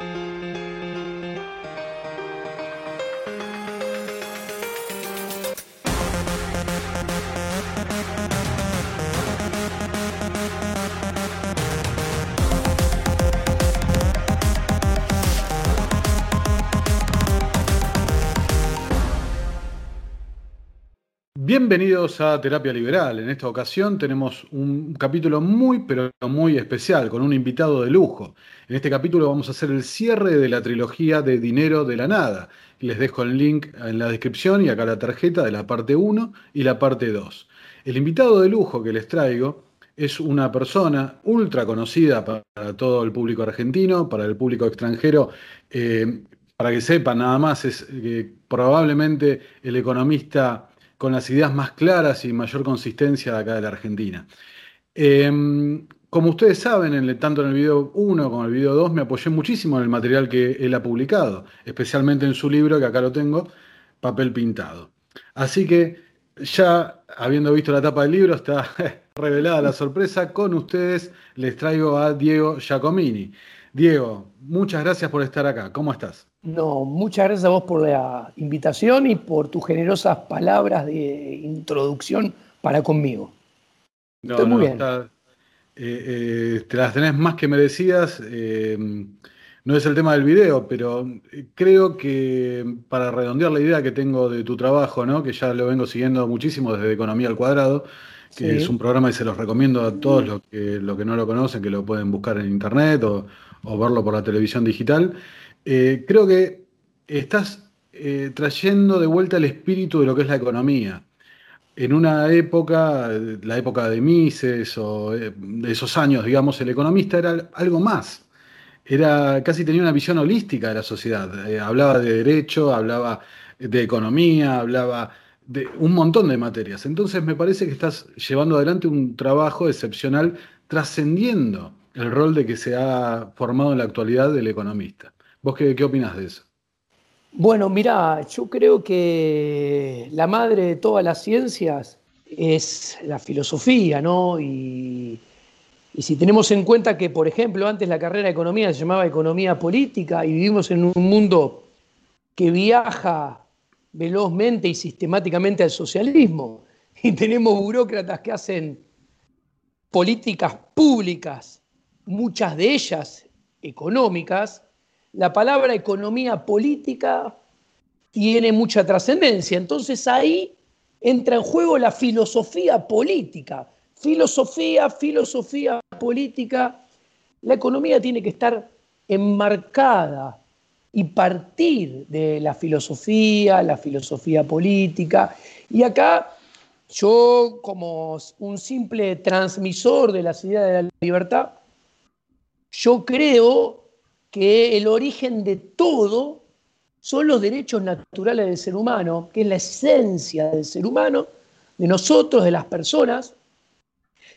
Thank you. Bienvenidos a Terapia Liberal. En esta ocasión tenemos un capítulo muy, pero muy especial, con un invitado de lujo. En este capítulo vamos a hacer el cierre de la trilogía de Dinero de la Nada. Les dejo el link en la descripción y acá la tarjeta de la parte 1 y la parte 2. El invitado de lujo que les traigo es una persona ultra conocida para todo el público argentino, para el público extranjero. Eh, para que sepan, nada más, es eh, probablemente el economista con las ideas más claras y mayor consistencia de acá de la Argentina. Em, como ustedes saben, tanto en el video 1 como en el video 2 me apoyé muchísimo en el material que él ha publicado, especialmente en su libro, que acá lo tengo, Papel Pintado. Así que ya habiendo visto la tapa del libro, está revelada la sorpresa. Con ustedes les traigo a Diego Giacomini. Diego, muchas gracias por estar acá. ¿Cómo estás? No, muchas gracias a vos por la invitación y por tus generosas palabras de introducción para conmigo. No, Estoy muy bien. Eh, eh, te las tenés más que merecidas. Eh, no es el tema del video, pero creo que para redondear la idea que tengo de tu trabajo, ¿no? que ya lo vengo siguiendo muchísimo desde Economía al Cuadrado, que es un programa y se los recomiendo a todos los que, que no lo conocen, que lo pueden buscar en internet o, o verlo por la televisión digital. Eh, creo que estás eh, trayendo de vuelta el espíritu de lo que es la economía. En una época, la época de Mises o eh, de esos años, digamos, el economista era algo más. Era, casi tenía una visión holística de la sociedad. hablaba de derecho, hablaba de economía, hablaba de un montón de materias. Entonces me parece que estás llevando adelante un trabajo excepcional trascendiendo el rol de que se ha formado en la actualidad del economista. ¿Vos qué, qué opinás de eso? Bueno, mira, yo creo que la madre de todas las ciencias es la filosofía, ¿no? Y, si tenemos en cuenta que, por ejemplo, antes la carrera de economía se llamaba economía política y vivimos en un mundo que viaja velozmente y sistemáticamente al socialismo, y tenemos burócratas que hacen políticas públicas, muchas de ellas económicas, la palabra economía política tiene mucha trascendencia. Entonces ahí entra en juego la filosofía política. Filosofía, filosofía política. La economía tiene que estar enmarcada y partir de la filosofía, la filosofía política. Y acá yo, como un simple transmisor de las ideas de la libertad, yo creo que el origen de todo son los derechos naturales del ser humano, que es la esencia del ser humano, de nosotros, de las personas,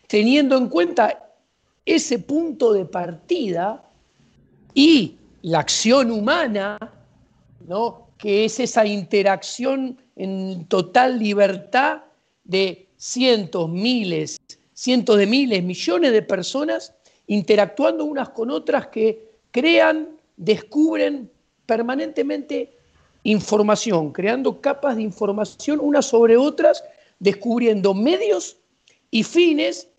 teniendo en cuenta ese punto de partida y la acción humana, ¿no? que es esa interacción en total libertad de cientos, miles, cientos de miles, millones de personas interactuando unas con otras que crean, descubren permanentemente información, creando capas de información unas sobre otras, descubriendo medios y fines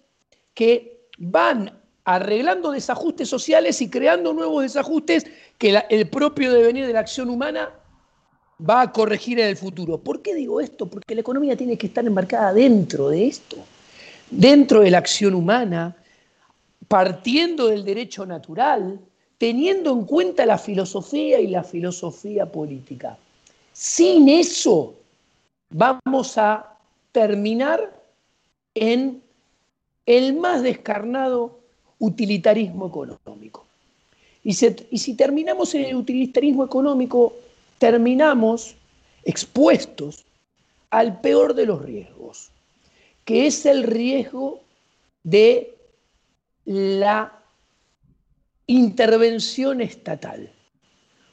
que van arreglando desajustes sociales y creando nuevos desajustes que el propio devenir de la acción humana va a corregir en el futuro. ¿Por qué digo esto? Porque la economía tiene que estar enmarcada dentro de esto, dentro de la acción humana, partiendo del derecho natural, teniendo en cuenta la filosofía y la filosofía política. Sin eso vamos a terminar en el más descarnado utilitarismo económico. Y, si terminamos en el utilitarismo económico, terminamos expuestos al peor de los riesgos, que es el riesgo de la intervención estatal.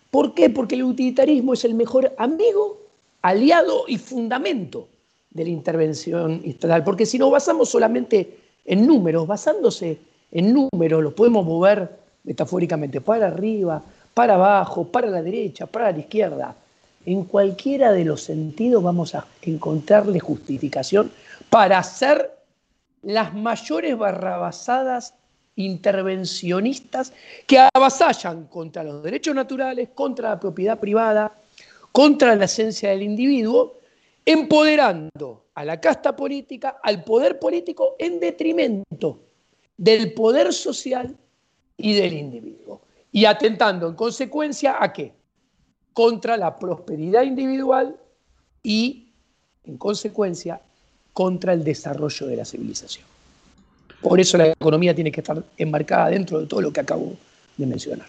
¿Por qué? Porque el utilitarismo es el mejor amigo, aliado y fundamento de la intervención estatal. Porque si nos basamos solamente en números, basándose en números, los podemos mover metafóricamente para arriba, para abajo, para la derecha, para la izquierda. En cualquiera de los sentidos vamos a encontrarle justificación para hacer las mayores barrabasadas intervencionistas que avasallan contra los derechos naturales, contra la propiedad privada, contra la esencia del individuo, empoderando a la casta política, al poder político, en detrimento del poder social y del individuo. Y atentando en consecuencia a qué? Contra la prosperidad individual y, en consecuencia, contra el desarrollo de la civilización. Por eso la economía tiene que estar enmarcada dentro de todo lo que acabo de mencionar.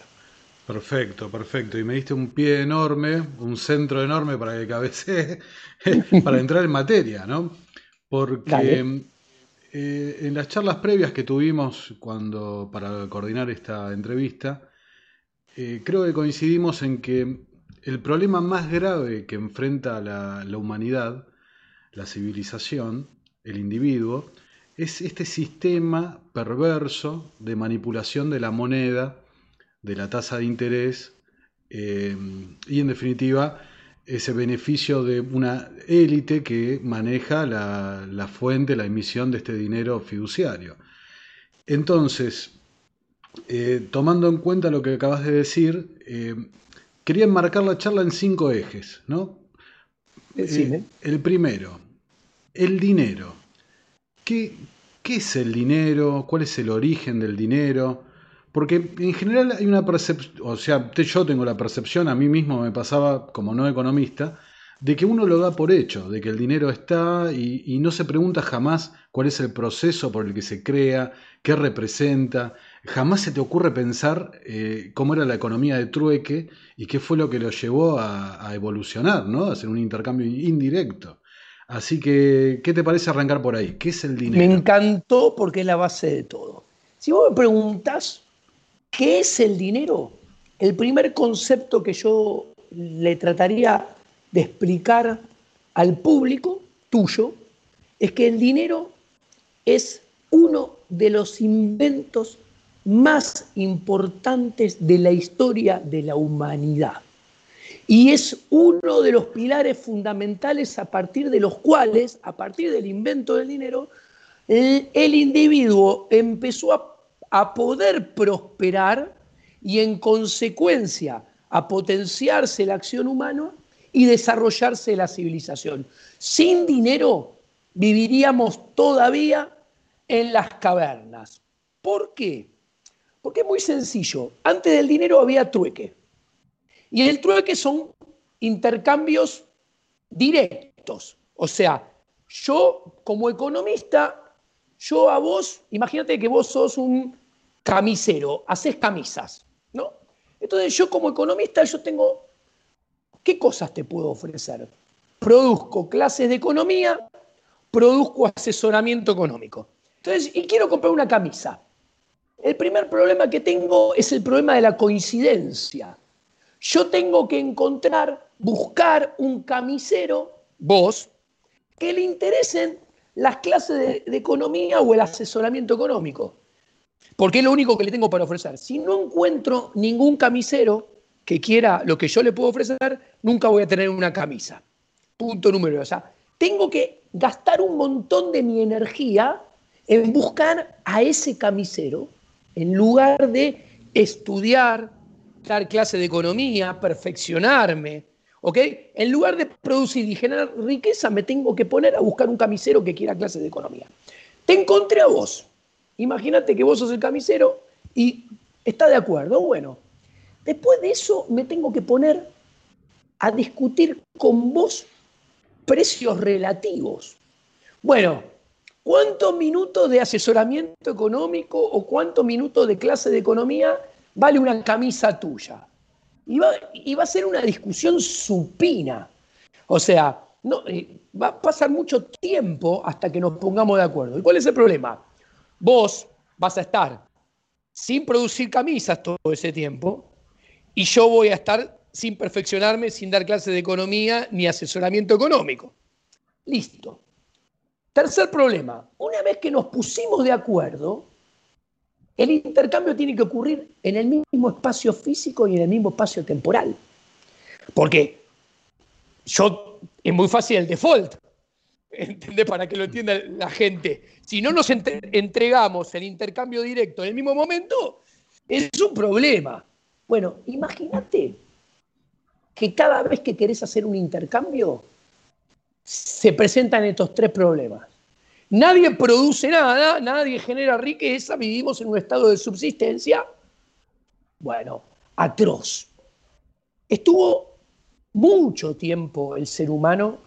Perfecto, perfecto. Y me diste un pie enorme, un centro enorme para que cabecee, para entrar en materia, ¿no? Porque eh, en las charlas previas que tuvimos cuando para coordinar esta entrevista, eh, creo que coincidimos en que el problema más grave que enfrenta la, la humanidad, la civilización, el individuo, es este sistema perverso de manipulación de la moneda, de la tasa de interés eh, y en definitiva ese beneficio de una élite que maneja la, fuente, la emisión de este dinero fiduciario. Entonces, eh, tomando en cuenta lo que acabas de decir, eh, quería enmarcar la charla en cinco ejes, ¿no? el primero, el dinero. ¿Qué, es el dinero? ¿Cuál es el origen del dinero? Porque en general hay una percepción, o sea, yo tengo la percepción, a mí mismo me pasaba como no economista, de que uno lo da por hecho, de que el dinero está y, no se pregunta jamás cuál es el proceso por el que se crea, qué representa. Jamás se te ocurre pensar eh, cómo era la economía de trueque y qué fue lo que lo llevó a, evolucionar, ¿no? A hacer un intercambio indirecto. Así que, ¿qué te parece arrancar por ahí? ¿Qué es el dinero? Me encantó porque es la base de todo. Si vos me preguntás ¿Qué es el dinero? El primer concepto que yo le trataría de explicar al público tuyo es que el dinero es uno de los inventos más importantes de la historia de la humanidad. Y es uno de los pilares fundamentales a partir de los cuales, a partir del invento del dinero, el, individuo empezó a a poder prosperar y en consecuencia a potenciarse la acción humana y desarrollarse la civilización. Sin dinero viviríamos todavía en las cavernas. ¿Por qué? Porque es muy sencillo. Antes del dinero había trueque. Y el trueque son intercambios directos. O sea, yo como economista yo a vos, imagínate que vos sos un camisero, haces camisas, ¿no? Entonces yo como economista, yo tengo, ¿qué cosas te puedo ofrecer? Produzco clases de economía, produzco asesoramiento económico. Entonces, y quiero comprar una camisa. El primer problema que tengo es el problema de la coincidencia. Yo tengo que encontrar, buscar un camisero, vos, que le interesen las clases de, economía o el asesoramiento económico. Porque es lo único que le tengo para ofrecer. Si no encuentro ningún camisero que quiera lo que yo le puedo ofrecer, nunca voy a tener una camisa. Punto número. O sea, tengo que gastar un montón de mi energía en buscar a ese camisero en lugar de estudiar, dar clase de economía, perfeccionarme, ¿Ok? En lugar de producir y generar riqueza, me tengo que poner a buscar un camisero que quiera clases de economía. Te encontré a vos. Imagínate que vos sos el camisero y está de acuerdo. Bueno, después de eso me tengo que poner a discutir con vos precios relativos. Bueno, ¿cuántos minutos de asesoramiento económico o cuántos minutos de clase de economía vale una camisa tuya? y va, a ser una discusión supina. O sea, no, eh, va a pasar mucho tiempo hasta que nos pongamos de acuerdo. ¿Y cuál es el problema? Vos vas a estar sin producir camisas todo ese tiempo y yo voy a estar sin perfeccionarme, sin dar clases de economía ni asesoramiento económico. Listo. Tercer problema, una vez que nos pusimos de acuerdo, El intercambio tiene que ocurrir en el mismo espacio físico y en el mismo espacio temporal. Porque yo, es muy fácil el default, ¿entendés? Para que lo entienda la gente. Si no nos entregamos el intercambio directo en el mismo momento, es un problema. Bueno, imagínate que cada vez que querés hacer un intercambio, se presentan estos tres problemas. Nadie produce nada, nadie genera riqueza, vivimos en un estado de subsistencia, bueno, atroz. Estuvo mucho tiempo el ser humano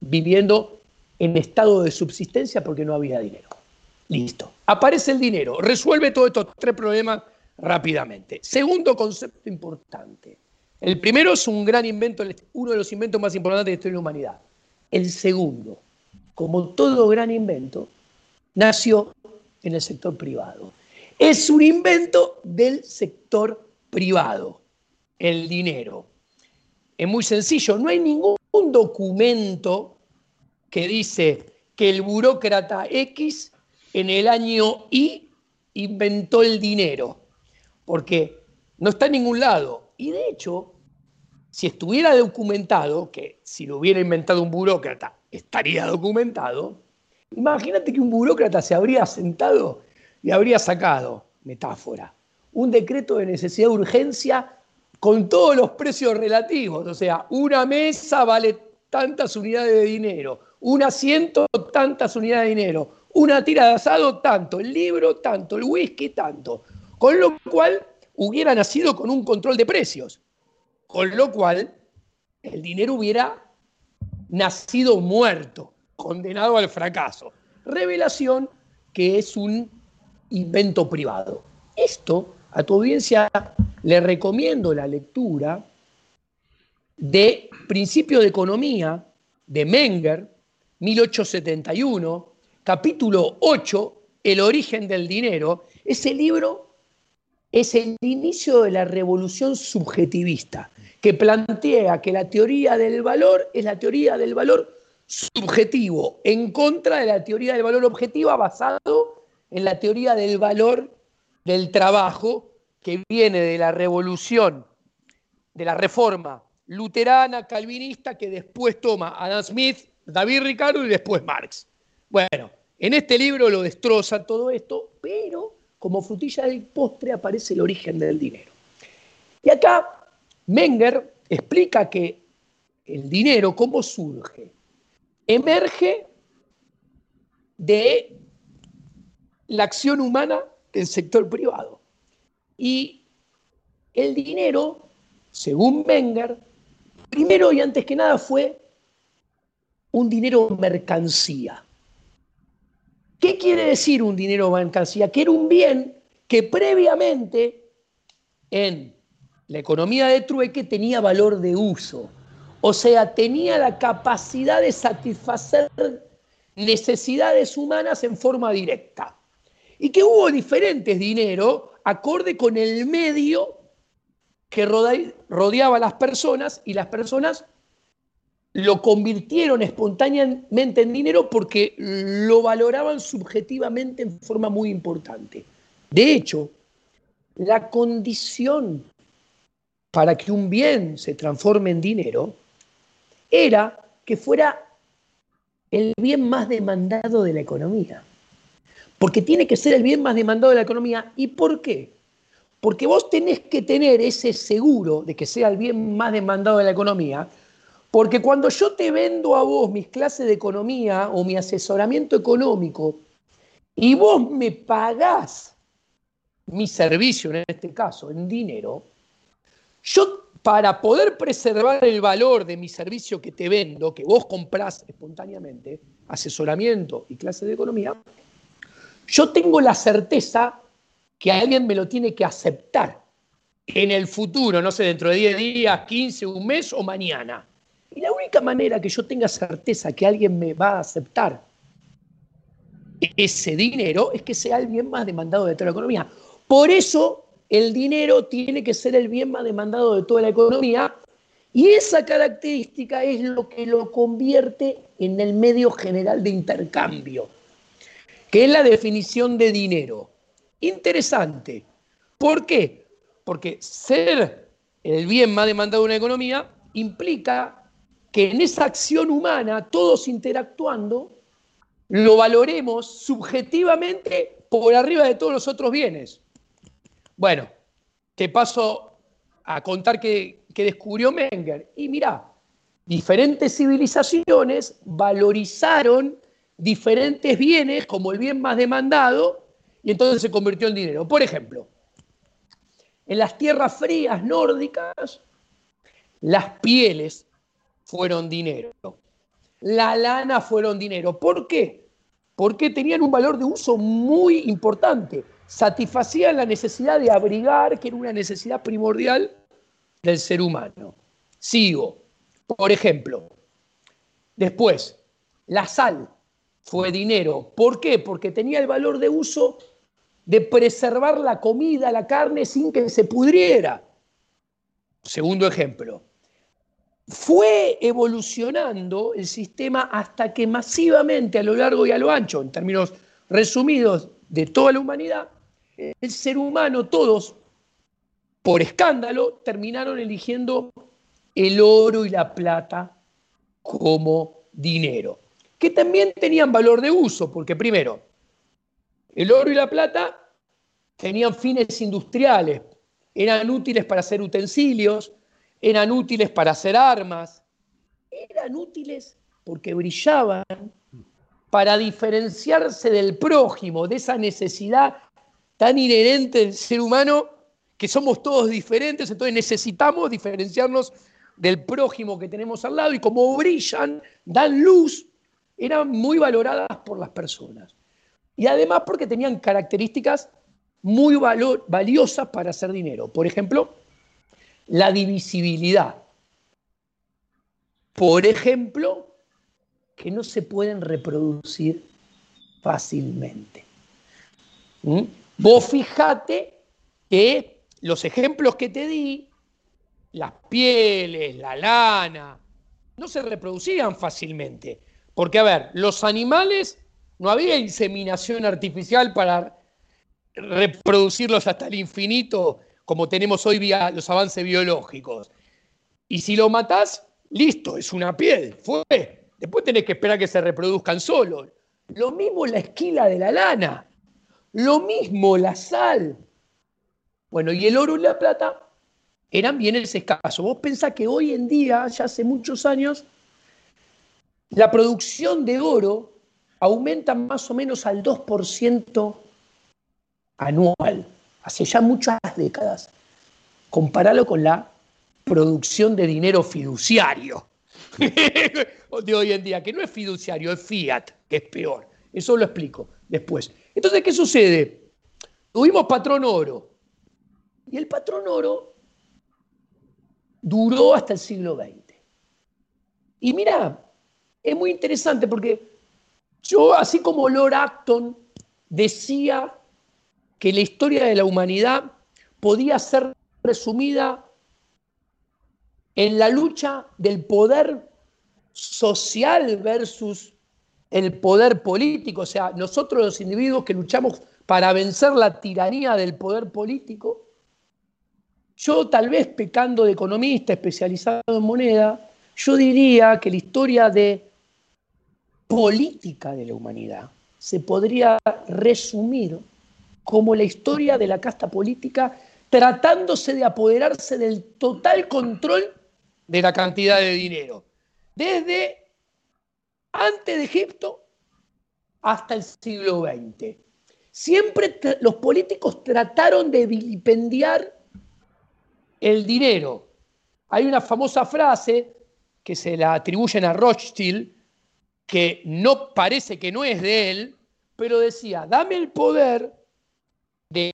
viviendo en estado de subsistencia porque no había dinero. Listo. Aparece el dinero, resuelve todos estos tres problemas rápidamente. Segundo concepto importante. El primero es un gran invento, uno de los inventos más importantes de la historia de la humanidad. El segundo, como todo gran invento, nació en el sector privado. Es un invento del sector privado, el dinero. Es muy sencillo, no hay ningún documento que dice que el burócrata X en el año Y inventó el dinero, porque no está en ningún lado. Y de hecho, si estuviera documentado, que si lo hubiera inventado un burócrata estaría documentado, imagínate que un burócrata se habría sentado y habría sacado, metáfora, un decreto de necesidad de urgencia con todos los precios relativos, o sea, una mesa vale tantas unidades de dinero, un asiento tantas unidades de dinero, una tira de asado tanto, el libro tanto, el whisky tanto, con lo cual hubiera nacido con un control de precios, con lo cual el dinero hubiera nacido muerto, condenado al fracaso. Revelación que es un invento privado. Esto a tu audiencia le recomiendo la lectura de Principio de Economía de Menger, 1871, capítulo 8, El origen del dinero. Ese libro es el inicio de la revolución subjetivista que plantea que la teoría del valor es la teoría del valor subjetivo, en contra de la teoría del valor objetiva basado en la teoría del valor del trabajo que viene de la revolución, de la reforma luterana, calvinista, que después toma Adam Smith, David Ricardo y después Marx. Bueno, en este libro lo destroza todo esto, pero como frutilla del postre aparece el origen del dinero. Y acá Menger explica que el dinero, ¿cómo surge? Emerge de la acción humana del sector privado. Y el dinero, según Menger, primero y antes que nada fue un dinero mercancía. ¿Qué quiere decir un dinero mercancía? Que era un bien que previamente en la economía de trueque tenía valor de uso, o sea, tenía la capacidad de satisfacer necesidades humanas en forma directa. Y que hubo diferentes dinero acorde con el medio que rodeaba a las personas y las personas lo convirtieron espontáneamente en dinero porque lo valoraban subjetivamente en forma muy importante. De hecho, la condición para que un bien se transforme en dinero era que fuera el bien más demandado de la economía. Porque tiene que ser el bien más demandado de la economía. ¿Y por qué? Porque vos tenés que tener ese seguro de que sea el bien más demandado de la economía. Porque cuando yo te vendo a vos mis clases de economía o mi asesoramiento económico y vos me pagás mi servicio, en este caso, en dinero, yo, para poder preservar el valor de mi servicio que te vendo, que vos comprás espontáneamente, asesoramiento y clase de economía, yo tengo la certeza que alguien me lo tiene que aceptar en el futuro, no sé, dentro de 10 días, 15, un mes o mañana. Y la única manera que yo tenga certeza que alguien me va a aceptar ese dinero es que sea alguien más demandado de toda la economía. Por eso el dinero tiene que ser el bien más demandado de toda la economía y esa característica es lo que lo convierte en el medio general de intercambio, que es la definición de dinero. interesante. ¿Por qué? Porque ser el bien más demandado de una economía implica que en esa acción humana, todos interactuando, lo valoremos subjetivamente por arriba de todos los otros bienes. Bueno, te paso a contar que, descubrió Menger. Y mirá, diferentes civilizaciones valorizaron diferentes bienes como el bien más demandado y entonces se convirtió en dinero. Por ejemplo, en las tierras frías nórdicas, las pieles fueron dinero. La lana fueron dinero. ¿Por qué? Porque tenían un valor de uso muy importante. Satisfacían la necesidad de abrigar, que era una necesidad primordial del ser humano. Sigo. Por ejemplo, después, la sal fue dinero. ¿Por qué? Porque tenía el valor de uso de preservar la comida, la carne, sin que se pudriera. Segundo ejemplo, fue evolucionando el sistema hasta que masivamente a lo largo y a lo ancho, en términos resumidos de toda la humanidad, el ser humano, todos, por escándalo, terminaron eligiendo el oro y la plata como dinero, que también tenían valor de uso, porque primero, el oro y la plata tenían fines industriales, eran útiles para hacer utensilios, eran útiles para hacer armas, eran útiles porque brillaban para diferenciarse del prójimo, de esa necesidad tan inherente del ser humano que somos todos diferentes, entonces necesitamos diferenciarnos del prójimo que tenemos al lado y como brillan, dan luz, eran muy valoradas por las personas y además porque tenían características muy valiosas para hacer dinero. Por ejemplo, la divisibilidad. Por ejemplo, que no se pueden reproducir fácilmente. ¿Mm? Vos fijate que los ejemplos que te di, las pieles, la lana, no se reproducían fácilmente. Porque, a ver, los animales no había inseminación artificial para reproducirlos hasta el infinito como tenemos hoy vía los avances biológicos. Y si lo matás, listo, es una piel, fue. Después tenés que esperar que se reproduzcan solos. Lo mismo la esquila de la lana, lo mismo la sal. Bueno, y el oro y la plata eran bienes escasos. Vos pensás que hoy en día, ya hace muchos años, la producción de oro aumenta más o menos al 2% anual, hace ya muchas décadas. Comparalo con la producción de dinero fiduciario de hoy en día, que no es fiduciario, es fiat, que es peor. Eso lo explico después. Entonces, ¿qué sucede? Tuvimos patrón oro. Y el patrón oro duró hasta el siglo XX. Y mira, es muy interesante porque yo, así como Lord Acton decía que la historia de la humanidad podía ser resumida en la lucha del poder social versus el poder político, o sea, nosotros los individuos que luchamos para vencer la tiranía del poder político, yo tal vez pecando de economista especializado en moneda, yo diría que la historia de política de la humanidad se podría resumir como la historia de la casta política tratándose de apoderarse del total control de la cantidad de dinero, desde antes de Egipto hasta el siglo XX. Siempre los políticos trataron de vilipendiar el dinero. Hay una famosa frase que se la atribuyen a Rothschild, que no parece que no es de él, pero decía, dame el poder de,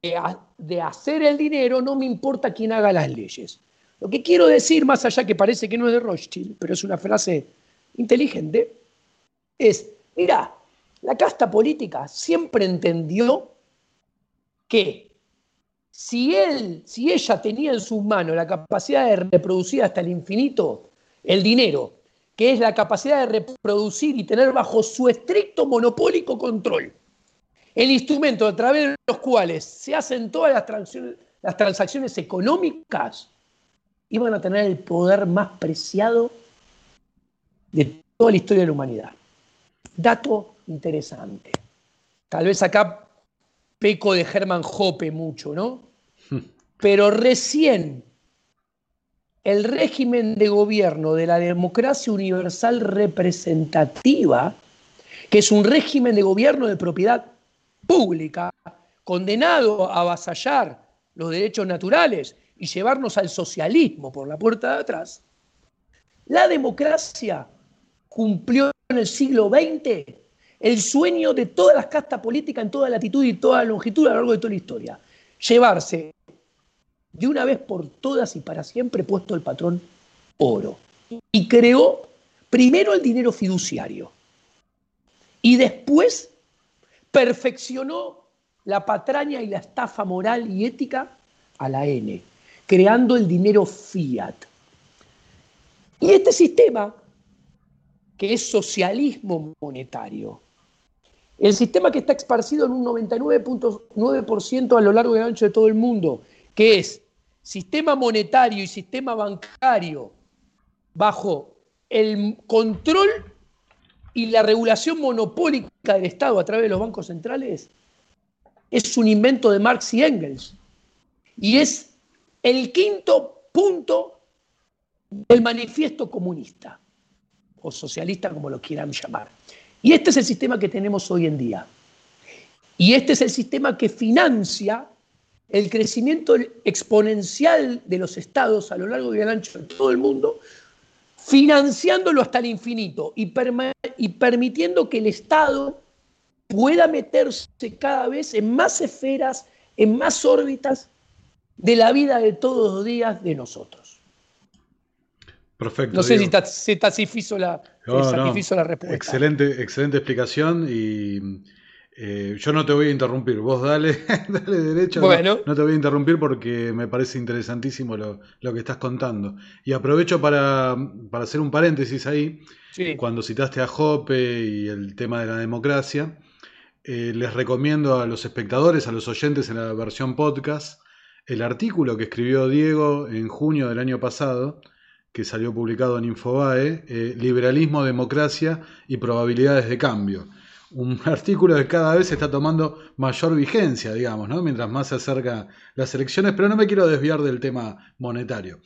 de, hacer el dinero, no me importa quién haga las leyes. Lo que quiero decir, más allá que parece que no es de Rothschild, pero es una frase inteligente, es, mira, la casta política siempre entendió que si él, si ella tenía en sus manos la capacidad de reproducir hasta el infinito el dinero que es la capacidad de reproducir y tener bajo su estricto monopólico control el instrumento a través de los cuales se hacen todas las transacciones, las transacciones económicas, iban a tener el poder más preciado de toda la historia de la humanidad. Dato interesante. Tal vez acá peco de Hermann Hoppe mucho, ¿no? Pero recién el régimen de gobierno de la democracia universal representativa, que es un régimen de gobierno de propiedad pública, condenado a avasallar los derechos naturales y llevarnos al socialismo por la puerta de atrás, la democracia cumplió en el siglo XX el sueño de todas las castas políticas en toda latitud y toda longitud a lo largo de toda la historia. Llevarse de una vez por todas y para siempre puesto el patrón oro. Y creó primero el dinero fiduciario y después perfeccionó la patraña y la estafa moral y ética a la N, creando el dinero fiat. Y este sistema, que es socialismo monetario, el sistema que está esparcido en un 99.9% a lo largo y ancho de todo el mundo, que es sistema monetario y sistema bancario bajo el control y la regulación monopólica del Estado a través de los bancos centrales, es un invento de Marx y Engels. Y es el quinto punto del manifiesto comunista, o socialista como lo quieran llamar. Y este es el sistema que tenemos hoy en día. Y este es el sistema que financia el crecimiento exponencial de los estados a lo largo y al ancho de todo el mundo, financiándolo hasta el infinito y, y permitiendo que el Estado pueda meterse cada vez en más esferas, en más órbitas de la vida de todos los días de nosotros. Perfecto. No sé si se satisfizo la, la respuesta. Excelente, excelente explicación y eh, yo no te voy a interrumpir. Vos dale, dale derecho. Bueno. No, te voy a interrumpir porque me parece interesantísimo lo, que estás contando. Y aprovecho para, hacer un paréntesis ahí. Cuando citaste a Jope y el tema de la democracia, eh, les recomiendo a los espectadores, a los oyentes en la versión podcast, el artículo que escribió Diego en junio del año pasado que salió publicado en Infobae, eh, Liberalismo, Democracia y Probabilidades de Cambio. Un artículo que cada vez está tomando mayor vigencia, digamos, ¿no? mientras más se acercan las elecciones, pero no me quiero desviar del tema monetario.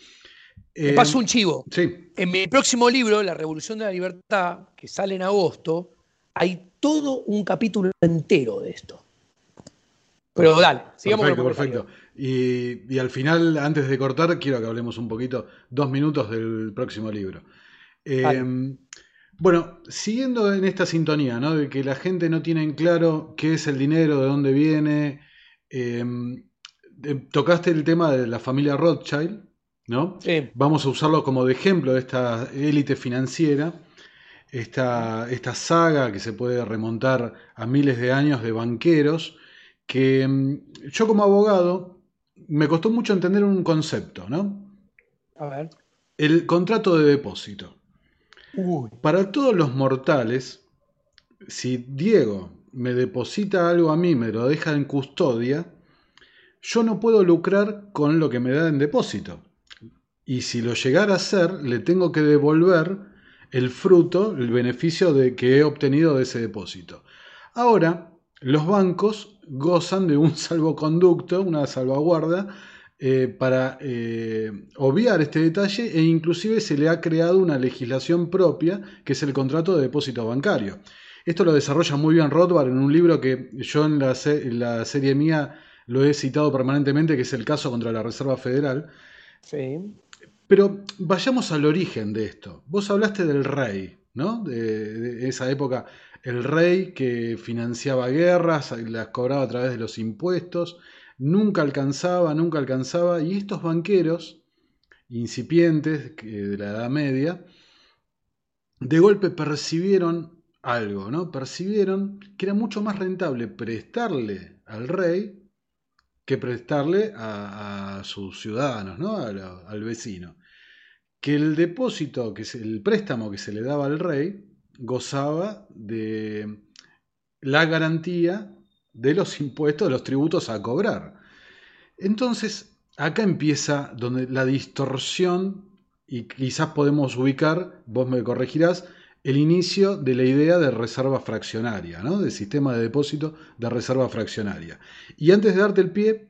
Me paso un chivo. Sí. En mi próximo libro, La Revolución de la Libertad, que sale en agosto, hay todo un capítulo entero de esto. Pero dale, sigamos. Perfecto, perfecto. Y, al final, antes de cortar, quiero que hablemos un poquito, dos minutos del próximo libro. Em, bueno, siguiendo en esta sintonía, ¿no? De que la gente no tiene en claro qué es el dinero, de dónde viene. Em, em, tocaste el tema de la familia Rothschild, ¿no? Vamos a usarlo como de ejemplo de esta élite financiera, esta, esta saga que se puede remontar a miles de años de banqueros, que yo como abogado me costó mucho entender un concepto, ¿no? A ver. El contrato de depósito. Para todos los mortales, si Diego me deposita algo a mí, me lo deja en custodia, yo no puedo lucrar con lo que me da en depósito. Y si lo llegara a hacer, le tengo que devolver el fruto, el beneficio de que he obtenido de ese depósito. Ahora, los bancos gozan de un salvoconducto, una salvaguarda, eh, para eh, obviar este detalle e inclusive se le ha creado una legislación propia que es el contrato de depósito bancario. Esto lo desarrolla muy bien Rothbard en un libro que yo en la, la serie mía lo he citado permanentemente, que es el caso contra la Reserva Federal. Sí. Pero vayamos al origen de esto. Vos hablaste del rey, ¿no? de esa época el rey que financiaba guerras, las cobraba a través de los impuestos, nunca alcanzaba, nunca alcanzaba, y estos banqueros incipientes de la Edad Media, de golpe percibieron algo, ¿no? Percibieron que era mucho más rentable prestarle al rey que prestarle a, sus ciudadanos, ¿no? al vecino. Que el depósito, que es el préstamo que se le daba al rey, gozaba de la garantía de los impuestos, de los tributos a cobrar. Entonces, acá empieza donde la distorsión, y quizás podemos ubicar, vos me corregirás, el inicio de la idea de reserva fraccionaria, ¿no? del sistema de depósito de reserva fraccionaria. Y antes de darte el pie,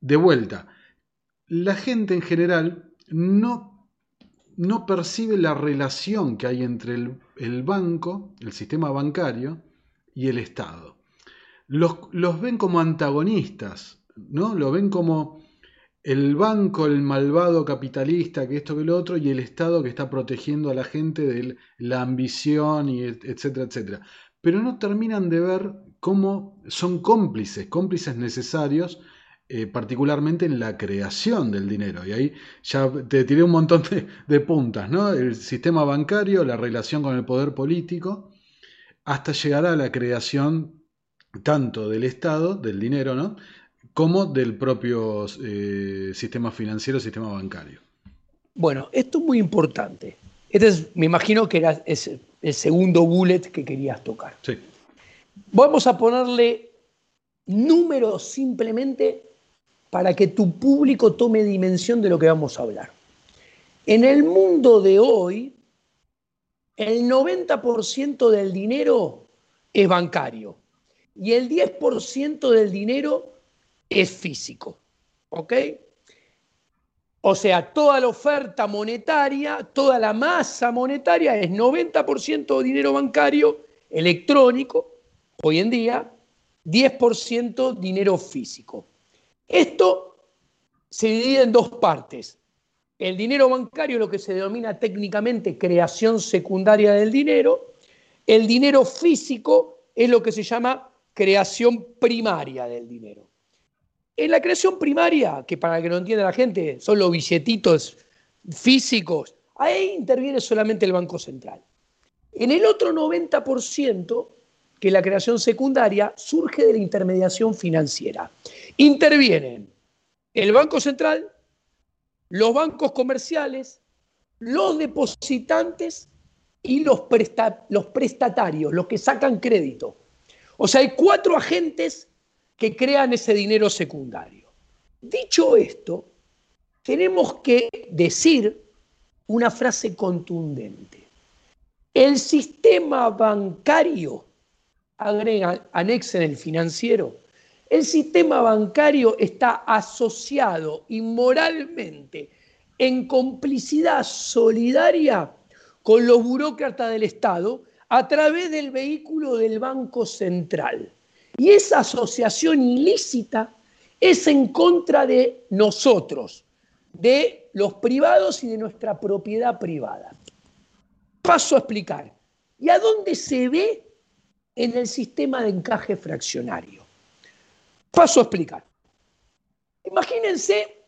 de vuelta, la gente en general no, no percibe la relación que hay entre el, el banco, el sistema bancario y el Estado. Los, los ven como antagonistas, ¿no? Lo ven como el banco, el malvado capitalista, que esto que lo otro, y el Estado que está protegiendo a la gente de la ambición, y etcétera, etcétera. Pero no terminan de ver cómo son cómplices, cómplices necesarios, eh, particularmente en la creación del dinero. Y ahí ya te tiré un montón de, de puntas, ¿no? El sistema bancario, la relación con el poder político, hasta llegar a la creación tanto del Estado, del dinero, ¿no? como del propio eh, sistema financiero, sistema bancario. Bueno, esto es muy importante. Este es, me imagino que era es el segundo bullet que querías tocar. Sí. Vamos a ponerle números simplemente para que tu público tome dimensión de lo que vamos a hablar. En el mundo de hoy, el 90% del dinero es bancario y el 10% del dinero es físico. ¿Ok? O sea, toda la oferta monetaria, toda la masa monetaria es 90% dinero bancario electrónico, hoy en día, 10% dinero físico. Esto se divide en dos partes. El dinero bancario, lo que se denomina técnicamente creación secundaria del dinero. El dinero físico es lo que se llama creación primaria del dinero. En la creación primaria, que para que no entienda la gente, son los billetitos físicos, ahí interviene solamente el Banco Central. En el otro 90%, que es la creación secundaria, surge de la intermediación financiera. Intervienen el Banco Central, los bancos comerciales, los depositantes y los, los prestatarios, los que sacan crédito. O sea, hay cuatro agentes que crean ese dinero secundario. Dicho esto, tenemos que decir una frase contundente. El sistema bancario, agrega, anexa en el financiero, el sistema bancario está asociado inmoralmente en complicidad solidaria con los burócratas del Estado a través del vehículo del Banco Central. Y esa asociación ilícita es en contra de nosotros, de los privados y de nuestra propiedad privada. Paso a explicar. ¿Y a dónde se ve en el sistema de encaje fraccionario? Paso a explicar. Imagínense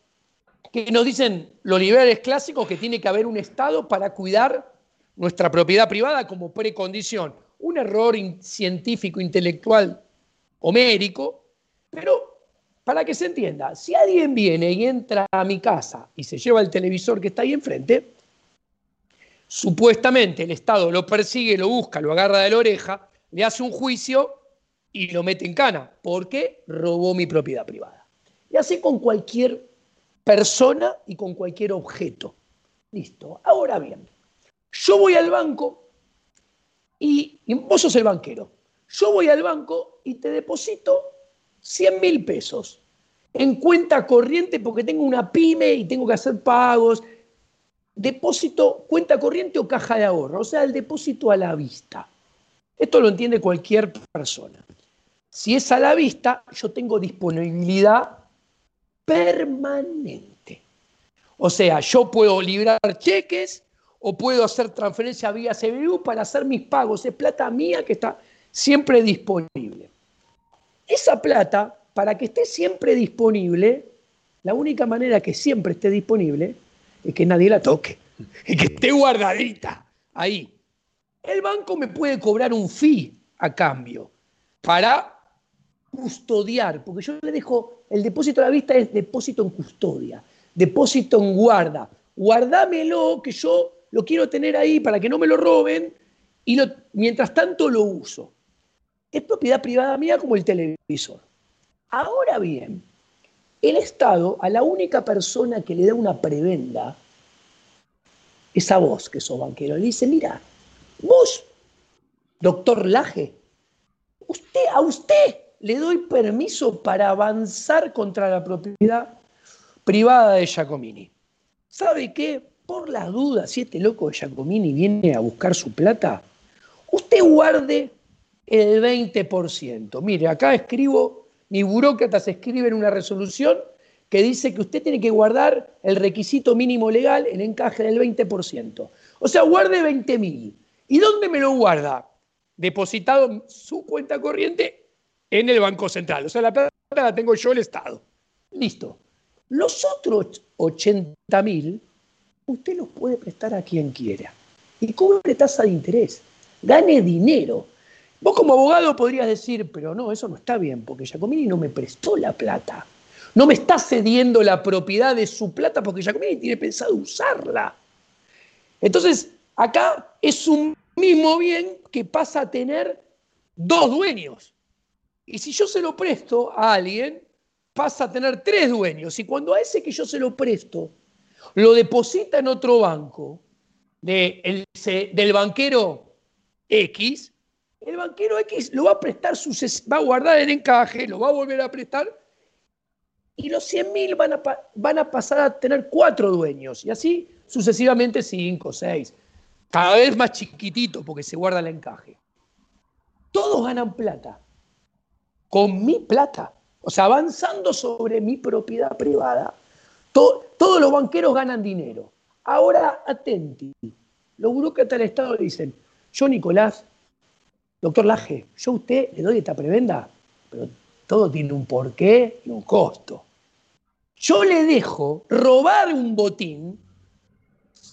que nos dicen los liberales clásicos que tiene que haber un Estado para cuidar nuestra propiedad privada como precondición. Un error científico, intelectual homérico, pero para que se entienda, si alguien viene y entra a mi casa y se lleva el televisor que está ahí enfrente, supuestamente el Estado lo persigue, lo busca, lo agarra de la oreja, le hace un juicio y lo mete en cana, porque robó mi propiedad privada. Y así con cualquier persona y con cualquier objeto. Listo. Ahora bien, yo voy al banco y, vos sos el banquero. Yo voy al banco y te deposito 100 mil pesos en cuenta corriente porque tengo una pyme y tengo que hacer pagos. Depósito, cuenta corriente o caja de ahorro, o sea, el depósito a la vista. Esto lo entiende cualquier persona. Si es a la vista, yo tengo disponibilidad permanente. O sea, yo puedo librar cheques o puedo hacer transferencia vía CBU para hacer mis pagos. Es plata mía que está siempre disponible. Esa plata, para que esté siempre disponible, la única manera que siempre esté disponible es que nadie la toque, y que esté guardadita ahí. El banco me puede cobrar un fee a cambio para custodiar, porque yo le dejo, el depósito a la vista es depósito en custodia, depósito en guarda. Guardámelo, que yo lo quiero tener ahí para que no me lo roben, y mientras tanto lo uso. es propiedad privada mía como el televisor. Ahora bien, el Estado a la única persona que le da una prebenda es a vos, que sos banquero. Le dice, mira, vos, doctor Laje, usted, a usted le doy permiso para avanzar contra la propiedad privada de Giacomini. ¿Sabe qué? Por las dudas, si este loco de Giacomini viene a buscar su plata, usted guarde el 20%. Mire, acá escribo, mi burócratas escriben una resolución que dice que usted tiene que guardar el requisito mínimo legal en encaje del 20%. O sea, guarde 20 mil. ¿Y dónde me lo guarda? Depositado en su cuenta corriente en el Banco Central. O sea, la plata la tengo yo, el Estado. Listo. Los otros 80 mil, usted los puede prestar a quien quiera. Y cobre tasa de interés. Gane dinero. Vos como abogado podrías decir, pero no, eso no está bien, porque Giacomini no me prestó la plata. No me está cediendo la propiedad de su plata porque Giacomini tiene pensado usarla. Entonces, acá es un mismo bien que pasa a tener dos dueños. Y si yo se lo presto a alguien, pasa a tener tres dueños. Y cuando a ese que yo se lo presto lo deposita en otro banco de del banquero X, el banquero X lo va a prestar, va a guardar el encaje, lo va a volver a prestar y los 100 mil van a, van a pasar a tener cuatro dueños y así sucesivamente cinco, seis, cada vez más chiquitito porque se guarda el encaje. Todos ganan plata. Con mi plata, o sea, avanzando sobre mi propiedad privada, todos los banqueros ganan dinero. Ahora, atenti, los burócratas del Estado dicen, yo Nicolás, doctor Laje, yo a usted le doy esta prebenda, pero todo tiene un porqué y un costo. Yo le dejo robar un botín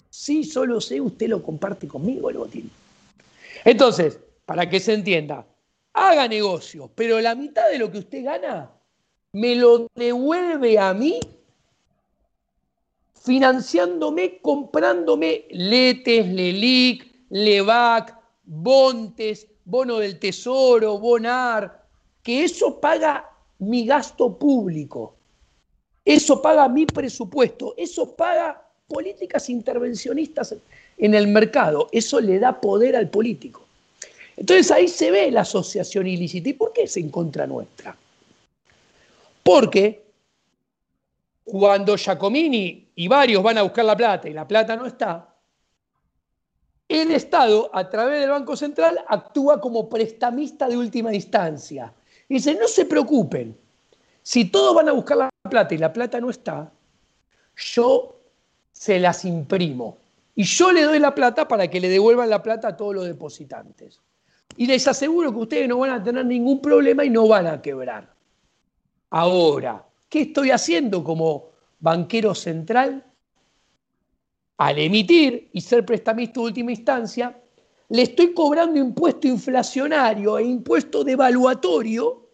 si solo sé usted lo comparte conmigo el botín. Entonces, para que se entienda, haga negocios, pero la mitad de lo que usted gana me lo devuelve a mí financiándome, comprándome Letes, Lelic, Levac, Bontes, Bono del Tesoro, Bonar, que eso paga mi gasto público, eso paga mi presupuesto, eso paga políticas intervencionistas en el mercado, eso le da poder al político. Entonces ahí se ve la asociación ilícita. ¿Y por qué es en contra nuestra? Porque cuando Giacomini y varios van a buscar la plata y la plata no está, el Estado, a través del Banco Central, actúa como prestamista de última instancia. Y dice, no se preocupen, si todos van a buscar la plata y la plata no está, yo se las imprimo. Y yo le doy la plata para que le devuelvan la plata a todos los depositantes. Y les aseguro que ustedes no van a tener ningún problema y no van a quebrar. Ahora, ¿qué estoy haciendo como banquero central? Al emitir y ser prestamista de última instancia, le estoy cobrando impuesto inflacionario e impuesto devaluatorio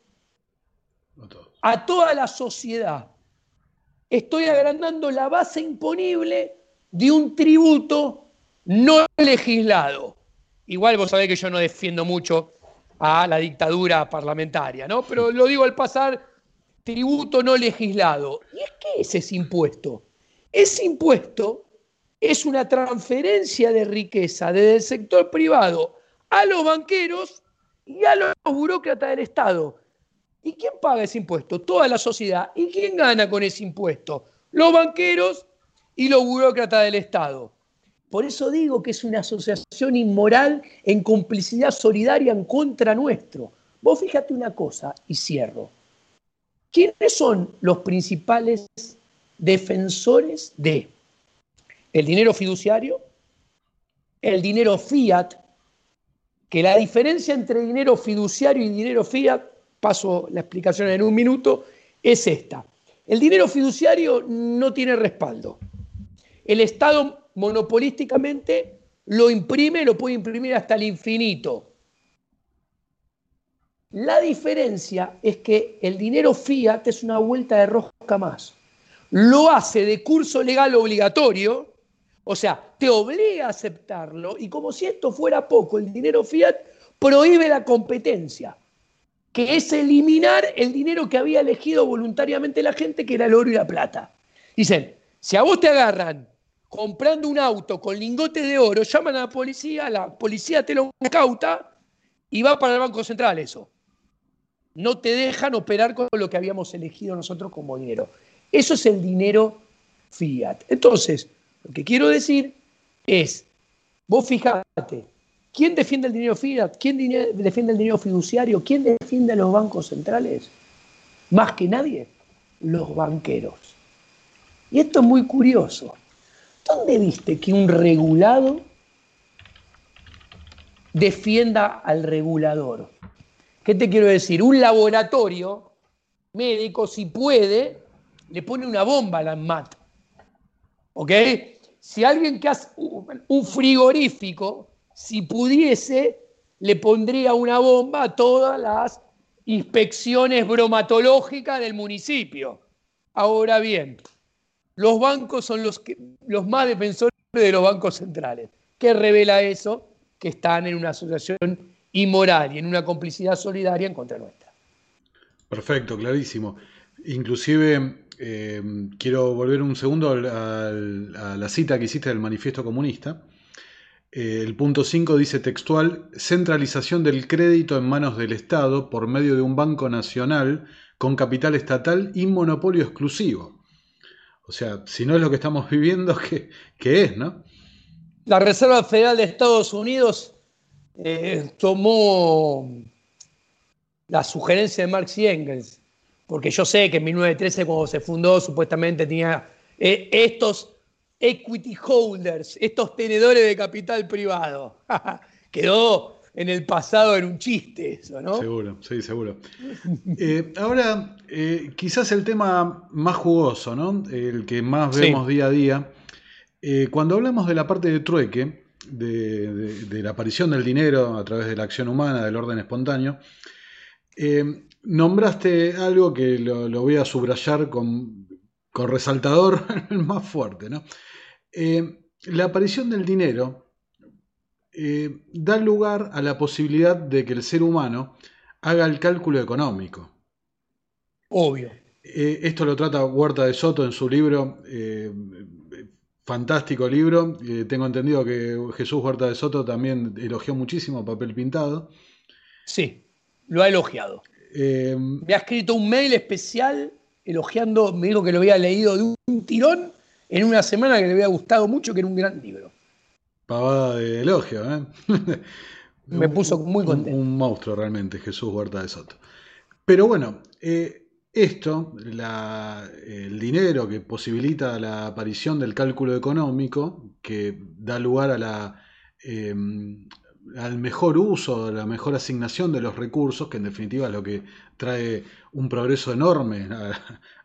a toda la sociedad. Estoy agrandando la base imponible de un tributo no legislado. Igual vos sabés que yo no defiendo mucho a la dictadura parlamentaria, ¿no? Pero lo digo al pasar, tributo no legislado. ¿Y es qué es ese impuesto? Ese impuesto es una transferencia de riqueza desde el sector privado a los banqueros y a los burócratas del Estado. ¿Y quién paga ese impuesto? Toda la sociedad. ¿Y quién gana con ese impuesto? Los banqueros y los burócratas del Estado. Por eso digo que es una asociación inmoral en complicidad solidaria en contra nuestro. Vos fíjate una cosa y cierro. ¿Quiénes son los principales defensores de el dinero fiduciario, el dinero fiat, que la diferencia entre dinero fiduciario y dinero fiat, paso la explicación en un minuto, es esta. El dinero fiduciario no tiene respaldo. El Estado monopolísticamente lo imprime, lo puede imprimir hasta el infinito. La diferencia es que el dinero fiat es una vuelta de rosca más. Lo hace de curso legal obligatorio, o sea, te obliga a aceptarlo y como si esto fuera poco, el dinero fiat prohíbe la competencia. que es eliminar el dinero que había elegido voluntariamente la gente, que era el oro y la plata. Dicen, si a vos te agarran comprando un auto con lingotes de oro, llaman a la policía, la policía te lo incauta y va para el Banco Central eso. No te dejan operar con lo que habíamos elegido nosotros como dinero. Eso es el dinero fiat. Entonces, lo que quiero decir es, vos fijate, ¿quién defiende el dinero fiat? ¿Quién defiende el dinero fiduciario? ¿Quién defiende a los bancos centrales? Más que nadie, los banqueros. Y esto es muy curioso. ¿Dónde viste que un regulado defienda al regulador? ¿Qué te quiero decir? Un laboratorio médico, si puede, le pone una bomba a la MAT. ¿Ok? Si alguien que hace un frigorífico, si pudiese, le pondría una bomba a todas las inspecciones bromatológicas del municipio. Ahora bien, los bancos son los, que, los más defensores de los bancos centrales. ¿Qué revela eso? Que están en una asociación inmoral y en una complicidad solidaria en contra nuestra. Perfecto, clarísimo. Inclusive eh, quiero volver un segundo a, la cita que hiciste del manifiesto comunista. Eh, el punto 5 dice textual, centralización del crédito en manos del Estado por medio de un banco nacional con capital estatal y monopolio exclusivo. O sea, si no es lo que estamos viviendo, ¿qué, es, no? La Reserva Federal de Estados Unidos eh, tomó la sugerencia de Marx y Engels, porque yo sé que en 1913 cuando se fundó supuestamente tenía eh, estos equity holders, estos tenedores de capital privado. Quedó en el pasado en un chiste eso, ¿no? Seguro, sí, seguro. Eh, ahora, eh, quizás el tema más jugoso, ¿no? El que más vemos día a día. Eh, cuando hablamos de la parte de trueque, de, la aparición del dinero a través de la acción humana, del orden espontáneo, nombraste algo que lo, voy a subrayar con, con resaltador más fuerte, ¿no? la aparición del dinero eh, da lugar a la posibilidad de que el ser humano haga el cálculo económico. Obvio. Eh, esto lo trata Huerta de Soto en su libro, eh, fantástico libro. tengo entendido que Jesús Huerta de Soto también elogió muchísimo Papel Pintado. Sí, lo ha elogiado. me ha escrito un mail especial elogiando, me dijo que lo había leído de un tirón en una semana que le había gustado mucho, que era un gran libro pavada de elogio, ¿eh? Me puso muy contento. Un, monstruo realmente, Jesús Huerta de Soto. Pero bueno, eh, esto, el dinero que posibilita la aparición del cálculo económico, que da lugar em, al mejor uso, a la mejor asignación de los recursos, que en definitiva es lo que trae un progreso enorme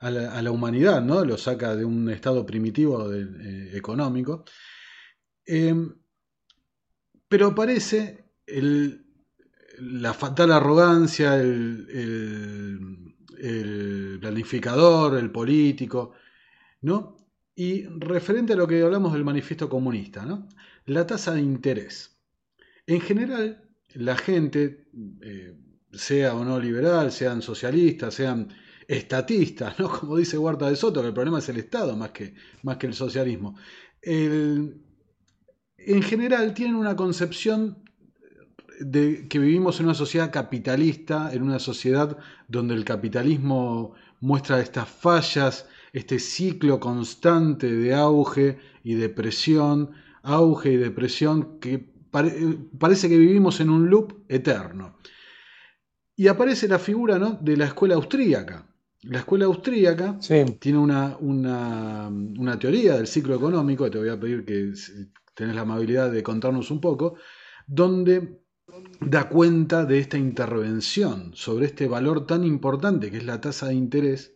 a, la, humanidad, ¿no? Lo saca de un estado primitivo eh, económico. Em, pero aparece la fatal arrogancia, el, planificador, el político, ¿no? Y referente a lo que hablamos del manifiesto comunista, ¿no? La tasa de interés. En general, la gente, eh, sea o no liberal, sean socialistas, sean estatistas, ¿no? Como dice Huerta de Soto, que el problema es el Estado más que, más que el socialismo. El, en general tienen una concepción de que vivimos en una sociedad capitalista, en una sociedad donde el capitalismo muestra estas fallas, este ciclo constante de auge y depresión, auge y depresión, que parece que vivimos en un loop eterno. Y aparece la figura de la escuela austríaca. La escuela austríaca tiene una, una, teoría del ciclo económico, te voy a pedir que tenés la amabilidad de contarnos un poco, donde da cuenta de esta intervención sobre este valor tan importante que es la tasa de interés,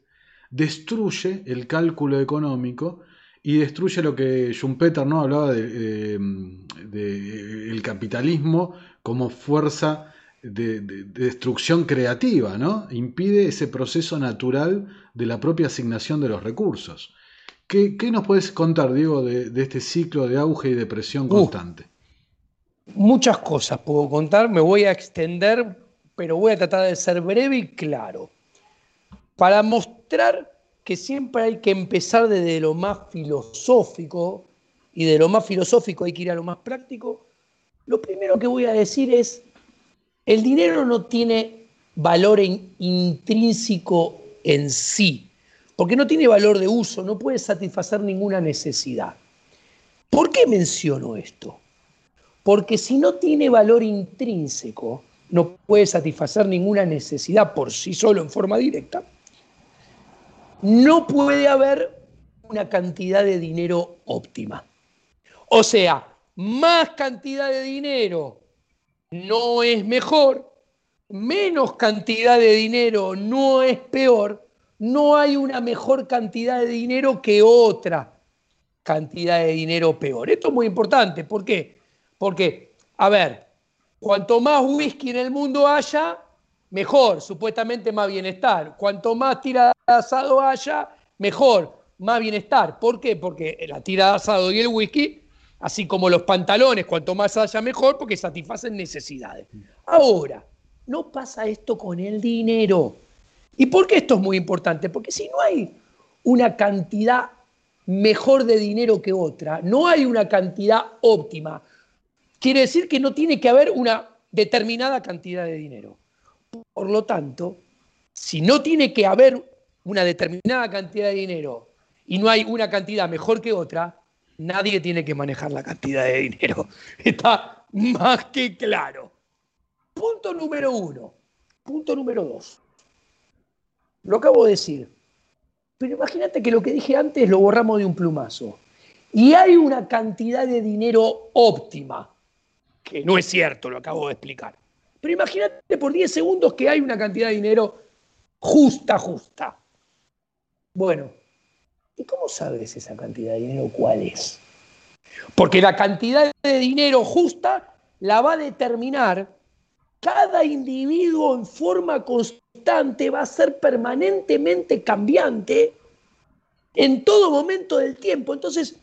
destruye el cálculo económico y destruye lo que Schumpeter ¿no? hablaba de, el capitalismo como fuerza de, destrucción creativa, ¿no? impide ese proceso natural de la propia asignación de los recursos. ¿Qué, nos puedes contar, Diego, de, este ciclo de auge y depresión uh, constante? Muchas cosas puedo contar, me voy a extender pero voy a tratar de ser breve y claro. Para mostrar que siempre hay que empezar desde lo más filosófico y de lo más filosófico hay que ir a lo más práctico, lo primero que voy a decir es, el dinero no tiene valor intrínseco en sí, porque no tiene valor de uso, no puede satisfacer ninguna necesidad. ¿Por qué menciono esto? Porque si no tiene valor intrínseco, no puede satisfacer ninguna necesidad por sí solo en forma directa, no puede haber una cantidad de dinero óptima. O sea, más cantidad de dinero no es mejor, menos cantidad de dinero no es peor, no hay una mejor cantidad de dinero que otra cantidad de dinero peor. Esto es muy importante. ¿Por qué? Porque, a ver, cuanto más whisky en el mundo haya, mejor, supuestamente más bienestar. Cuanto más tira de asado haya, mejor, más bienestar. ¿Por qué? Porque la tira de asado y el whisky, así como los pantalones, cuanto más haya, mejor, porque satisfacen necesidades. Ahora, no pasa esto con el dinero. ¿Y por qué esto es muy importante? Porque si no hay una cantidad mejor de dinero que otra, no hay una cantidad óptima, quiere decir que no tiene que haber una determinada cantidad de dinero. Por lo tanto, si no tiene que haber una determinada cantidad de dinero y no hay una cantidad mejor que otra, nadie tiene que manejar la cantidad de dinero. Está más que claro. Punto número uno. Punto número dos. Lo acabo de decir. Pero imagínate que lo que dije antes lo borramos de un plumazo. Y hay una cantidad de dinero óptima, que no es cierto, lo acabo de explicar. Pero imagínate por 10 segundos que hay una cantidad de dinero justa, justa. Bueno, ¿y cómo sabes esa cantidad de dinero cuál es? Porque la cantidad de dinero justa la va a determinar cada individuo en forma constante, va a ser permanentemente cambiante en todo momento del tiempo. Entonces,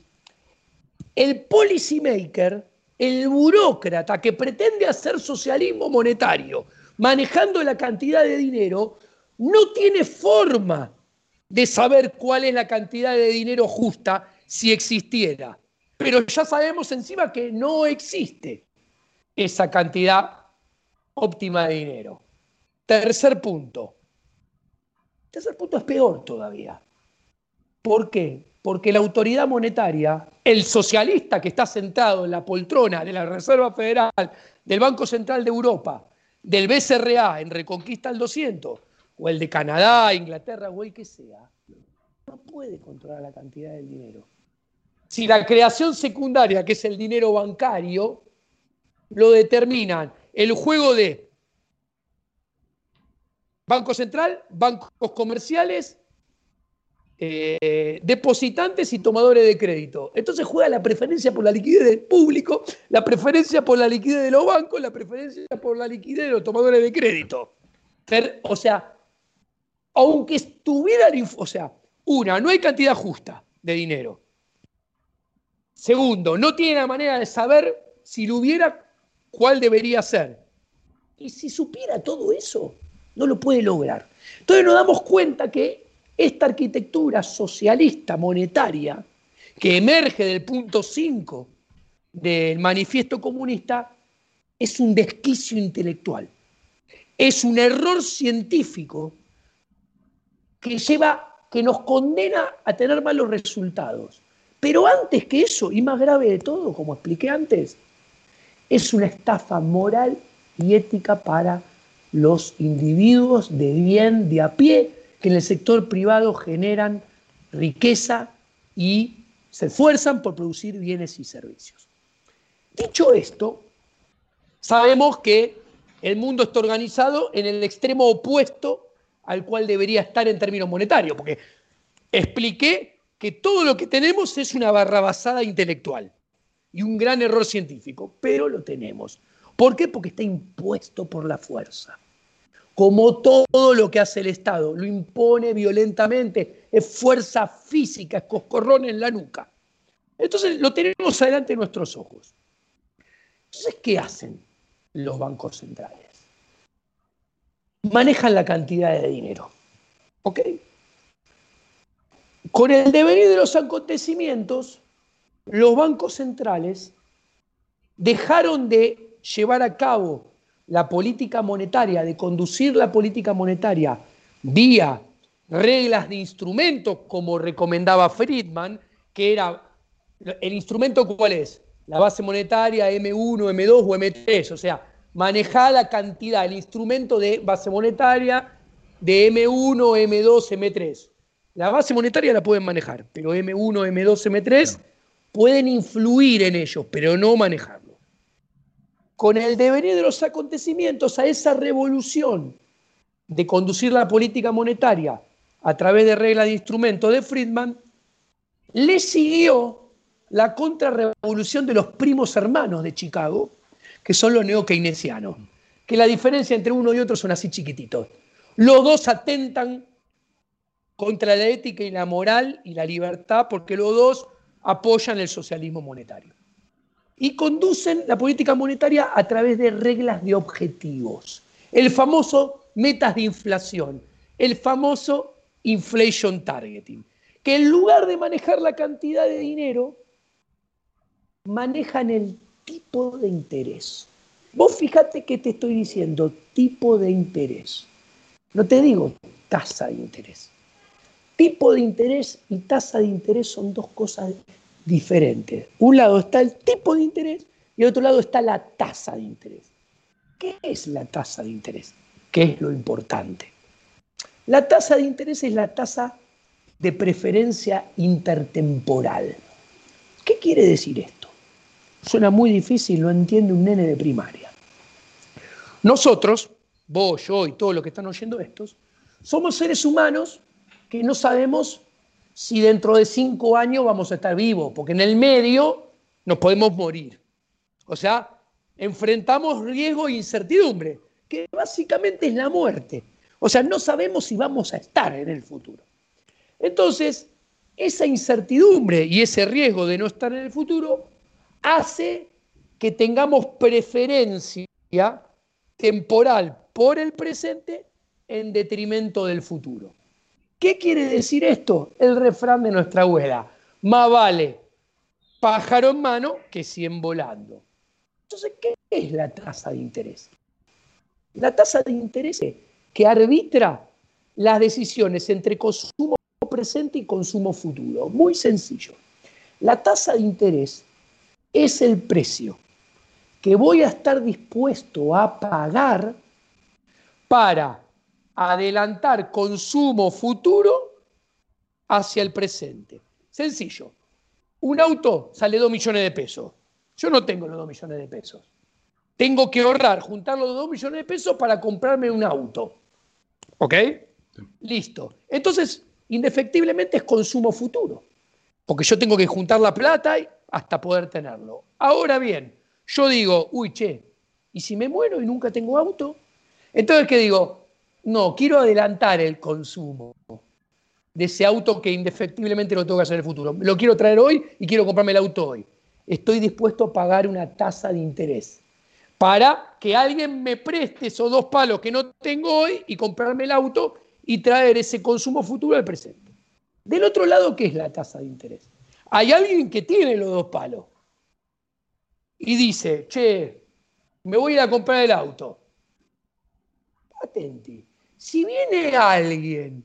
el policymaker el burócrata que pretende hacer socialismo monetario manejando la cantidad de dinero no tiene forma de saber cuál es la cantidad de dinero justa si existiera. Pero ya sabemos encima que no existe esa cantidad óptima de dinero. Tercer punto. Tercer punto es peor todavía. ¿Por qué? Porque la autoridad monetaria, el socialista que está sentado en la poltrona de la Reserva Federal, del Banco Central de Europa, del BCRA en Reconquista al 200, o el de Canadá, Inglaterra, o el que sea, no puede controlar la cantidad del dinero. Si la creación secundaria, que es el dinero bancario, lo determinan el juego de Banco Central, bancos comerciales eh, depositantes y tomadores de crédito. Entonces juega la preferencia por la liquidez del público, la preferencia por la liquidez de los bancos, la preferencia por la liquidez de los tomadores de crédito. O sea, aunque estuvieran, o sea, una, no hay cantidad justa de dinero. Segundo, no tiene la manera de saber si lo hubiera, cuál debería ser. Y si supiera todo eso, no lo puede lograr. Entonces nos damos cuenta que esta arquitectura socialista monetaria que emerge del punto 5 del manifiesto comunista es un desquicio intelectual, es un error científico que lleva, que nos condena a tener malos resultados. Pero antes que eso, y más grave de todo, como expliqué antes, es una estafa moral y ética para los individuos de bien, de a pie, que en el sector privado generan riqueza y se esfuerzan por producir bienes y servicios. Dicho esto, sabemos que el mundo está organizado en el extremo opuesto al cual debería estar en términos monetarios, porque expliqué que todo lo que tenemos es una barrabasada intelectual y un gran error científico, pero lo tenemos. ¿Por qué? Porque está impuesto por la fuerza como todo lo que hace el Estado, lo impone violentamente, es fuerza física, es coscorrón en la nuca. Entonces lo tenemos adelante de nuestros ojos. Entonces, ¿qué hacen los bancos centrales? manejan la cantidad de dinero. ¿Ok? Con el devenir de los acontecimientos, los bancos centrales dejaron de llevar a cabo la política monetaria, de conducir la política monetaria vía reglas de instrumentos, como recomendaba Friedman, que era, ¿el instrumento cuál es? La base monetaria M1, M2 o M3, o sea, manejar la cantidad, el instrumento de base monetaria de M1, M2, M3. La base monetaria la pueden manejar, pero M1, M2, M3 pueden influir en ellos, pero no manejarlo. Con el devenir de los acontecimientos a esa revolución de conducir la política monetaria a través de reglas de instrumentos de Friedman, le siguió la contrarrevolución de los primos hermanos de Chicago, que son los neo-keynesianos, que la diferencia entre uno y otro son así chiquititos. Los dos atentan contra la ética y la moral y la libertad porque los dos apoyan el socialismo monetario. Y conducen la política monetaria a través de reglas de objetivos. El famoso metas de inflación, el famoso inflation targeting, que en lugar de manejar la cantidad de dinero, manejan el tipo de interés. Vos fíjate que te estoy diciendo tipo de interés. No te digo tasa de interés. Tipo de interés y tasa de interés son dos cosas diferentes. Un lado está el tipo de interés y otro lado está la tasa de interés. ¿Qué es la tasa de interés? ¿Qué es lo importante? La tasa de interés es la tasa de preferencia intertemporal. ¿Qué quiere decir esto? Suena muy difícil, lo entiende un nene de primaria. Nosotros, vos, yo y todos los que están oyendo estos, somos seres humanos que no sabemos si dentro de cinco años vamos a estar vivos, porque en el medio nos podemos morir. O sea, enfrentamos riesgo e incertidumbre, que básicamente es la muerte. O sea, no sabemos si vamos a estar en el futuro. Entonces, esa incertidumbre y ese riesgo de no estar en el futuro hace que tengamos preferencia temporal por el presente en detrimento del futuro. ¿Qué quiere decir esto? El refrán de nuestra abuela. Más vale pájaro en mano que cien volando. Entonces, ¿qué es la tasa de interés? La tasa de interés que arbitra las decisiones entre consumo presente y consumo futuro. Muy sencillo. La tasa de interés es el precio que voy a estar dispuesto a pagar para adelantar consumo futuro hacia el presente. Sencillo. Un auto sale 2 millones de pesos. Yo no tengo los 2 millones de pesos. Tengo que ahorrar, juntar los 2 millones de pesos para comprarme un auto. ¿Ok? Listo. Entonces, indefectiblemente es consumo futuro. Porque yo tengo que juntar la plata hasta poder tenerlo. Ahora bien, yo digo, uy, che, ¿y si me muero y nunca tengo auto? Entonces, ¿qué digo? No, quiero adelantar el consumo de ese auto que indefectiblemente lo tengo que hacer en el futuro. Lo quiero traer hoy y quiero comprarme el auto hoy. Estoy dispuesto a pagar una tasa de interés para que alguien me preste esos dos palos que no tengo hoy y comprarme el auto y traer ese consumo futuro al presente. Del otro lado, ¿qué es la tasa de interés? Hay alguien que tiene los dos palos y dice, che, me voy a ir a comprar el auto. Atenti si viene alguien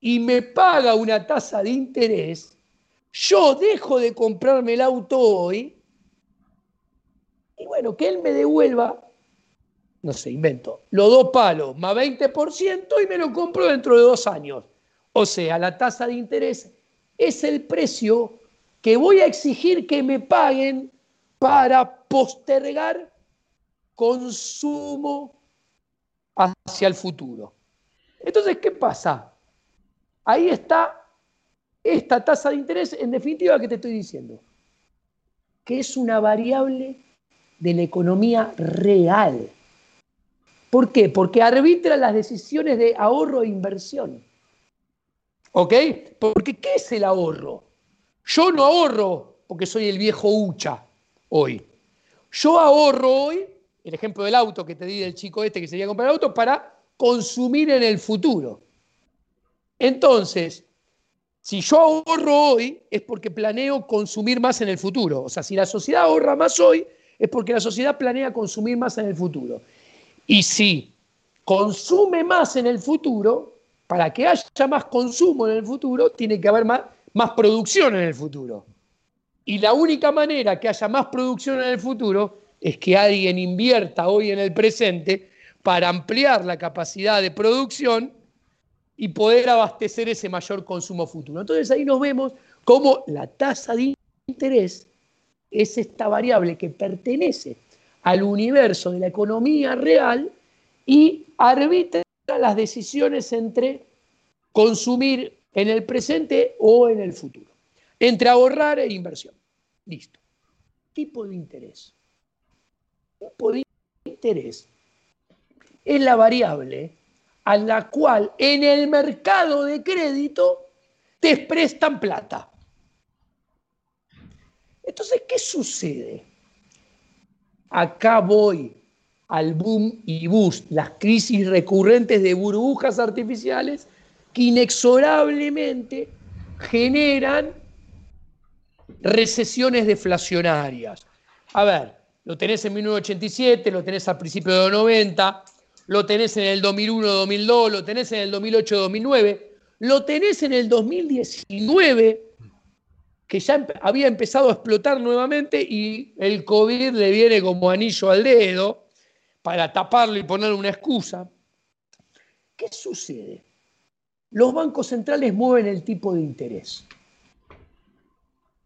y me paga una tasa de interés, yo dejo de comprarme el auto hoy y bueno, que él me devuelva, no sé, invento, los dos palos más 20% y me lo compro dentro de dos años. O sea, la tasa de interés es el precio que voy a exigir que me paguen para postergar consumo hacia el futuro. Entonces, ¿qué pasa? Ahí está esta tasa de interés, en definitiva, que te estoy diciendo, que es una variable de la economía real. ¿Por qué? Porque arbitra las decisiones de ahorro e inversión. ¿Ok? Porque ¿qué es el ahorro? Yo no ahorro porque soy el viejo hucha hoy. Yo ahorro hoy, el ejemplo del auto que te di del chico este que se iba a comprar el auto, para consumir en el futuro. Entonces, si yo ahorro hoy es porque planeo consumir más en el futuro. O sea, si la sociedad ahorra más hoy es porque la sociedad planea consumir más en el futuro. Y si consume más en el futuro, para que haya más consumo en el futuro, tiene que haber más, más producción en el futuro. Y la única manera que haya más producción en el futuro es que alguien invierta hoy en el presente para ampliar la capacidad de producción y poder abastecer ese mayor consumo futuro. Entonces ahí nos vemos cómo la tasa de interés es esta variable que pertenece al universo de la economía real y arbitra las decisiones entre consumir en el presente o en el futuro, entre ahorrar e inversión. Listo. Tipo de interés. Tipo interés es la variable a la cual en el mercado de crédito te prestan plata. Entonces, ¿qué sucede? Acá voy al boom y bust, las crisis recurrentes de burbujas artificiales que inexorablemente generan recesiones deflacionarias. A ver, lo tenés en 1987, lo tenés al principio de los 90, lo tenés en el 2001-2002, lo tenés en el 2008-2009, lo tenés en el 2019, que ya había empezado a explotar nuevamente y el COVID le viene como anillo al dedo para taparlo y ponerle una excusa. ¿Qué sucede? Los bancos centrales mueven el tipo de interés.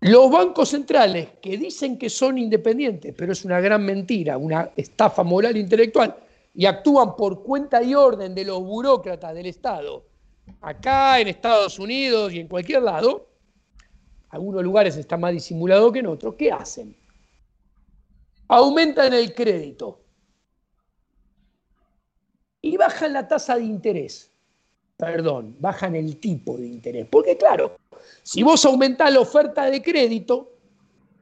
Los bancos centrales que dicen que son independientes, pero es una gran mentira, una estafa moral e intelectual, y actúan por cuenta y orden de los burócratas del Estado, acá en Estados Unidos y en cualquier lado, algunos lugares está más disimulado que en otros, ¿qué hacen? Aumentan el crédito y bajan la tasa de interés. Perdón, bajan el tipo de interés. Porque claro, si vos aumentás la oferta de crédito,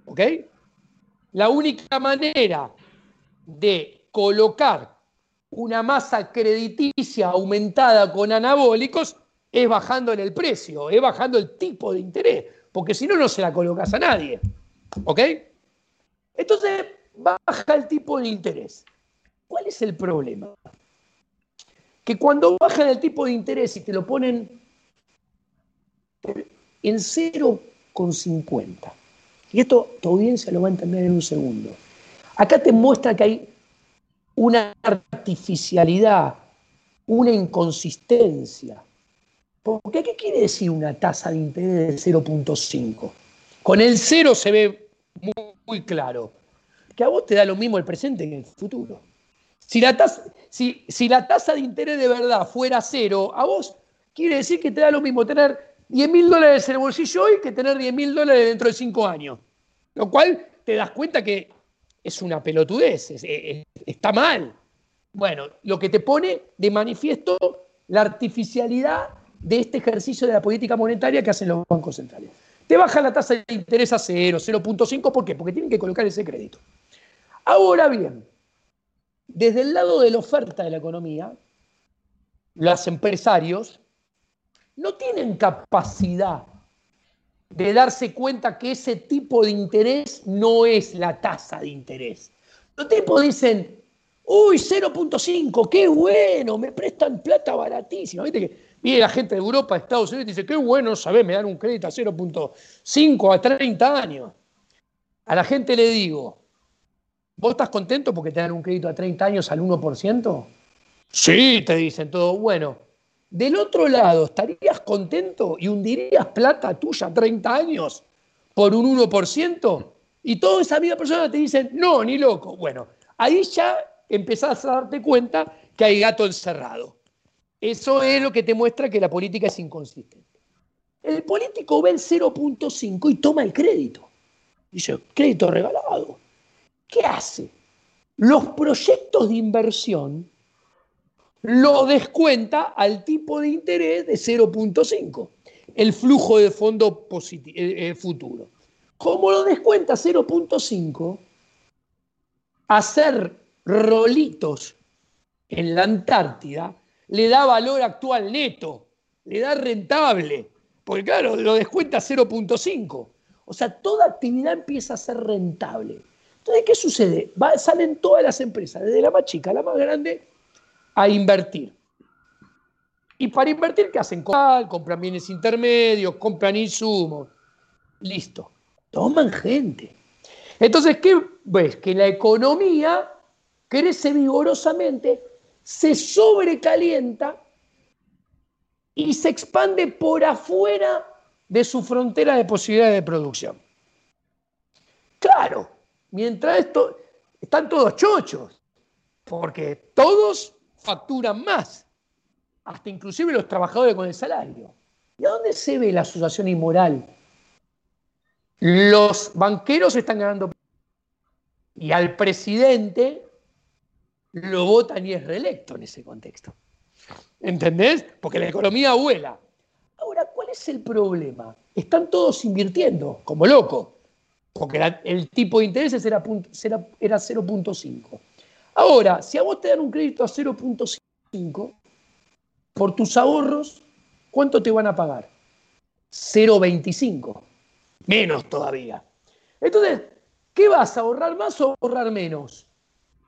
¿ok? La única manera de colocar una masa crediticia aumentada con anabólicos es bajando en el precio, es bajando el tipo de interés, porque si no, no se la colocas a nadie. ¿Ok? Entonces, baja el tipo de interés. ¿Cuál es el problema? Que cuando bajan el tipo de interés y te lo ponen en 0,50, y esto tu audiencia lo va a entender en un segundo, acá te muestra que hay una artificialidad, una inconsistencia. ¿Por qué? ¿Qué quiere decir una tasa de interés de 0.5? Con el cero se ve muy, claro que a vos te da lo mismo el presente que el futuro. Si la, tasa, si, si la tasa de interés de verdad fuera cero, a vos quiere decir que te da lo mismo tener 10 mil dólares en el bolsillo hoy que tener 10 mil dólares dentro de 5 años. Lo cual te das cuenta que es una pelotudez, está mal. Bueno, lo que te pone de manifiesto la artificialidad de este ejercicio de la política monetaria que hacen los bancos centrales. Te baja la tasa de interés a 0, 0.5, ¿por qué? Porque tienen que colocar ese crédito. Ahora bien, desde el lado de la oferta de la economía, los empresarios no tienen capacidad de darse cuenta que ese tipo de interés no es la tasa de interés. Los tipos dicen, uy, 0.5, qué bueno, me prestan plata baratísima. Viste que viene la gente de Europa, Estados Unidos, dice, qué bueno, sabés, me dan un crédito a 0.5 a 30 años. A la gente le digo, ¿vos estás contento porque te dan un crédito a 30 años al 1%? Sí, te dicen todo, bueno, del otro lado, ¿estarías contento y hundirías plata tuya 30 años por un 1%? Y toda esa misma persona te dicen, no, ni loco. Bueno, ahí ya empezás a darte cuenta que hay gato encerrado. Eso es lo que te muestra que la política es inconsistente. El político ve el 0.5 y toma el crédito. Dice, crédito regalado. ¿Qué hace? Los proyectos de inversión lo descuenta al tipo de interés de 0.5, el flujo de fondo eh, eh, futuro. Como lo descuenta 0.5, hacer rolitos en la Antártida le da valor actual neto, le da rentable, porque claro, lo descuenta 0.5. O sea, toda actividad empieza a ser rentable. Entonces, ¿qué sucede? salen todas las empresas, desde la más chica a la más grande, a invertir. Y para invertir, ¿qué hacen? Compran bienes intermedios, compran insumos. Listo. Toman gente. Entonces, ¿qué ves? Que la economía crece vigorosamente, se sobrecalienta y se expande por afuera de su frontera de posibilidades de producción. Claro, mientras esto, están todos chochos, porque todos facturan más, hasta inclusive los trabajadores con el salario. ¿Y a dónde se ve la asociación inmoral? Los banqueros están ganando y al presidente lo votan y es reelecto en ese contexto. ¿Entendés? Porque la economía vuela. Ahora, ¿cuál es el problema? Están todos invirtiendo como locos, porque el tipo de intereses era, era 0.5. Ahora, si a vos te dan un crédito a 0.5, por tus ahorros, ¿cuánto te van a pagar? 0.25. Menos todavía. Entonces, ¿qué vas a ahorrar más o ahorrar menos?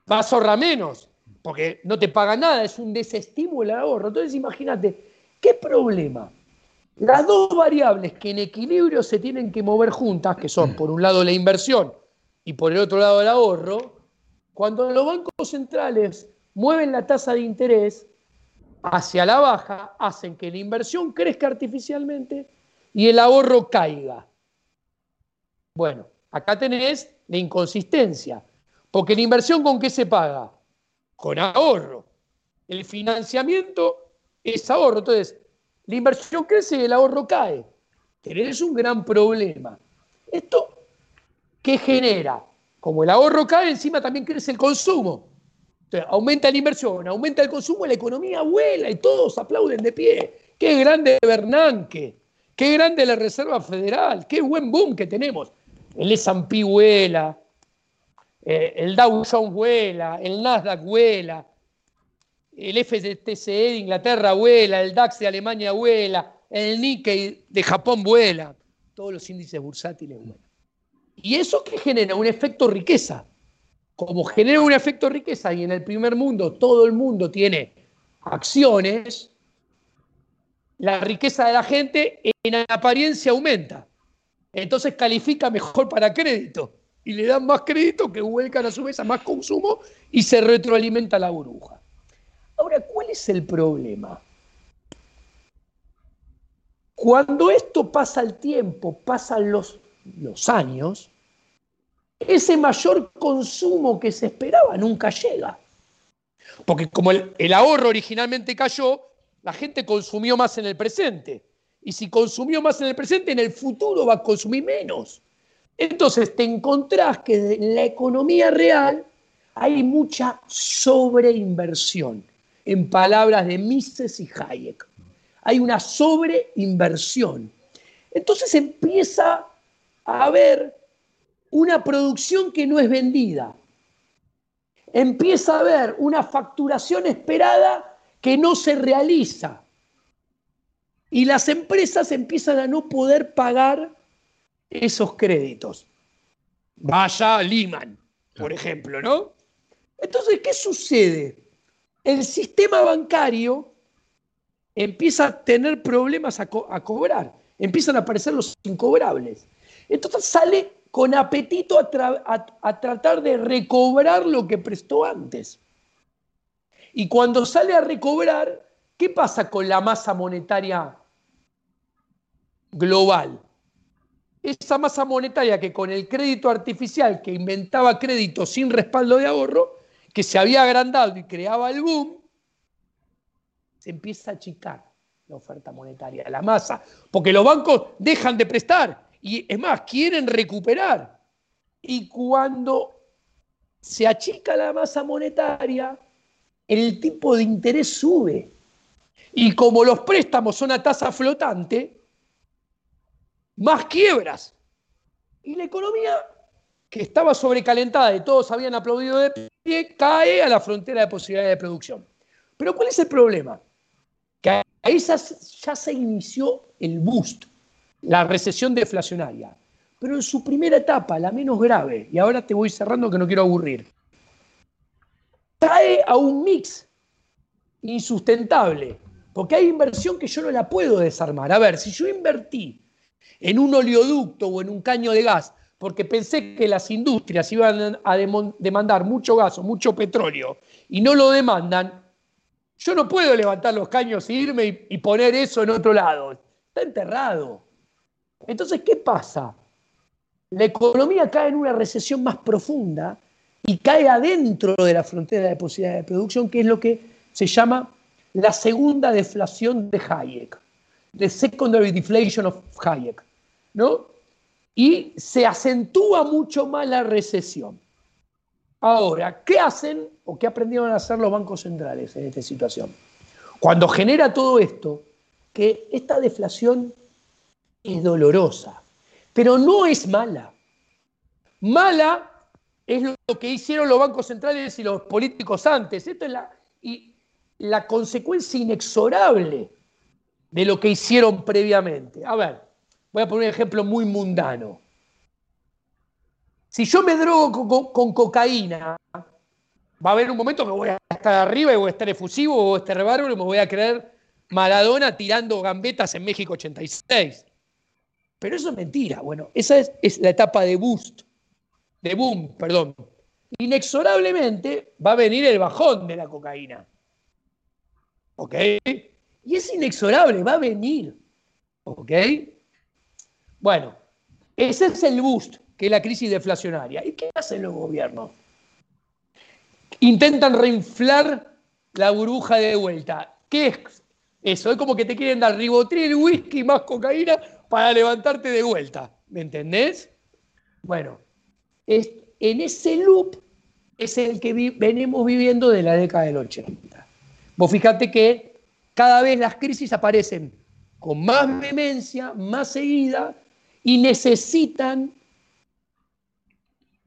Vas a ahorrar menos, porque no te paga nada, es un desestímulo el ahorro. Entonces, imagínate, ¿qué problema? Las dos variables que en equilibrio se tienen que mover juntas, que son por un lado la inversión y por el otro lado el ahorro, cuando los bancos centrales mueven la tasa de interés hacia la baja, hacen que la inversión crezca artificialmente y el ahorro caiga. Bueno, acá tenés la inconsistencia, porque la inversión con qué se paga? Con ahorro. El financiamiento es ahorro. Entonces, la inversión crece y el ahorro cae. Tenés un gran problema. ¿Esto qué genera? Como el ahorro cae, encima también crece el consumo. Entonces, aumenta la inversión, aumenta el consumo, la economía vuela y todos aplauden de pie. Qué grande Bernanke, qué grande la Reserva Federal, qué buen boom que tenemos el S&P vuela, eh, el Dow Jones vuela, el Nasdaq vuela, el FTSE de Inglaterra vuela, el DAX de Alemania vuela, el Nikkei de Japón vuela, todos los índices bursátiles vuelan. ¿Y eso qué genera? Un efecto riqueza. Como genera un efecto riqueza y en el primer mundo todo el mundo tiene acciones, la riqueza de la gente en apariencia aumenta entonces califica mejor para crédito y le dan más crédito que vuelcan a su vez a más consumo y se retroalimenta la burbuja. Ahora, ¿cuál es el problema? Cuando esto pasa el tiempo, pasan los, los años, ese mayor consumo que se esperaba nunca llega. Porque como el, el ahorro originalmente cayó, la gente consumió más en el presente. Y si consumió más en el presente, en el futuro va a consumir menos. Entonces te encontrás que en la economía real hay mucha sobreinversión. En palabras de Mises y Hayek. Hay una sobreinversión. Entonces empieza a haber una producción que no es vendida. Empieza a haber una facturación esperada que no se realiza. Y las empresas empiezan a no poder pagar esos créditos. Vaya Lehman, por ejemplo, ¿no? Entonces, ¿qué sucede? El sistema bancario empieza a tener problemas a, cobrar, empiezan a aparecer los incobrables. Entonces sale con apetito a tratar de recobrar lo que prestó antes. Y cuando sale a recobrar, ¿qué pasa con la masa monetaria global. Esa masa monetaria que con el crédito artificial que inventaba crédito sin respaldo de ahorro, que se había agrandado y creaba el boom, se empieza a achicar la oferta monetaria, la masa, porque los bancos dejan de prestar y es más, quieren recuperar. Y cuando se achica la masa monetaria, el tipo de interés sube. Y como los préstamos son a tasa flotante, más quiebras. Y la economía, que estaba sobrecalentada y todos habían aplaudido de pie, cae a la frontera de posibilidades de producción. Pero ¿cuál es el problema? ahí ya, ya se inició el boost, la recesión deflacionaria. Pero en su primera etapa, la menos grave, y ahora te voy cerrando que no quiero aburrir, trae a un mix insustentable, porque hay inversión que yo no la puedo desarmar. A ver, si yo invertí en un oleoducto o en un caño de gas, porque pensé que las industrias iban a demandar mucho gas mucho petróleo y no lo demandan, yo no puedo levantar los caños e irme y, poner eso en otro lado. Está enterrado. Entonces, ¿qué pasa? La economía cae en una recesión más profunda y cae adentro de la frontera de posibilidad de producción, que es lo que se llama la segunda deflación de Hayek, the secondary deflation of Hayek, ¿no? Y se acentúa mucho más la recesión. Ahora, ¿qué hacen o qué aprendieron a hacer los bancos centrales en esta situación? Cuando genera todo esto, que esta deflación es dolorosa, pero no es mala. Mala es lo que hicieron los bancos centrales y los políticos antes. Esto es la, y la consecuencia inexorable de lo que hicieron previamente. A ver, voy a poner un ejemplo muy mundano. Si yo me drogo con, cocaína, va a haber un momento que voy a estar arriba y voy a estar efusivo, voy a estar bárbaro y me voy a creer Maradona tirando gambetas en México 86. Pero eso es mentira. Bueno, esa es, es la etapa de boost, de boom, perdón. Inexorablemente va a venir el bajón de la cocaína. ¿Ok? Y es inexorable, va a venir. ¿Ok? Bueno, ese es el boost que es la crisis deflacionaria. ¿Y qué hacen los gobiernos? Intentan reinflar la burbuja de vuelta. ¿Qué es eso? Es como que te quieren dar ribotril, whisky más cocaína para levantarte de vuelta. ¿Me entendés? Bueno, es, en ese loop es el que venimos viviendo de la década del 80. Vos fíjate que cada vez las crisis aparecen con más vehemencia, más seguida y necesitan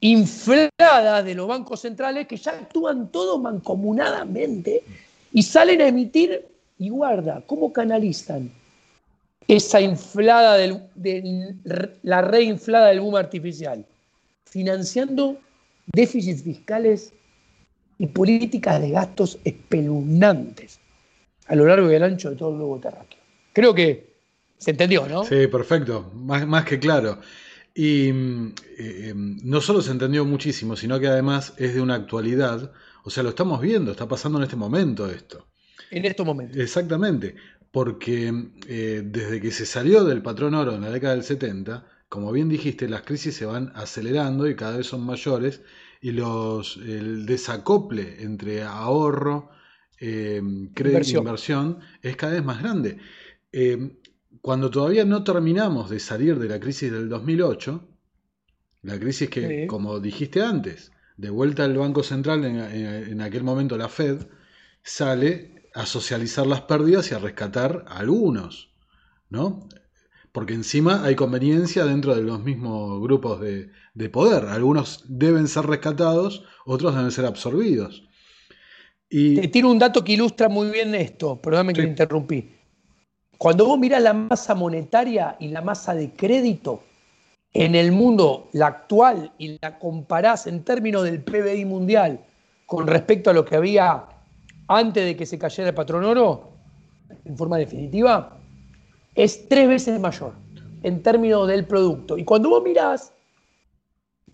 infladas de los bancos centrales que ya actúan todos mancomunadamente y salen a emitir y guarda, ¿cómo canalizan esa inflada del, la reinflada del boom artificial? Financiando déficits fiscales y políticas de gastos espeluznantes a lo largo y el ancho de todo el globo terráqueo. Creo que se entendió, ¿no? Sí, perfecto, más, más que claro. Y mm, eh, em, no solo se entendió muchísimo, sino que además es de una actualidad, o sea, lo estamos viendo, está pasando en este momento esto. En estos momentos. Exactamente, porque eh, desde que se salió del patrón oro en la década del 70, como bien dijiste, las crisis se van acelerando y cada vez son mayores y los, el desacople entre ahorro, eh, crédito e inversión es cada vez más grande. Eh, cuando todavía no terminamos de salir de la crisis del 2008, la crisis que, como dijiste antes, de vuelta al Banco Central, en, aquel momento la Fed, sale a socializar las pérdidas y a rescatar a algunos, ¿no? Porque encima hay conveniencia dentro de los mismos grupos de, poder. Algunos deben ser rescatados, otros deben ser absorbidos. Y... Te tiro un dato que ilustra muy bien esto, perdóname que te interrumpí. Cuando vos mirás la masa monetaria y la masa de crédito en el mundo, la actual, y la comparás en términos del PBI mundial con respecto a lo que había antes de que se cayera el patrón oro, en forma definitiva, es tres veces mayor en términos del producto. Y cuando vos mirás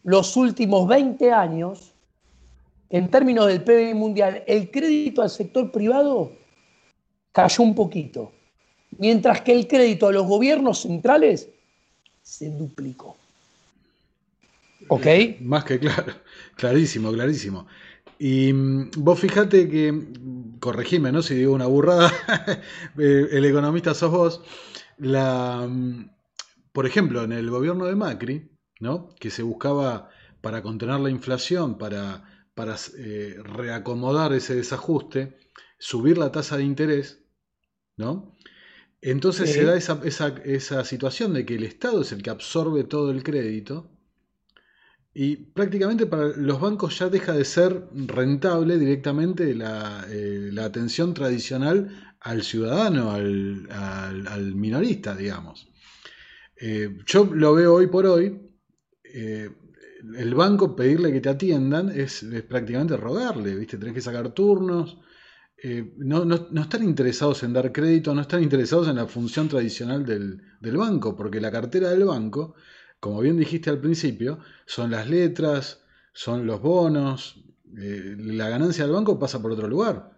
los últimos 20 años, en términos del PBI mundial, el crédito al sector privado cayó un poquito mientras que el crédito a los gobiernos centrales se duplicó. ¿Ok? Más que claro, clarísimo, clarísimo. Y mm, vos fíjate que, corregime, ¿no? Si digo una burrada, eh, el economista sos vos, la, mm, por ejemplo, en el gobierno de Macri, ¿no? Que se buscaba para contener la inflación, para, para eh, reacomodar ese desajuste, subir la tasa de interés, ¿no? Entonces se da esa, esa, esa, situación de que el Estado es el que absorbe todo el crédito Y prácticamente para los bancos ya deja de ser rentable directamente la, eh, atención tradicional al ciudadano, al, minorista, digamos. Eh, yo lo veo hoy por hoy, eh, el banco pedirle que te atiendan es, prácticamente rogarle, ¿viste? Tenés que sacar turnos, no, están interesados en dar crédito, no están interesados en la función tradicional del, del banco, porque la cartera del banco como bien dijiste al principio, son las letras, son los bonos, eh, la ganancia del banco pasa por otro lugar.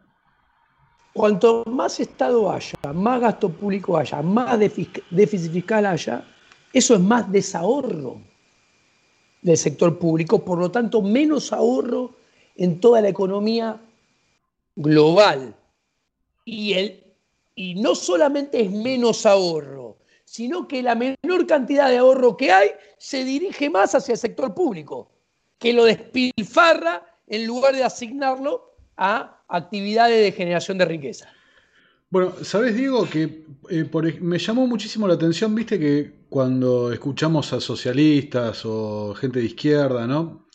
Cuanto más Estado haya, más gasto público haya, más déficit fiscal haya, eso es más desahorro del sector público, por lo tanto menos ahorro en toda la economía global. Y, el, y no solamente es menos ahorro, sino que la menor cantidad de ahorro que hay se dirige más hacia el sector público, que lo despilfarra en lugar de asignarlo a actividades de generación de riqueza. Bueno, sabes, Diego, que eh, me llamó muchísimo la atención, viste, que cuando escuchamos a socialistas o gente de izquierda, ¿no?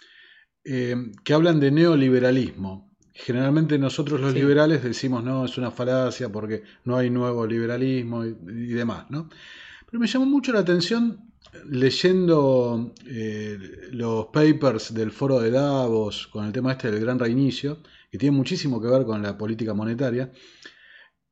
Eh, que hablan de neoliberalismo. Generalmente nosotros los liberales decimos, no, es una falacia porque no hay nuevo liberalismo y demás, ¿no? Pero me llamó mucho la atención leyendo eh, los papers del foro de Davos con el tema este del gran reinicio, que tiene muchísimo que ver con la política monetaria,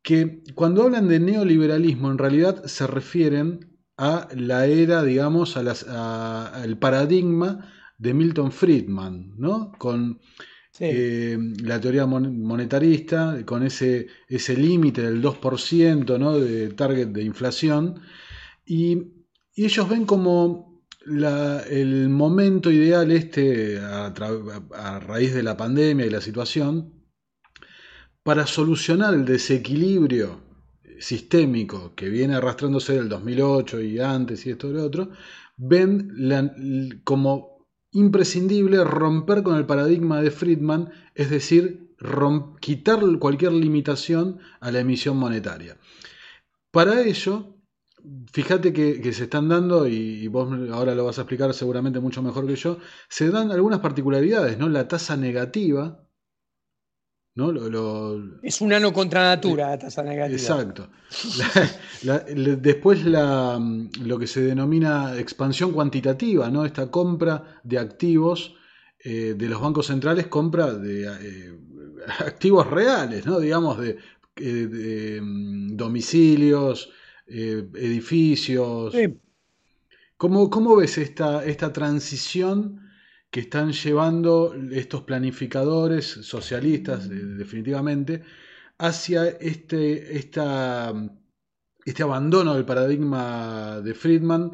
que cuando hablan de neoliberalismo en realidad se refieren a la era, digamos, al paradigma de Milton Friedman, ¿no? Con eh, la teoría monetarista, con ese, ese límite del 2% ¿no? de target de inflación, y, ellos ven como el momento ideal este, a, raíz de la pandemia y la situación, para solucionar el desequilibrio sistémico que viene arrastrándose del 2008 y antes y esto y lo otro, ven como imprescindible romper con el paradigma de Friedman, es decir, quitar cualquier limitación a la emisión monetaria. Para ello, fíjate que, se están dando, y, vos ahora lo vas a explicar seguramente mucho mejor que yo, se dan algunas particularidades, ¿no? La tasa negativa. ¿No? es un ano contra natura la tasa negativa. Exacto. después la, lo que se denomina expansión cuantitativa, ¿no? Esta compra de activos eh, de los bancos centrales, compra de eh, activos reales, ¿no? Digamos, de, eh, de mm, domicilios, eh, edificios. ¿Cómo, ves esta, esta transición que están llevando estos planificadores socialistas, definitivamente, hacia este, esta, este abandono del paradigma de Friedman?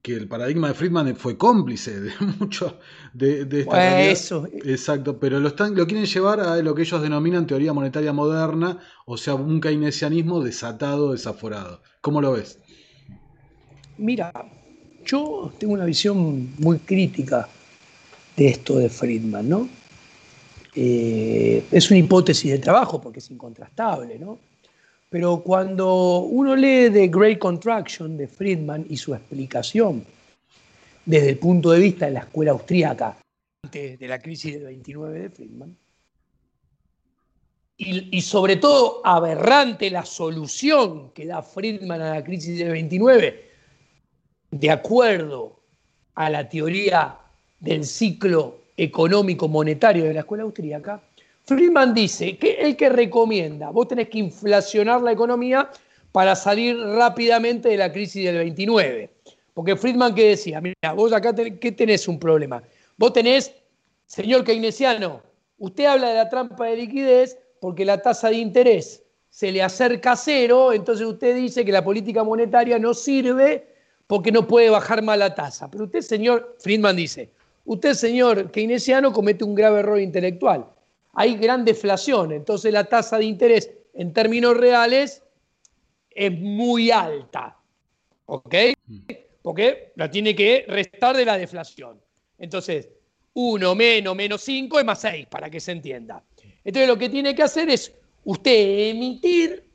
que el paradigma de Friedman fue cómplice de mucho de, esta eso. Exacto, pero lo, están, lo quieren llevar a lo que ellos denominan teoría monetaria moderna, o sea, un keynesianismo desatado, desaforado. ¿Cómo lo ves? Mira, yo tengo una visión muy crítica de esto de Friedman, ¿no? Eh, es una hipótesis de trabajo porque es incontrastable, ¿no? Pero cuando uno lee The Great Contraction de Friedman y su explicación desde el punto de vista de la escuela austríaca antes de la crisis del 29 de Friedman, y, sobre todo aberrante la solución que da Friedman a la crisis del 29, de acuerdo a la teoría del ciclo económico monetario de la escuela austríaca, Friedman dice que el que recomienda, vos tenés que inflacionar la economía para salir rápidamente de la crisis del 29. Porque Friedman que decía, mira, vos acá ¿qué tenés un problema. Vos tenés, señor keynesiano, usted habla de la trampa de liquidez porque la tasa de interés se le acerca a cero, entonces usted dice que la política monetaria no sirve porque no puede bajar más la tasa. Pero usted, señor, Friedman dice, usted, señor keynesiano, comete un grave error intelectual hay gran deflación, entonces la tasa de interés en términos reales es muy alta, ¿ok? Porque la tiene que restar de la deflación. Entonces, 1 menos menos 5 es más 6, para que se entienda. Entonces lo que tiene que hacer es usted emitir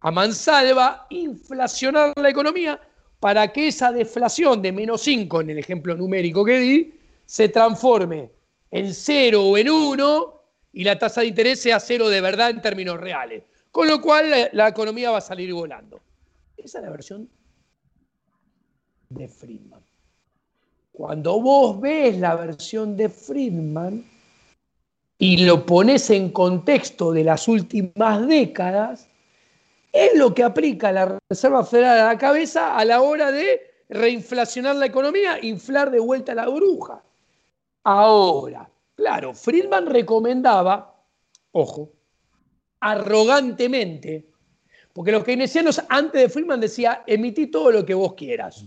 a mansalva, inflacionar la economía, para que esa deflación de menos 5, en el ejemplo numérico que di, se transforme en 0 o en 1 y la tasa de interés sea cero de verdad en términos reales. Con lo cual la, la economía va a salir volando. Esa es la versión de Friedman. Cuando vos ves la versión de Friedman y lo pones en contexto de las últimas décadas, es lo que aplica la Reserva Federal a la cabeza a la hora de reinflacionar la economía, inflar de vuelta la bruja. Ahora, claro, Friedman recomendaba, ojo, arrogantemente, porque los keynesianos antes de Friedman decía, emití todo lo que vos quieras.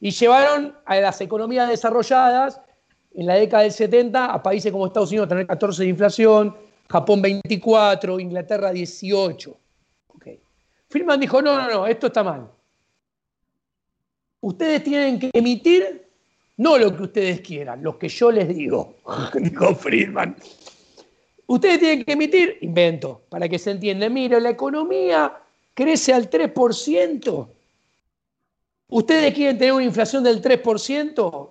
Y llevaron a las economías desarrolladas en la década del 70 a países como Estados Unidos a tener 14 de inflación, Japón 24, Inglaterra 18. Friedman dijo, no, no, no, esto está mal. Ustedes tienen que emitir no lo que ustedes quieran, lo que yo les digo, dijo Friedman. Ustedes tienen que emitir, invento, para que se entienda, mire, la economía crece al 3%. Ustedes quieren tener una inflación del 3%,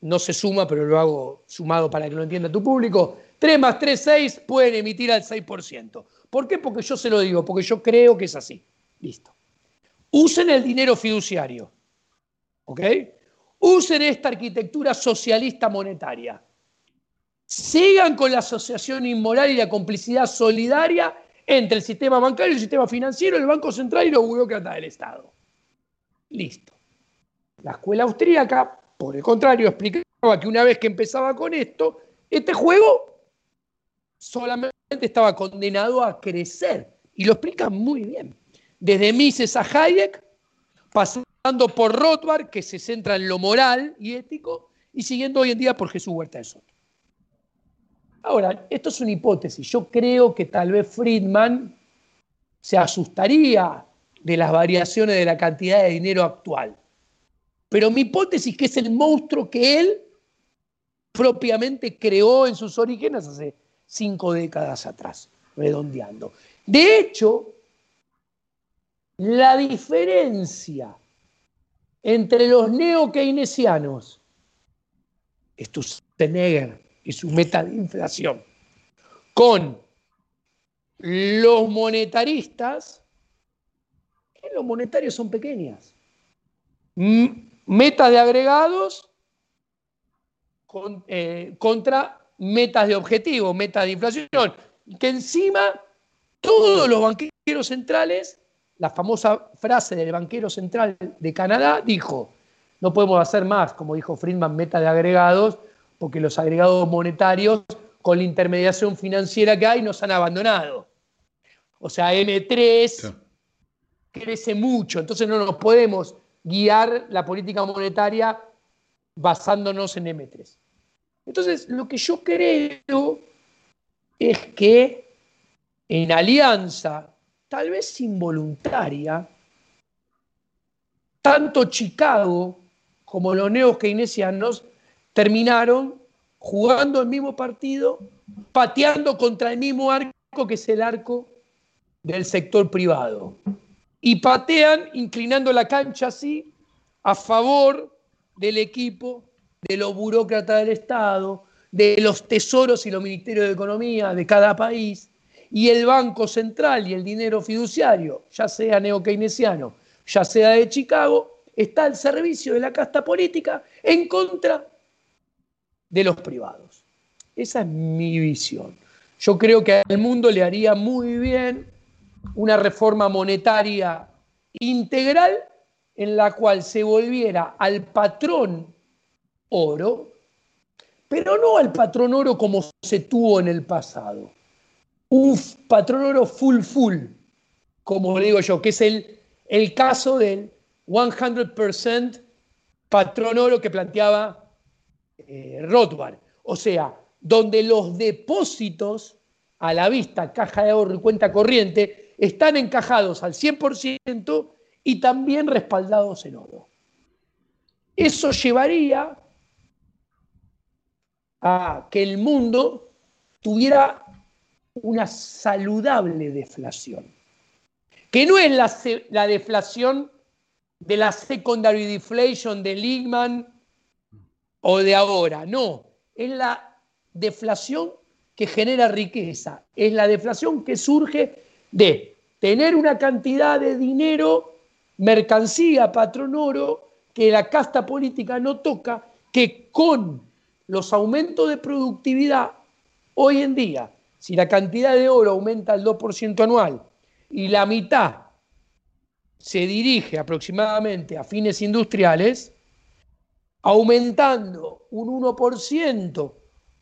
no se suma, pero lo hago sumado para que lo entienda tu público. 3 más 3, 6, pueden emitir al 6%. ¿Por qué? Porque yo se lo digo, porque yo creo que es así. Listo. Usen el dinero fiduciario. ¿Ok? Usen esta arquitectura socialista monetaria. Sigan con la asociación inmoral y la complicidad solidaria entre el sistema bancario, el sistema financiero, el Banco Central y los burócratas del Estado. Listo. La escuela austríaca, por el contrario, explicaba que una vez que empezaba con esto, este juego solamente estaba condenado a crecer. Y lo explica muy bien. Desde Mises a Hayek, pasando por Rothbard, que se centra en lo moral y ético, y siguiendo hoy en día por Jesús Huerta de Soto. Ahora, esto es una hipótesis. Yo creo que tal vez Friedman se asustaría de las variaciones de la cantidad de dinero actual. Pero mi hipótesis es que es el monstruo que él propiamente creó en sus orígenes hace cinco décadas atrás, redondeando. De hecho, la diferencia entre los neo-keynesianos, Stussenegger y su meta de inflación, con los monetaristas, los monetarios son pequeñas. Metas de agregados eh, contra metas de objetivo, metas de inflación, que encima todos los banqueros centrales, la famosa frase del banquero central de Canadá dijo, no podemos hacer más, como dijo Friedman, meta de agregados, porque los agregados monetarios con la intermediación financiera que hay nos han abandonado. O sea, M3 crece mucho, entonces no nos podemos guiar la política monetaria basándonos en M3. Entonces, lo que yo creo es que en alianza, tal vez involuntaria, tanto Chicago como los neos keynesianos terminaron jugando el mismo partido, pateando contra el mismo arco que es el arco del sector privado. Y patean inclinando la cancha así a favor del equipo de los burócratas del Estado, de los tesoros y los ministerios de Economía de cada país, y el Banco Central y el dinero fiduciario, ya sea neokeynesiano, ya sea de Chicago, está al servicio de la casta política en contra de los privados. Esa es mi visión. Yo creo que al mundo le haría muy bien una reforma monetaria integral en la cual se volviera al patrón oro, pero no al patrón oro como se tuvo en el pasado. Un patrón oro full full, como digo yo, que es el, el caso del 100% patrón oro que planteaba eh, Rothbard. O sea, donde los depósitos a la vista, caja de ahorro y cuenta corriente, están encajados al 100% y también respaldados en oro. Eso llevaría a que el mundo tuviera una saludable deflación, que no es la, deflación de la secondary deflation de Lehman o de ahora. No, es la deflación que genera riqueza, es la deflación que surge de tener una cantidad de dinero, mercancía, patrón oro, que la casta política no toca, que con los aumentos de productividad hoy en día, si la cantidad de oro aumenta al 2% anual y la mitad se dirige aproximadamente a fines industriales, aumentando un 1%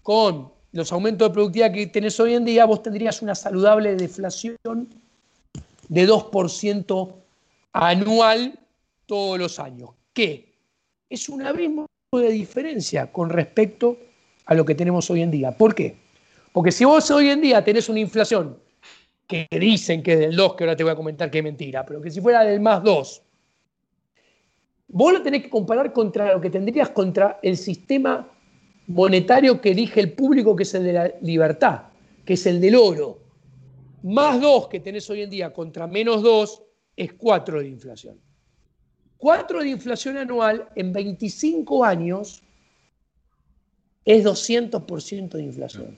con los aumentos de productividad que tenés hoy en día, vos tendrías una saludable deflación de 2% anual todos los años. ¿Qué? Es un abismo de diferencia con respecto a lo que tenemos hoy en día. ¿Por qué? Porque si vos hoy en día tenés una inflación que dicen que es del 2, que ahora te voy a comentar que es mentira, pero que si fuera del más 2, vos lo tenés que comparar contra lo que tendrías contra el sistema monetario que elige el público, que es el de la libertad, que es el del oro. Más 2 que tenés hoy en día contra menos 2 es 4 de inflación. 4 de inflación anual en 25 años es 200% de inflación.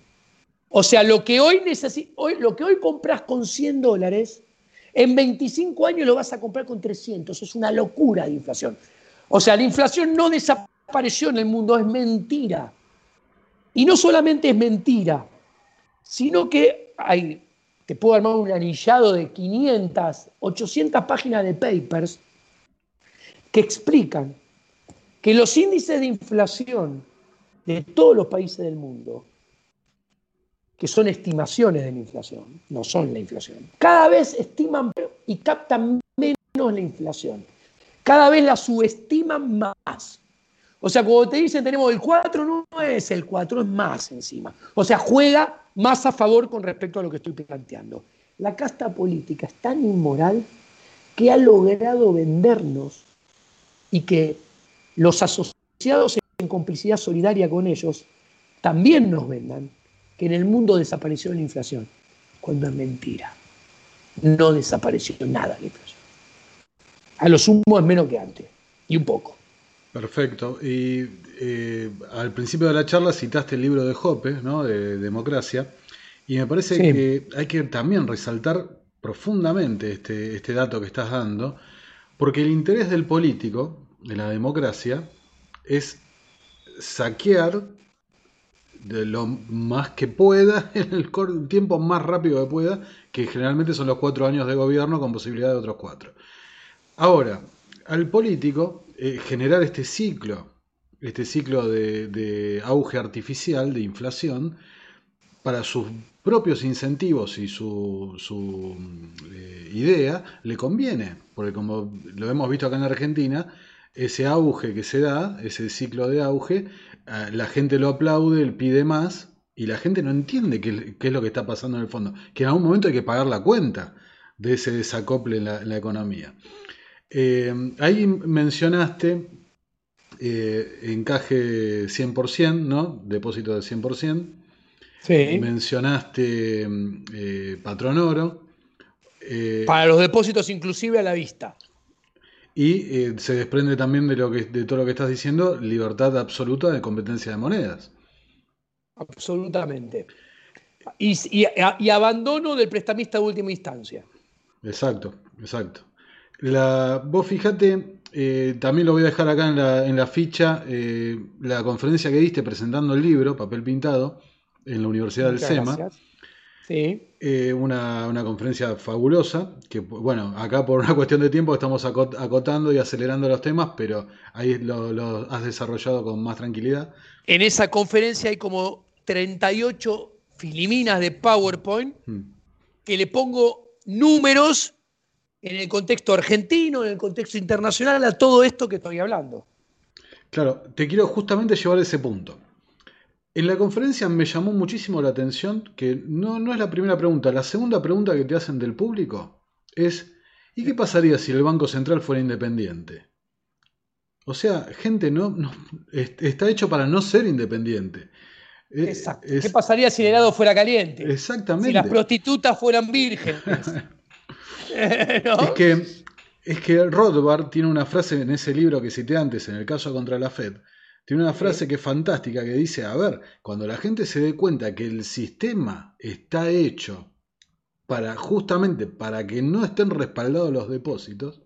O sea, lo que hoy, hoy, lo que hoy compras con 100 dólares, en 25 años lo vas a comprar con 300. Es una locura de inflación. O sea, la inflación no desapareció en el mundo, es mentira. Y no solamente es mentira, sino que hay, te puedo armar un anillado de 500, 800 páginas de papers que explican que los índices de inflación de todos los países del mundo, que son estimaciones de la inflación, no son la inflación, cada vez estiman y captan menos la inflación, cada vez la subestiman más. O sea, cuando te dicen tenemos el 4, no es el 4, es más encima. O sea, juega más a favor con respecto a lo que estoy planteando. La casta política es tan inmoral que ha logrado vendernos y que los asociados en complicidad solidaria con ellos también nos vendan que en el mundo desapareció la inflación, cuando es mentira. No desapareció nada la inflación. A lo sumo es menos que antes, y un poco. Perfecto. Y eh, al principio de la charla citaste el libro de Hoppe, ¿no? de Democracia, y me parece que hay que también resaltar profundamente este, este dato que estás dando, porque el interés del político, de la democracia, es saquear de lo más que pueda, en el tiempo más rápido que pueda, que generalmente son los cuatro años de gobierno con posibilidad de otros cuatro. Ahora, al político eh, generar este ciclo, este ciclo de, auge artificial, de inflación, para sus propios incentivos y su, eh, idea, le conviene, porque como lo hemos visto acá en Argentina, ese auge que se da, ese ciclo de auge, eh, la gente lo aplaude, él pide más, y la gente no entiende qué, es lo que está pasando en el fondo, que en algún momento hay que pagar la cuenta de ese desacople en la economía. Eh, ahí mencionaste eh, encaje 100%, ¿no? Depósito de 100%. Sí. Mencionaste eh, patrón oro. Para los depósitos inclusive a la vista. Y se desprende también de, lo que, de todo lo que estás diciendo, libertad absoluta de competencia de monedas. Absolutamente. y abandono del prestamista de última instancia. Exacto, exacto. La, vos fíjate, eh, también lo voy a dejar acá en la, en la ficha, eh, la conferencia que diste presentando el libro, Papel Pintado, en la Universidad del SEMA. Sí. Eh, una, conferencia fabulosa, que bueno, acá por una cuestión de tiempo estamos acotando y acelerando los temas, pero ahí lo, has desarrollado con más tranquilidad. En esa conferencia hay como 38 filiminas de PowerPoint hmm. que le pongo números en el contexto argentino, en el contexto internacional, a todo esto que estoy hablando. Claro, te quiero justamente llevar a ese punto. En la conferencia me llamó muchísimo la atención que no, no es la primera pregunta, la segunda pregunta que te hacen del público es, ¿y qué pasaría si el Banco Central fuera independiente? O sea, gente no, está hecho para no ser independiente. Eh, Exacto. ¿Qué pasaría si el helado fuera caliente? Exactamente. Si las prostitutas fueran vírgenes. Es que es que Rothbard tiene una frase en ese libro que cité antes, en el caso contra la Fed, tiene una frase que es fantástica que dice, a ver, cuando la gente se dé cuenta que el sistema está hecho para justamente para que no estén respaldados los depósitos,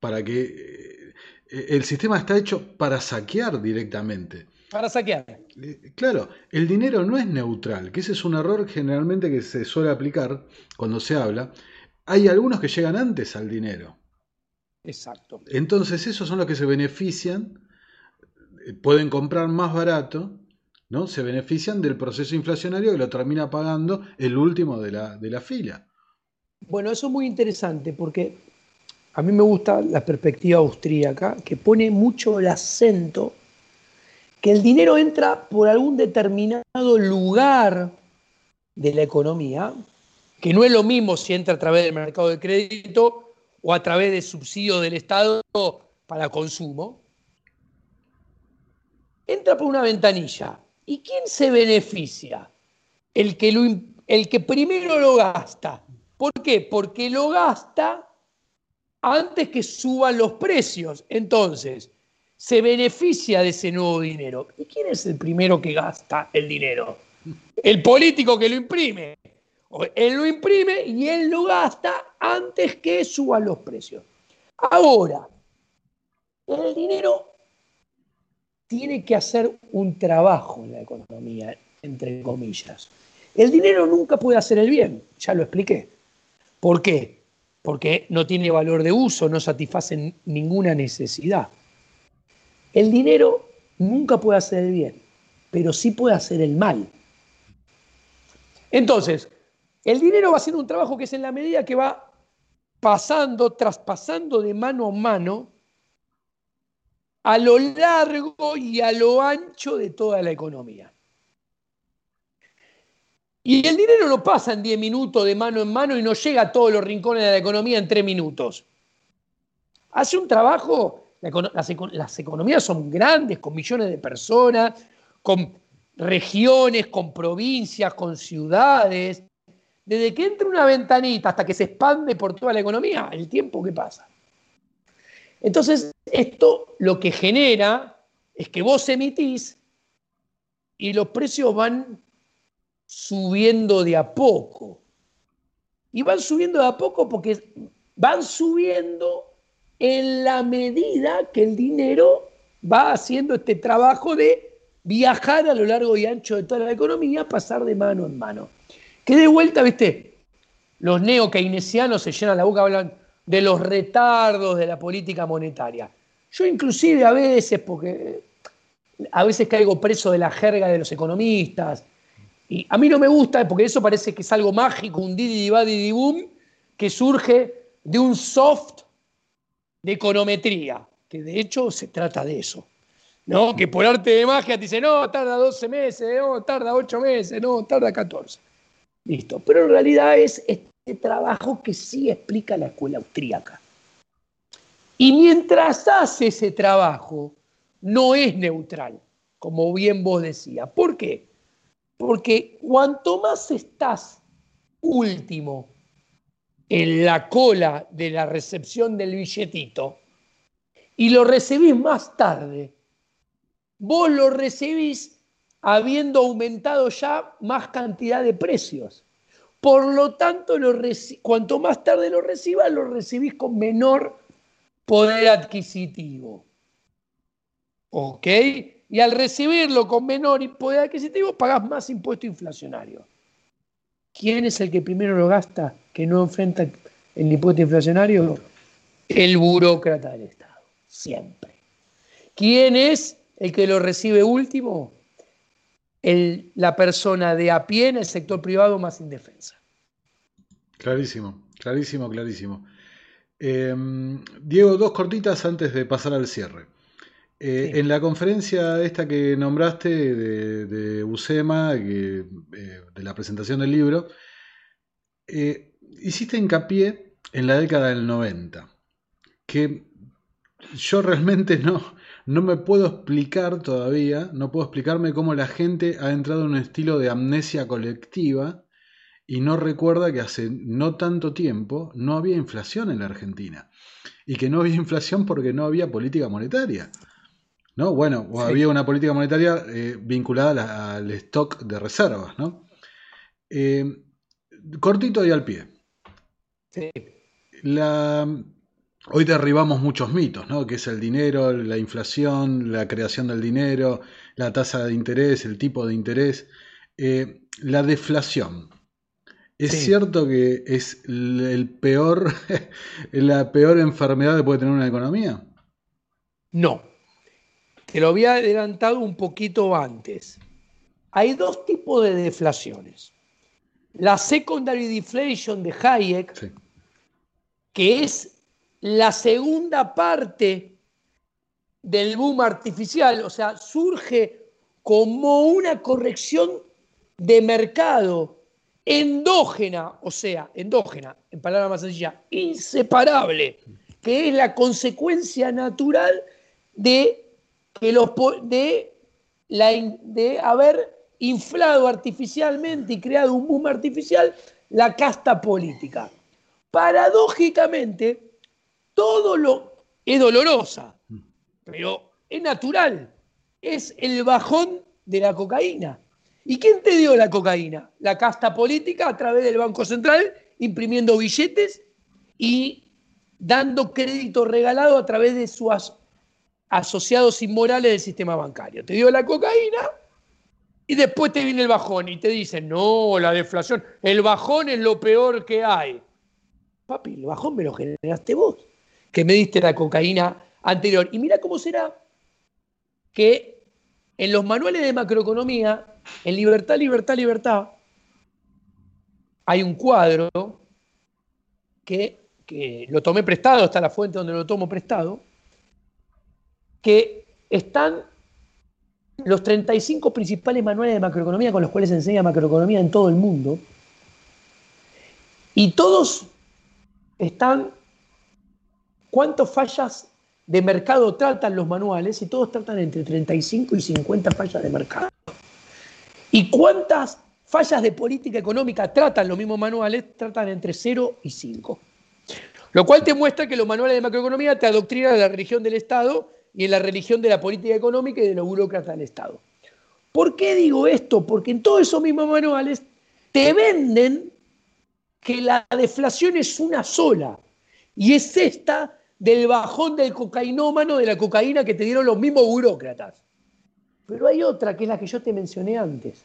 para que eh, el sistema está hecho para saquear directamente. Para saquear. Eh, claro, el dinero no es neutral, que ese es un error generalmente que se suele aplicar cuando se habla. Hay algunos que llegan antes al dinero. Exacto. Entonces esos son los que se benefician pueden comprar más barato, ¿no? Se benefician del proceso inflacionario que lo termina pagando el último de la, de la fila. Bueno, eso es muy interesante porque a mí me gusta la perspectiva austríaca, que pone mucho el acento que el dinero entra por algún determinado lugar de la economía, que no es lo mismo si entra a través del mercado de crédito o a través de subsidios del Estado para consumo, entra por una ventanilla. ¿Y quién se beneficia? El que, el que primero lo gasta. ¿Por qué? Porque lo gasta antes que suban los precios. Entonces, se beneficia de ese nuevo dinero. ¿Y quién es el primero que gasta el dinero? El político que lo imprime. Él lo imprime y él lo gasta antes que suban los precios. Ahora, el dinero tiene que hacer un trabajo en la economía, entre comillas. El dinero nunca puede hacer el bien, ya lo expliqué. ¿Por qué? Porque no tiene valor de uso, no satisface ninguna necesidad. El dinero nunca puede hacer el bien, pero sí puede hacer el mal. Entonces, el dinero va haciendo un trabajo que es en la medida que va pasando, traspasando de mano a mano a lo largo y a lo ancho de toda la economía. Y el dinero no pasa en 10 minutos de mano en mano y no llega a todos los rincones de la economía en 3 minutos. Hace un trabajo, las, economías son grandes, con millones de personas, con regiones, con provincias, con ciudades. Desde que entra una ventanita hasta que se expande por toda la economía, el tiempo que pasa. Entonces, esto lo que genera es que vos emitís y los precios van subiendo de a poco. Y van subiendo de a poco porque van subiendo en la medida que el dinero va haciendo este trabajo de viajar a lo largo y ancho de toda la economía, pasar de mano en mano. Que de vuelta, viste, los neo-keynesianos se llenan la boca, hablan de los retardos de la política monetaria. Yo inclusive a veces, porque a veces caigo preso de la jerga de los economistas, y a mí no me gusta porque eso parece que es algo mágico, un didi di boom, que surge de un soft de econometría, que de hecho se trata de eso. ¿no? Que por arte de magia te dice, no, tarda 12 meses, no, tarda 8 meses, no, tarda 14. Listo. Pero en realidad es trabajo que sí explica la escuela austríaca. Y mientras hace ese trabajo, no es neutral, como bien vos decías. ¿Por qué? Porque cuanto más estás último en la cola de la recepción del billetito y lo recibís más tarde, vos lo recibís habiendo aumentado ya más cantidad de precios. Por lo tanto, cuanto más tarde lo recibas, lo recibís con menor poder adquisitivo. ¿Ok? Y al recibirlo con menor poder adquisitivo, pagás más impuesto inflacionario. ¿Quién es el que primero lo gasta, que no enfrenta el impuesto inflacionario? El burócrata del Estado, siempre. ¿Quién es el que lo recibe último? La persona de a pie en el sector privado más indefensa. Clarísimo, clarísimo, clarísimo. Em, Diego, dos cortitas antes de pasar al cierre. Eh, en la conferencia esta que nombraste de, USEMA, eh, de la presentación del libro, eh, hiciste hincapié en la década del 90, que yo realmente no, no me puedo explicar todavía, no puedo explicarme cómo la gente ha entrado en un estilo de amnesia colectiva y no recuerda que hace no tanto tiempo no había inflación en la Argentina. Y que no había inflación porque no había política monetaria. ¿No? Bueno, o había una política monetaria eh, vinculada al stock de reservas, ¿no? Eh, cortito y al pie. Sí. La, hoy derribamos muchos mitos, ¿no? Que es el dinero, la inflación, la creación del dinero, la tasa de interés, el tipo de interés. Eh, la deflación. ¿Es cierto que es el peor, la peor enfermedad que puede tener una economía? No. Te lo había adelantado un poquito antes. Hay dos tipos de deflaciones. La secondary deflation de Hayek, que es la segunda parte del boom artificial, o sea, surge como una corrección de mercado endógena, o sea, endógena, en palabras más sencillas, inseparable, que es la consecuencia natural de, que los, de, de haber inflado artificialmente y creado un boom artificial la casta política. Paradójicamente, todo lo es dolorosa, pero es natural, es el bajón de la cocaína. ¿Y quién te dio la cocaína? La casta política a través del Banco Central, imprimiendo billetes y dando crédito regalado a través de sus asociados inmorales del sistema bancario. Te dio la cocaína y después te viene el bajón y te dicen, no, la deflación, el bajón es lo peor que hay. Papi, el bajón me lo generaste vos, que me diste la cocaína anterior. Y mira cómo será que en los manuales de macroeconomía en Libertad, Libertad, Libertad hay un cuadro que, lo tomé prestado, está la fuente donde lo tomo prestado, que están los 35 principales manuales de macroeconomía con los cuales se enseña macroeconomía en todo el mundo. Y todos están, ¿cuántas fallas de mercado tratan los manuales? Y todos tratan entre 35 y 50 fallas de mercado. ¿Y cuántas fallas de política económica tratan los mismos manuales? Tratan entre 0 y 5. Lo cual te muestra que los manuales de macroeconomía te adoctrinan de la religión del Estado y en la religión de la política económica y de los burócratas del Estado. ¿Por qué digo esto? Porque en todos esos mismos manuales te venden que la deflación es una sola y es esta del bajón del cocainómano de la cocaína que te dieron los mismos burócratas. Pero hay otra que es la que yo te mencioné antes.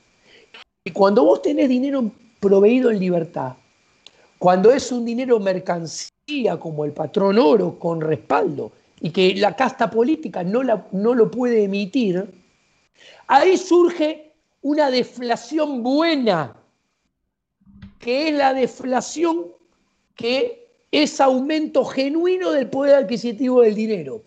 Y cuando vos tenés dinero proveído en libertad, cuando es un dinero mercancía como el patrón oro con respaldo y que la casta política no, la, no lo puede emitir, ahí surge una deflación buena, que es la deflación que es aumento genuino del poder adquisitivo del dinero.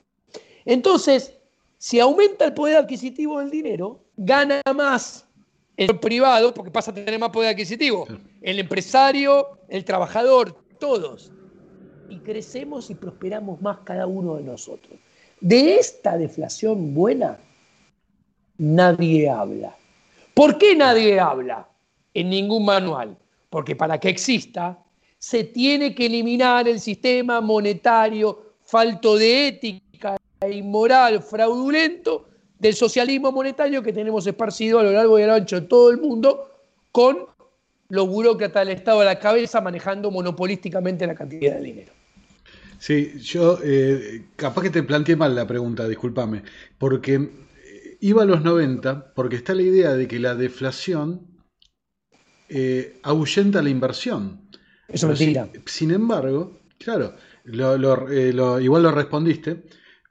Entonces, si aumenta el poder adquisitivo del dinero, gana más el privado porque pasa a tener más poder adquisitivo. El empresario, el trabajador, todos. Y crecemos y prosperamos más cada uno de nosotros. De esta deflación buena, nadie habla. ¿Por qué nadie habla? En ningún manual. Porque para que exista, se tiene que eliminar el sistema monetario falto de ética inmoral, fraudulento del socialismo monetario que tenemos esparcido a lo largo y a lo ancho de todo el mundo con los burócratas del Estado a la cabeza manejando monopolísticamente la cantidad de dinero. Sí, yo eh, capaz que te planteé mal la pregunta, discúlpame, porque eh, iba a los 90 porque está la idea de que la deflación eh, ahuyenta la inversión. Eso me Sin, sin, embargo, claro, igual lo respondiste,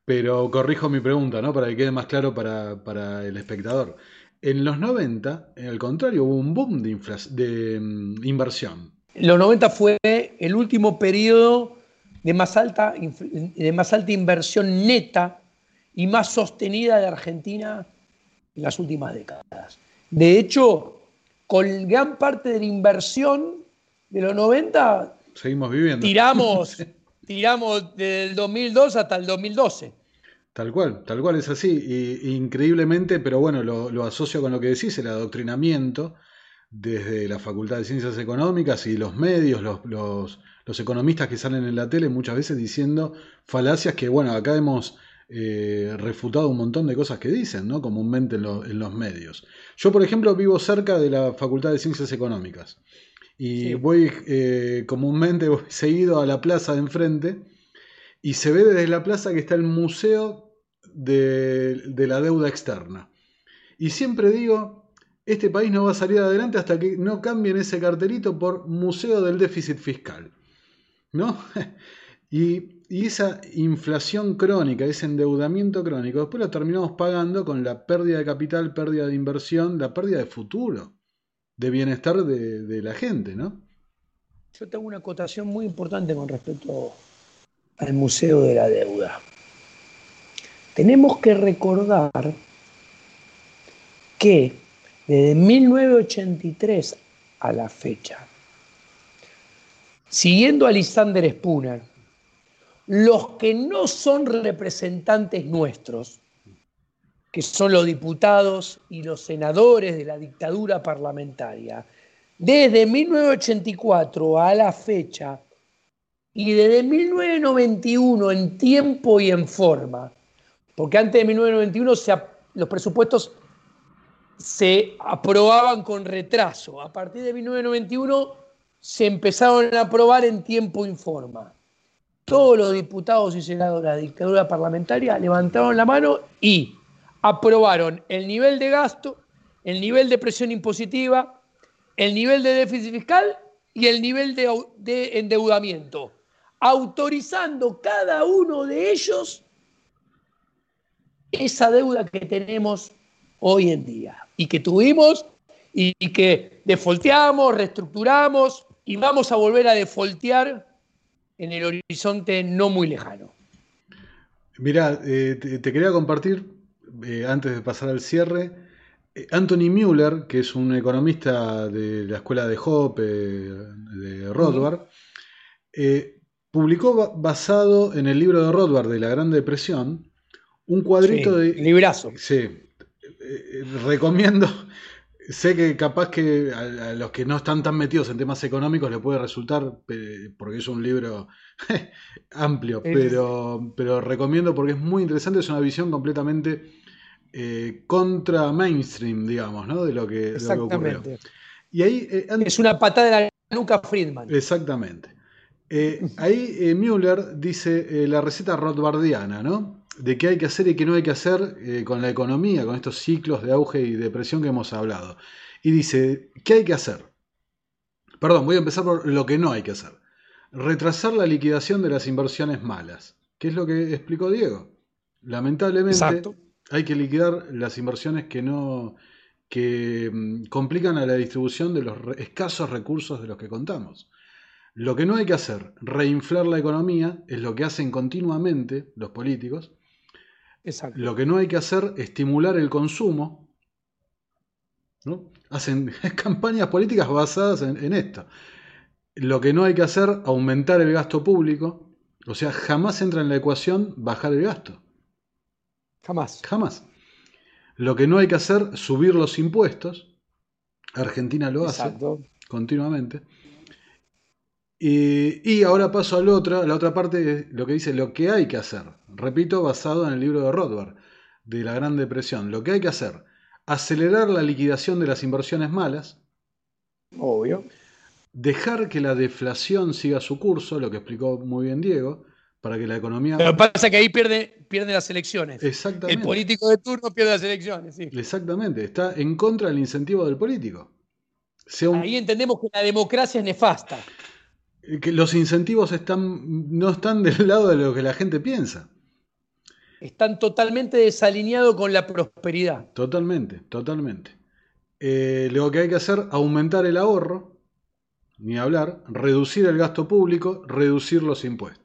pero corrijo mi pregunta, ¿no? Para que quede más claro para, el espectador. En los 90, al contrario, hubo un boom de, de mm, inversión. Los 90 fue el último periodo de más, alta, de más alta inversión neta y más sostenida de Argentina en las últimas décadas. De hecho, con gran parte de la inversión de los 90, seguimos viviendo. Tiramos tiramos del 2002 hasta el 2012. Tal cual, tal cual es así. Y, increíblemente, pero bueno, lo, asocio con lo que decís, el adoctrinamiento desde la Facultad de Ciencias Económicas y los medios, los, economistas que salen en la tele muchas veces diciendo falacias que, bueno, acá hemos eh, refutado un montón de cosas que dicen, ¿no? Comúnmente en, los medios. Yo, por ejemplo, vivo cerca de la Facultad de Ciencias Económicas y voy eh, comúnmente seguido a la plaza de enfrente y se ve desde la plaza que está el Museo de la Deuda Externa. Y siempre digo, este país no va a salir adelante hasta que no cambien ese cartelito por Museo del Déficit Fiscal. ¿No? y, esa inflación crónica, ese endeudamiento crónico, después lo terminamos pagando con la pérdida de capital, pérdida de inversión, la pérdida de futuro, de bienestar de, de la gente, ¿no? Yo tengo una acotación muy importante con respecto al Museo de la Deuda. Tenemos que recordar que desde 1983 a la fecha, siguiendo a Lisander Spooner, los que no son representantes nuestros, que son los diputados y los senadores de la dictadura parlamentaria, desde 1984 a la fecha y desde 1991 en tiempo y en forma, porque antes de 1991 se, los presupuestos se aprobaban con retraso. A partir de 1991 se empezaron a aprobar en tiempo y forma. Todos los diputados y senadores de la dictadura parlamentaria levantaron la mano y aprobaron el nivel de gasto, el nivel de presión impositiva, el nivel de déficit fiscal y el nivel de, de endeudamiento, autorizando cada uno de ellos esa deuda que tenemos hoy en día y que tuvimos y, que defolteamos, reestructuramos y vamos a volver a defoltear en el horizonte no muy lejano. Mira, eh, te, quería compartir, eh, antes de pasar al cierre, eh, Anthony Mueller, que es un economista de la escuela de Hope, de Rothbard, publicó basado en el libro de Rothbard de la Gran Depresión, un cuadrito de... Librazo. Sí, eh, recomiendo, sé que capaz que a, los que no están tan metidos en temas económicos le puede resultar, porque es un libro amplio, pero, pero recomiendo porque es muy interesante, es una visión completamente eh, contra mainstream, digamos, ¿no? De lo que, ocurrió. Y ahí, eh, es una patada de la nuca Friedman. Exactamente. ahí Müller dice la receta rothbardiana, ¿no? de qué hay que hacer y qué no hay que hacer eh, con la economía, con estos ciclos de auge y depresión que hemos hablado. Y dice, ¿qué hay que hacer? Perdón, voy a empezar por lo que no hay que hacer. Retrasar la liquidación de las inversiones malas, que es lo que explicó Diego. Lamentablemente hay que liquidar las inversiones que no que mm, complican a la distribución de los escasos recursos de los que contamos. Lo que no hay que hacer, reinflar la economía, es lo que hacen continuamente los políticos, lo que no hay que hacer es estimular el consumo. ¿no? Hacen campañas políticas basadas en, esto. Lo que no hay que hacer, aumentar el gasto público. O sea, jamás entra en la ecuación bajar el gasto. Jamás. Jamás. Lo que no hay que hacer, subir los impuestos. Argentina lo hace continuamente. Y, ahora paso a la otra, la otra parte, lo que dice lo que hay que hacer. Repito, basado en el libro de Rothbard, de la Gran Depresión. Lo que hay que hacer, acelerar la liquidación de las inversiones malas. Obvio. Dejar que la deflación siga su curso, lo que explicó muy bien Diego, para que la economía... Pero pasa que ahí pierde, pierde las elecciones. Exactamente. El político de turno pierde las elecciones. Sí. Exactamente, está en contra del incentivo del político. Ahí entendemos que la democracia es nefasta que los incentivos están, no están del lado de lo que la gente piensa. Están totalmente desalineados con la prosperidad. Totalmente, totalmente. Eh, lo que hay que hacer, aumentar el ahorro, ni hablar, reducir el gasto público, reducir los impuestos.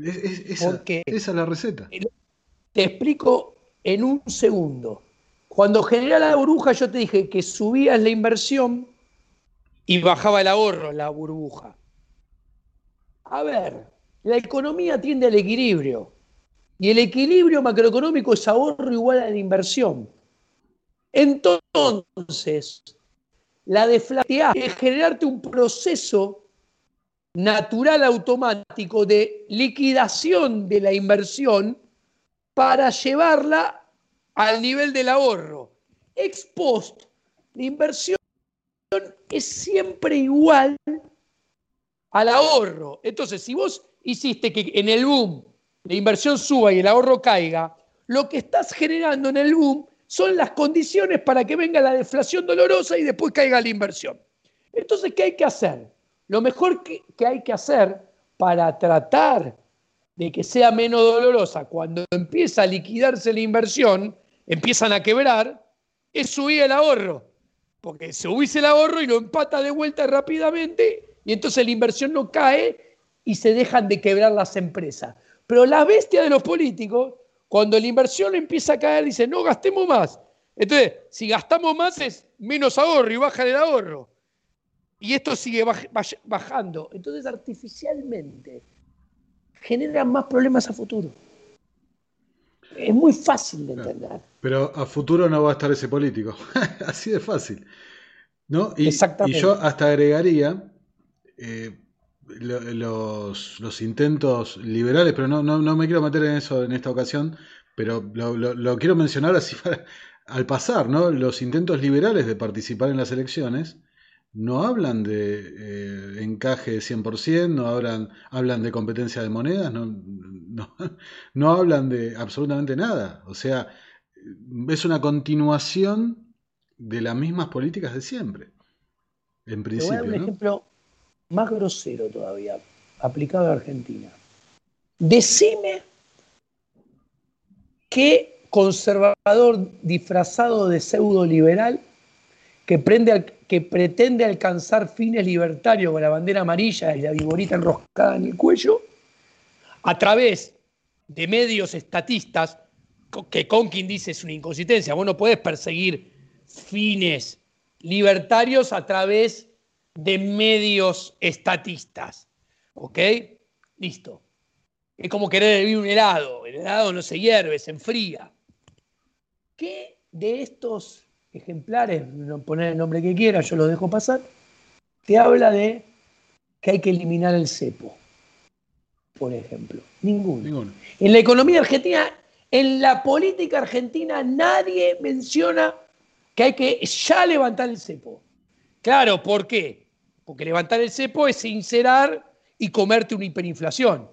Esa, es la receta. Te explico en un segundo. Cuando genera la burbuja, yo te dije que subías la inversión y bajaba el ahorro, la burbuja. A ver, la economía tiende al equilibrio y el equilibrio macroeconómico es ahorro igual a la inversión. Entonces, La deflación es generarte un proceso natural automático de liquidación de la inversión para llevarla al nivel del ahorro. Ex post, la inversión es siempre igual al ahorro. Entonces, si vos hiciste que en el boom la inversión suba y el ahorro caiga, lo que estás generando en el boom son las condiciones para que venga la deflación dolorosa y después caiga la inversión. Entonces, ¿qué hay que hacer? Lo mejor que, hay que hacer para tratar de que sea menos dolorosa cuando empieza a liquidarse la inversión, empiezan a quebrar, es subir el ahorro. Porque subís el ahorro y lo empata de vuelta rápidamente y entonces la inversión no cae y se dejan de quebrar las empresas. Pero la bestia de los políticos, cuando la inversión empieza a caer, dice, no gastemos más. Entonces, si gastamos más es menos ahorro y baja el ahorro. Y esto sigue bajando. Entonces, artificialmente, generan más problemas a futuro. Es muy fácil de entender. Pero a futuro no va a estar ese político. Así de fácil. ¿no? Y, y yo hasta agregaría eh, los, intentos liberales, pero no, no, me quiero meter en eso en esta ocasión, pero lo, quiero mencionar así al pasar, ¿no? Los intentos liberales de participar en las elecciones no hablan de eh, encaje 100%, no hablan, hablan de competencia de monedas, no, no, no hablan de absolutamente nada. O sea, es una continuación de las mismas políticas de siempre. En principio. un ejemplo más grosero todavía, aplicado a Argentina. Decime qué conservador disfrazado de pseudo liberal que, pretende alcanzar fines libertarios con la bandera amarilla y la viborita enroscada en el cuello, a través de medios estatistas, que Conkin dice es una inconsistencia, vos no podés perseguir fines libertarios a través de medios estatistas. ¿Ok? Listo. Es como querer hervir un helado. El helado no se hierve, se enfría. ¿Qué de estos ejemplares, no poner el nombre que quiera, yo lo dejo pasar, te habla de que hay que eliminar el cepo? Por ejemplo. Ninguno. Ninguno. En la economía argentina, en la política argentina, nadie menciona que hay que ya levantar el cepo. Claro, ¿por qué? Porque levantar el cepo es sincerar y comerte una hiperinflación.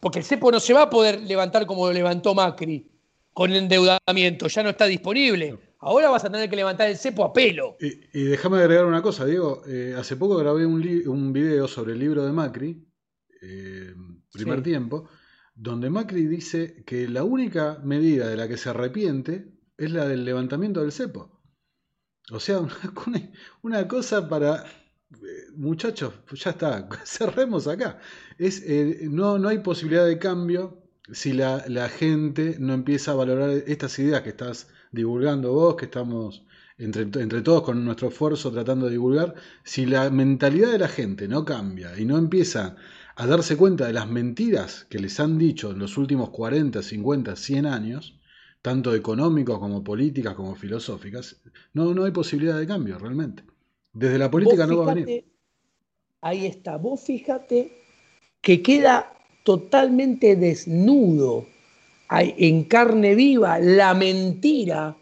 Porque el cepo no se va a poder levantar como lo levantó Macri, con endeudamiento, ya no está disponible. Ahora vas a tener que levantar el cepo a pelo. Y, déjame agregar una cosa, Diego. Eh, hace poco grabé un, un, video sobre el libro de Macri, eh, primer tiempo, donde Macri dice que la única medida de la que se arrepiente es la del levantamiento del cepo. O sea, una cosa para muchachos, pues ya está, cerremos acá. Es, eh, no, no hay posibilidad de cambio si la, gente no empieza a valorar estas ideas que estás divulgando vos, que estamos entre, entre, todos con nuestro esfuerzo tratando de divulgar, si la mentalidad de la gente no cambia y no empieza a darse cuenta de las mentiras que les han dicho en los últimos 40, 50, 100 años, tanto económicos como políticas como filosóficas, no, no hay posibilidad de cambio realmente. Desde la política no va a venir. Ahí está. Vos fíjate que queda totalmente desnudo en carne viva la mentira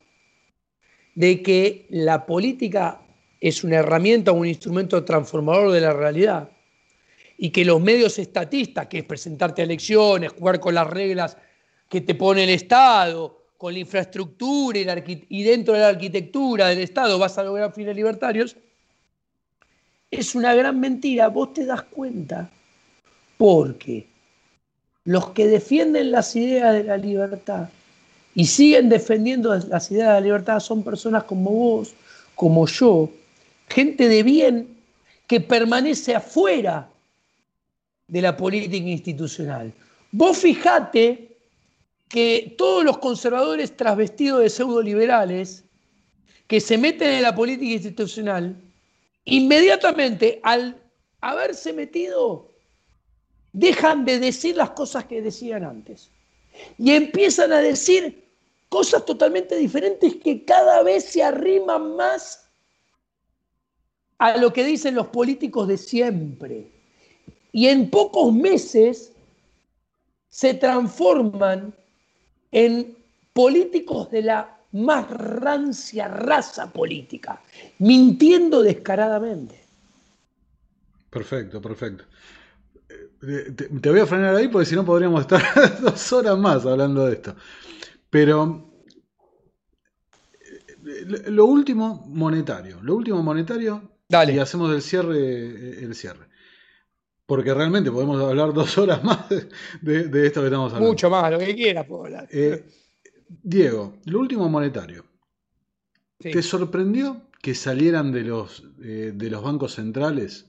de que la política es una herramienta un instrumento transformador de la realidad. Y que los medios estatistas, que es presentarte a elecciones, jugar con las reglas que te pone el Estado, con la infraestructura y, dentro de la arquitectura del Estado vas a lograr fines libertarios, es una gran mentira, vos te das cuenta, porque los que defienden las ideas de la libertad y siguen defendiendo las ideas de la libertad son personas como vos, como yo, gente de bien que permanece afuera de la política institucional. Vos fijate que todos los conservadores trasvestidos de pseudo liberales que se meten en la política institucional inmediatamente al haberse metido, dejan de decir las cosas que decían antes. Y empiezan a decir cosas totalmente diferentes que cada vez se arriman más a lo que dicen los políticos de siempre. Y en pocos meses se transforman en políticos de la más rancia raza política, mintiendo descaradamente. Perfecto, perfecto. Eh, te, voy a frenar ahí porque si no podríamos estar dos horas más hablando de esto. Pero eh, lo último monetario, lo último monetario Dale. y hacemos el cierre, el cierre. Porque realmente podemos hablar dos horas más de, esto que estamos hablando. Mucho más, lo que quieras puedo hablar. Eh, Diego, lo último monetario. ¿Te sorprendió que salieran de los, de los bancos centrales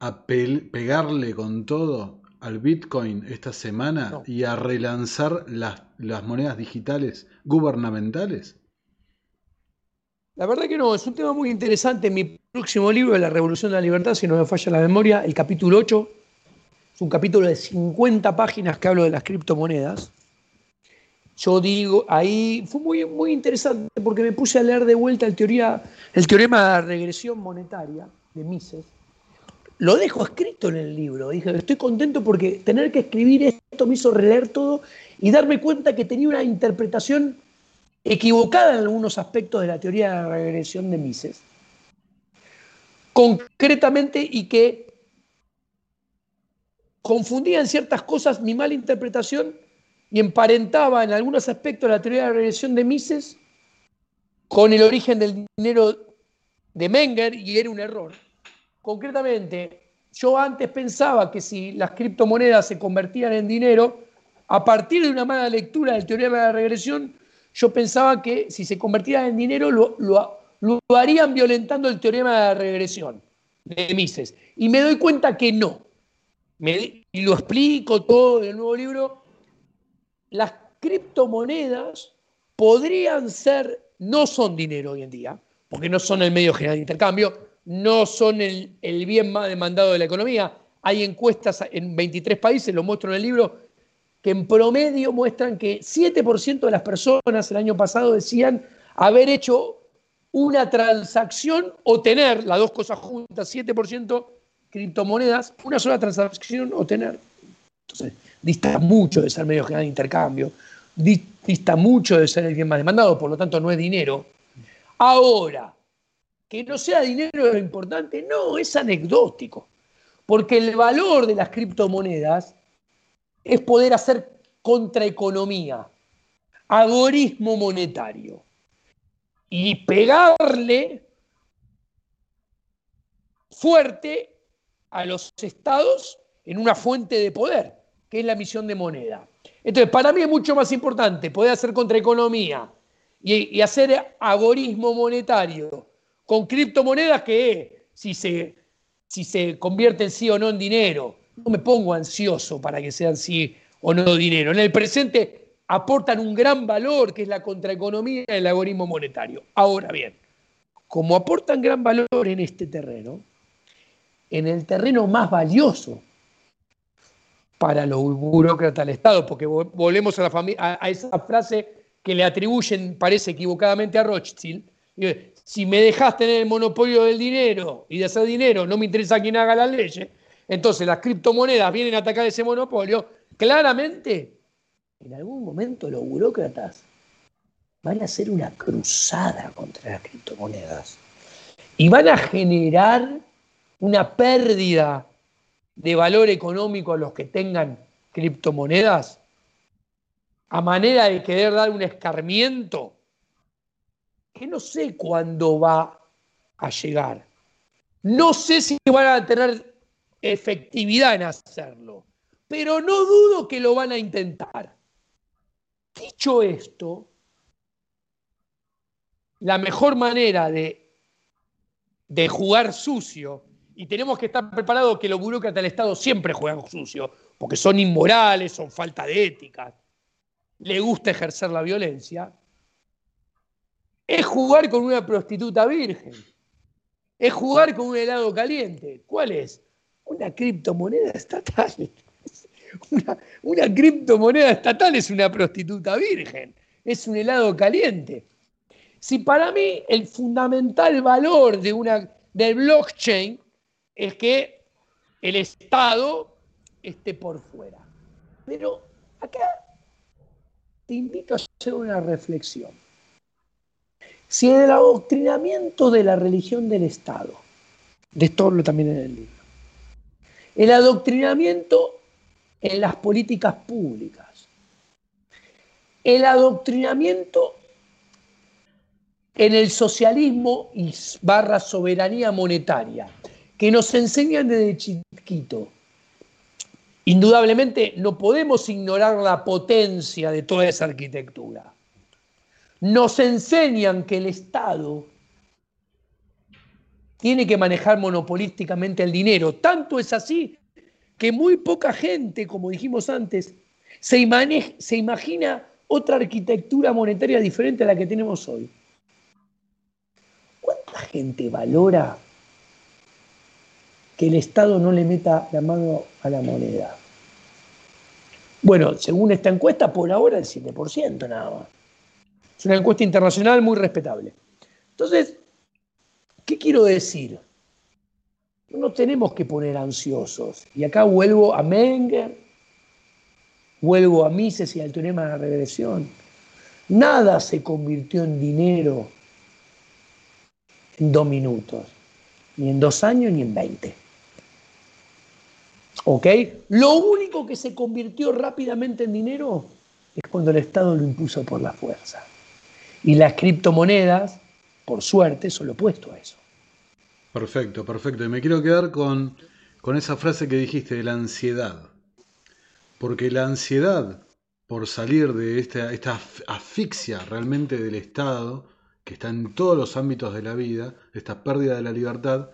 a pegarle con todo al Bitcoin esta semana y a relanzar las, las monedas digitales gubernamentales? La verdad que no, es un tema muy interesante. Mi próximo libro La Revolución de la Libertad, si no me falla la memoria, el capítulo 8, es un capítulo de 50 páginas que hablo de las criptomonedas. Yo digo, ahí fue muy, muy interesante porque me puse a leer de vuelta el, teoría, el teorema de la regresión monetaria de Mises lo dejo escrito en el libro. Dije, estoy contento porque tener que escribir esto me hizo releer todo y darme cuenta que tenía una interpretación equivocada en algunos aspectos de la teoría de la regresión de Mises. Concretamente y que confundía en ciertas cosas mi mala interpretación y emparentaba en algunos aspectos la teoría de la regresión de Mises con el origen del dinero de Menger y era un error. Concretamente, yo antes pensaba que si las criptomonedas se convertían en dinero, a partir de una mala lectura del teorema de la regresión, yo pensaba que si se convertían en dinero lo, lo, harían violentando el teorema de la regresión de Mises. Y me doy cuenta que no. y lo explico todo en el nuevo libro. Las criptomonedas podrían ser, no son dinero hoy en día, porque no son el medio general de intercambio, no son el, bien más demandado de la economía. Hay encuestas en 23 países, lo muestro en el libro, que en promedio muestran que 7% de las personas el año pasado decían haber hecho una transacción o tener, las dos cosas juntas, 7% criptomonedas, una sola transacción o tener. Entonces, dista mucho de ser medio general de intercambio, dista mucho de ser el bien más demandado, por lo tanto no es dinero. Ahora, que no sea dinero lo importante, no, es anecdótico. Porque el valor de las criptomonedas es poder hacer contraeconomía, agorismo monetario y pegarle fuerte a los estados en una fuente de poder, que es la emisión de moneda. Entonces, para mí es mucho más importante poder hacer contraeconomía y, y hacer agorismo monetario con criptomonedas que si se, si se convierte en sí o no en dinero. No me pongo ansioso para que sean sí o no dinero. En el presente aportan un gran valor que es la contraeconomía y el algoritmo monetario. Ahora bien, como aportan gran valor en este terreno, en el terreno más valioso para los burócratas del Estado, porque volvemos a, la a esa frase que le atribuyen, parece equivocadamente, a Rothschild, si me dejas tener el monopolio del dinero y de hacer dinero, no me interesa quién haga la ley, entonces las criptomonedas vienen a atacar ese monopolio, claramente, en algún momento los burócratas van a hacer una cruzada contra las criptomonedas y van a generar una pérdida de valor económico a los que tengan criptomonedas a manera de querer dar un escarmiento que no sé cuándo va a llegar. No sé si van a tener efectividad en hacerlo, pero no dudo que lo van a intentar. Dicho esto, la mejor manera de, de jugar sucio, y tenemos que estar preparados que los burócratas del Estado siempre juegan sucio, porque son inmorales, son falta de ética, le gusta ejercer la violencia, es jugar con una prostituta virgen. Es jugar con un helado caliente. ¿Cuál es? Una criptomoneda estatal. Una, criptomoneda estatal es una prostituta virgen. Es un helado caliente. Si para mí el fundamental valor de una del blockchain es que el Estado esté por fuera. Pero acá te invito a hacer una reflexión. Si el adoctrinamiento de la religión del Estado, de esto hablo también en el libro, el adoctrinamiento en las políticas públicas, el adoctrinamiento en el socialismo y barra soberanía monetaria, que nos enseñan desde chiquito. Indudablemente no podemos ignorar la potencia de toda esa arquitectura. Nos enseñan que el Estado tiene que manejar monopolísticamente el dinero. Tanto es así que muy poca gente, como dijimos antes, se, se imagina otra arquitectura monetaria diferente a la que tenemos hoy. ¿Cuánta gente valora que el Estado no le meta la mano a la moneda? Bueno, según esta encuesta, por ahora el 7% nada más. Es una encuesta internacional muy respetable. Entonces, ¿qué quiero decir? No tenemos que poner ansiosos. Y acá vuelvo a Menger, vuelvo a Mises y al teorema de la regresión. Nada se convirtió en dinero en dos minutos, ni en dos años, ni en veinte. ¿Ok? Lo único que se convirtió rápidamente en dinero es cuando el Estado lo impuso por la fuerza. Y las criptomonedas, por suerte, son lo opuesto a eso. Perfecto, perfecto. Y me quiero quedar con, esa frase que dijiste de la ansiedad. Porque la ansiedad por salir de esta, esta asfixia realmente del Estado, que está en todos los ámbitos de la vida, esta pérdida de la libertad,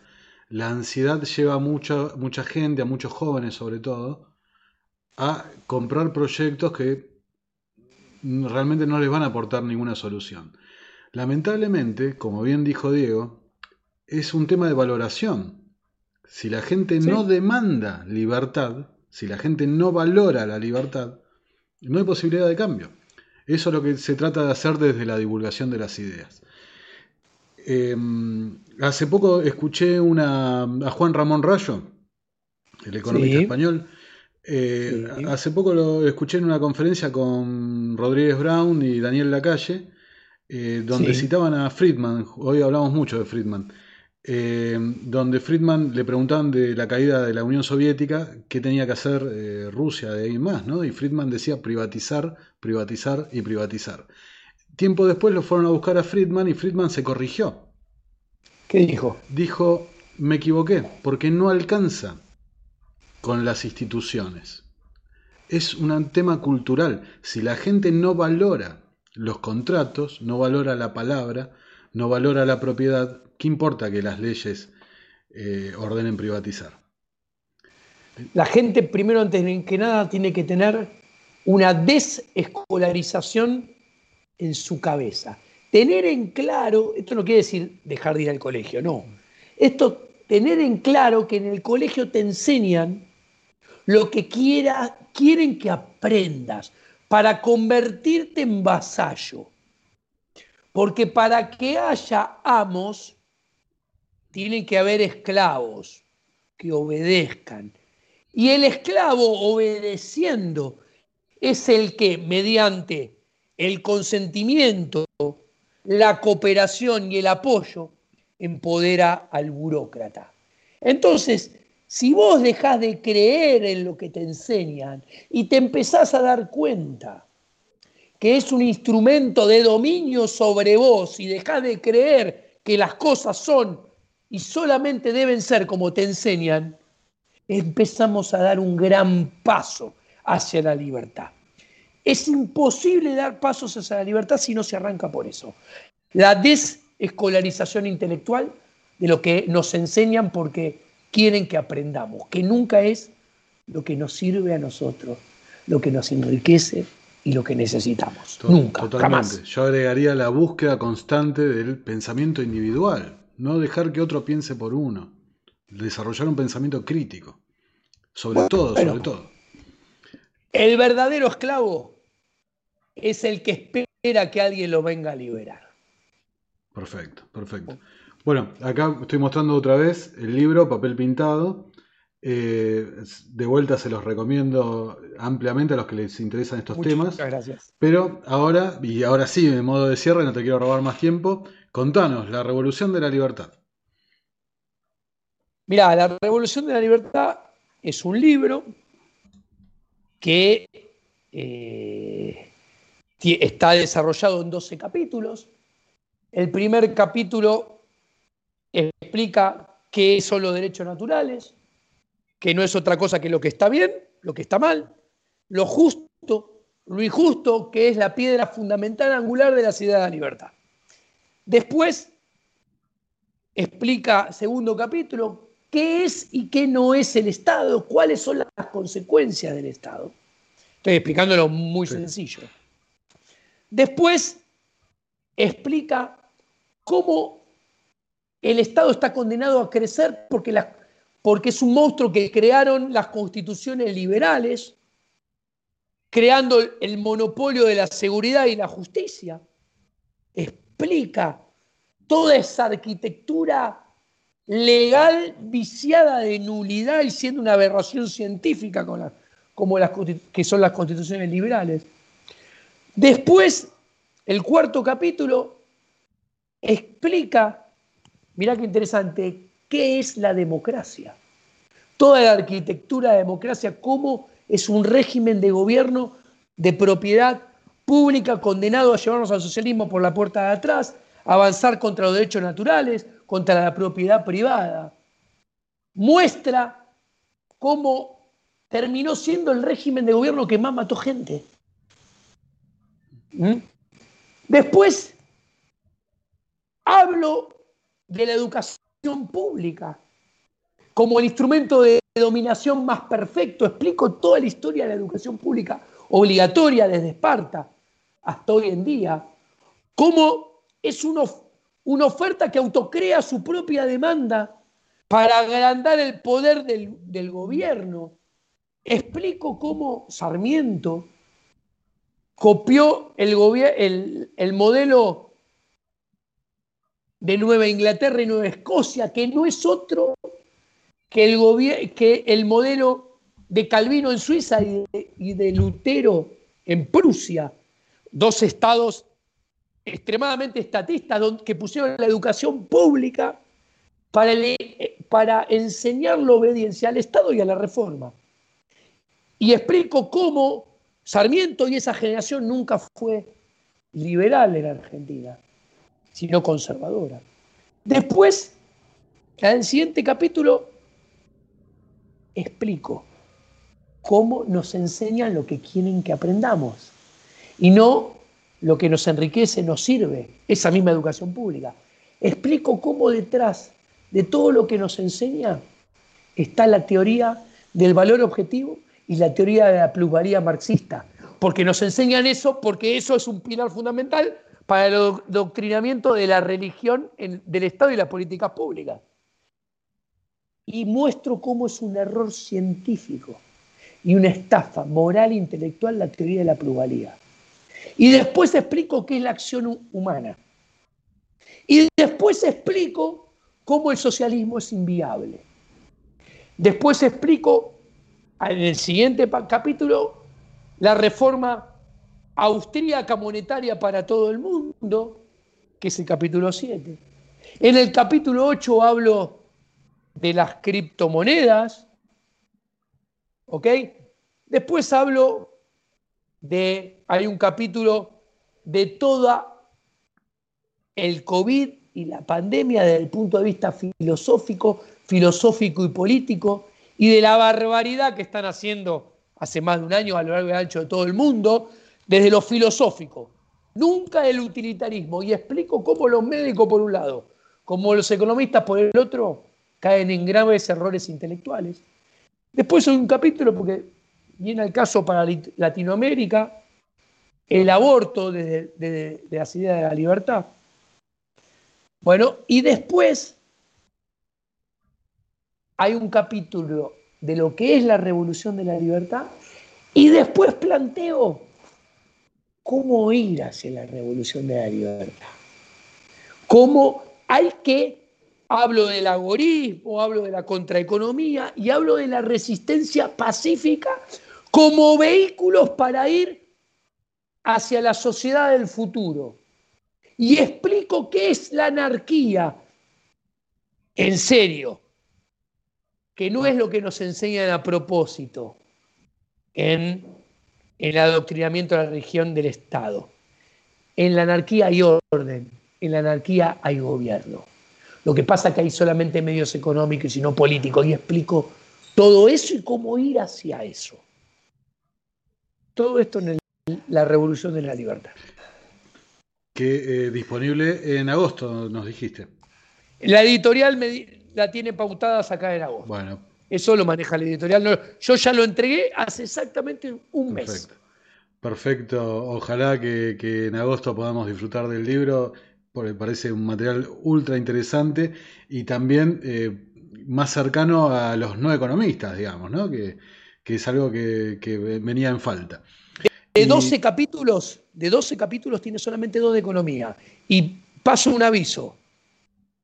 la ansiedad lleva a mucha, mucha gente, a muchos jóvenes sobre todo, a comprar proyectos que realmente no les van a aportar ninguna solución. Lamentablemente, como bien dijo Diego, es un tema de valoración. Si la gente no demanda libertad, si la gente no valora la libertad, no hay posibilidad de cambio. Eso es lo que se trata de hacer desde la divulgación de las ideas. Em, hace poco escuché una, a Juan Ramón Rayo, el economista español. Eh, hace poco lo escuché en una conferencia con Rodríguez Brown y Daniel Lacalle, eh, donde citaban a Friedman. Hoy hablamos mucho de Friedman. Eh, donde Friedman le preguntaban de la caída de la Unión Soviética qué tenía que hacer Rusia de ahí más, ¿no? Y Friedman decía privatizar, privatizar y privatizar. Tiempo después lo fueron a buscar a Friedman y Friedman se corrigió. ¿Qué dijo? Dijo, me equivoqué, porque no alcanza con las instituciones. Es un tema cultural. Si la gente no valora los contratos, no valora la palabra, no valora la propiedad, ¿qué importa que las leyes eh, ordenen privatizar? La gente, primero, antes que nada, tiene que tener una desescolarización en su cabeza. Tener en claro, esto no quiere decir dejar de ir al colegio, no. Esto, tener en claro que en el colegio te enseñan lo que quiera, quieren que aprendas para convertirte en vasallo. Porque para que haya amos, tienen que haber esclavos que obedezcan. Y el esclavo obedeciendo es el que mediante el consentimiento, la cooperación y el apoyo empodera al burócrata. Entonces, si vos dejás de creer en lo que te enseñan y te empezás a dar cuenta que es un instrumento de dominio sobre vos y dejás de creer que las cosas son y solamente deben ser como te enseñan, empezamos a dar un gran paso hacia la libertad. Es imposible dar pasos hacia la libertad si no se arranca por eso. La desescolarización intelectual de lo que nos enseñan porque quieren que aprendamos, que nunca es lo que nos sirve a nosotros, lo que nos enriquece y lo que necesitamos. nunca, totalmente. jamás. Yo agregaría la búsqueda constante del pensamiento individual no dejar que otro piense por uno, desarrollar un pensamiento crítico, sobre todo, sobre todo. El verdadero esclavo es el que espera que alguien lo venga a liberar. Perfecto, perfecto. Bueno, acá estoy mostrando otra vez el libro, papel pintado. Eh, de vuelta se los recomiendo ampliamente a los que les interesan estos temas. Muchas gracias. Pero ahora, y ahora sí, en modo de cierre, no te quiero robar más tiempo, contanos, la revolución de la libertad. Mira, la revolución de la libertad es un libro que eh, está desarrollado en 12 capítulos. El primer capítulo explica qué son los derechos naturales, que no es otra cosa que lo que está bien, lo que está mal, lo justo, lo injusto, que es la piedra fundamental angular de la ciudad de la libertad. Después explica, segundo capítulo, qué es y qué no es el Estado, cuáles son las consecuencias del Estado. Estoy explicándolo muy sencillo. Después explica cómo el Estado está condenado a crecer porque es un monstruo que crearon las constituciones liberales, creando el monopolio de la seguridad y la justicia. Explica toda esa arquitectura legal viciada de nulidad y siendo una aberración científica como las, que son las constituciones liberales. Después, el cuarto capítulo explica, mirá qué interesante, ¿Qué es la democracia? Toda la arquitectura de democracia, cómo es un régimen de gobierno de propiedad pública condenado a llevarnos al socialismo por la puerta de atrás, avanzar contra los derechos naturales, contra la propiedad privada. Muestra cómo terminó siendo el régimen de gobierno que más mató gente. ¿Mm? Después hablo de la educación pública como el instrumento de dominación más perfecto. Explico toda la historia de la educación pública obligatoria desde Esparta hasta hoy en día, cómo es una, una oferta que autocrea su propia demanda para agrandar el poder del, gobierno. Explico cómo Sarmiento copió el, el modelo de Nueva Inglaterra y Nueva Escocia, que no es otro que el, que el modelo de Calvino en Suiza y de, Lutero en Prusia, dos estados extremadamente estatistas que pusieron la educación pública para, para enseñar la obediencia al Estado y a la reforma. Y explico cómo Sarmiento y esa generación nunca fue liberal en Argentina sino conservadora. Después, en el siguiente capítulo, explico cómo nos enseñan lo que quieren que aprendamos y no lo que nos enriquece, nos sirve, esa misma educación pública. Explico cómo detrás de todo lo que nos enseña está la teoría del valor objetivo y la teoría de la plusvalía marxista, porque nos enseñan eso, porque eso es un pilar fundamental para el doctrinamiento de la religión del Estado y las políticas públicas. Y muestro cómo es un error científico y una estafa moral e intelectual la teoría de la pluralidad. Y después explico qué es la acción humana. Y después explico cómo el socialismo es inviable. Después explico en el siguiente capítulo la reforma austríaca monetaria para todo el mundo, que es el capítulo 7. En el capítulo 8 hablo de las criptomonedas, ¿ok? Después hablo de, hay un capítulo de toda el COVID y la pandemia desde el punto de vista filosófico, filosófico y político, y de la barbaridad que están haciendo hace más de un año a lo largo y ancho de todo el mundo, desde lo filosófico, nunca el utilitarismo. Y explico cómo los médicos por un lado, como los economistas por el otro, caen en graves errores intelectuales. Después hay un capítulo, porque viene el caso para Latinoamérica, el aborto de, de, de la ideas de la libertad. Bueno, y después hay un capítulo de lo que es la revolución de la libertad y después planteo cómo ir hacia la revolución de la libertad. cómo hay que, hablo del agorismo, hablo de la contraeconomía y hablo de la resistencia pacífica como vehículos para ir hacia la sociedad del futuro. Y explico qué es la anarquía, en serio, que no es lo que nos enseñan a propósito en el adoctrinamiento de la religión del Estado. En la anarquía hay orden, en la anarquía hay gobierno. Lo que pasa es que hay solamente medios económicos y no políticos. Y explico todo eso y cómo ir hacia eso. Todo esto en la revolución de la libertad. Que eh, disponible en agosto, nos dijiste. La editorial la tiene pautada a sacar en agosto. Bueno. Eso lo maneja la editorial. yo ya lo entregué hace exactamente un mes. Perfecto. Ojalá que, en agosto podamos disfrutar del libro, porque parece un material ultra interesante y también eh, más cercano a los no economistas, digamos, ¿no? Que, es algo que, venía en falta. De 12 capítulos, de 12 capítulos tiene solamente dos de economía. Y paso un aviso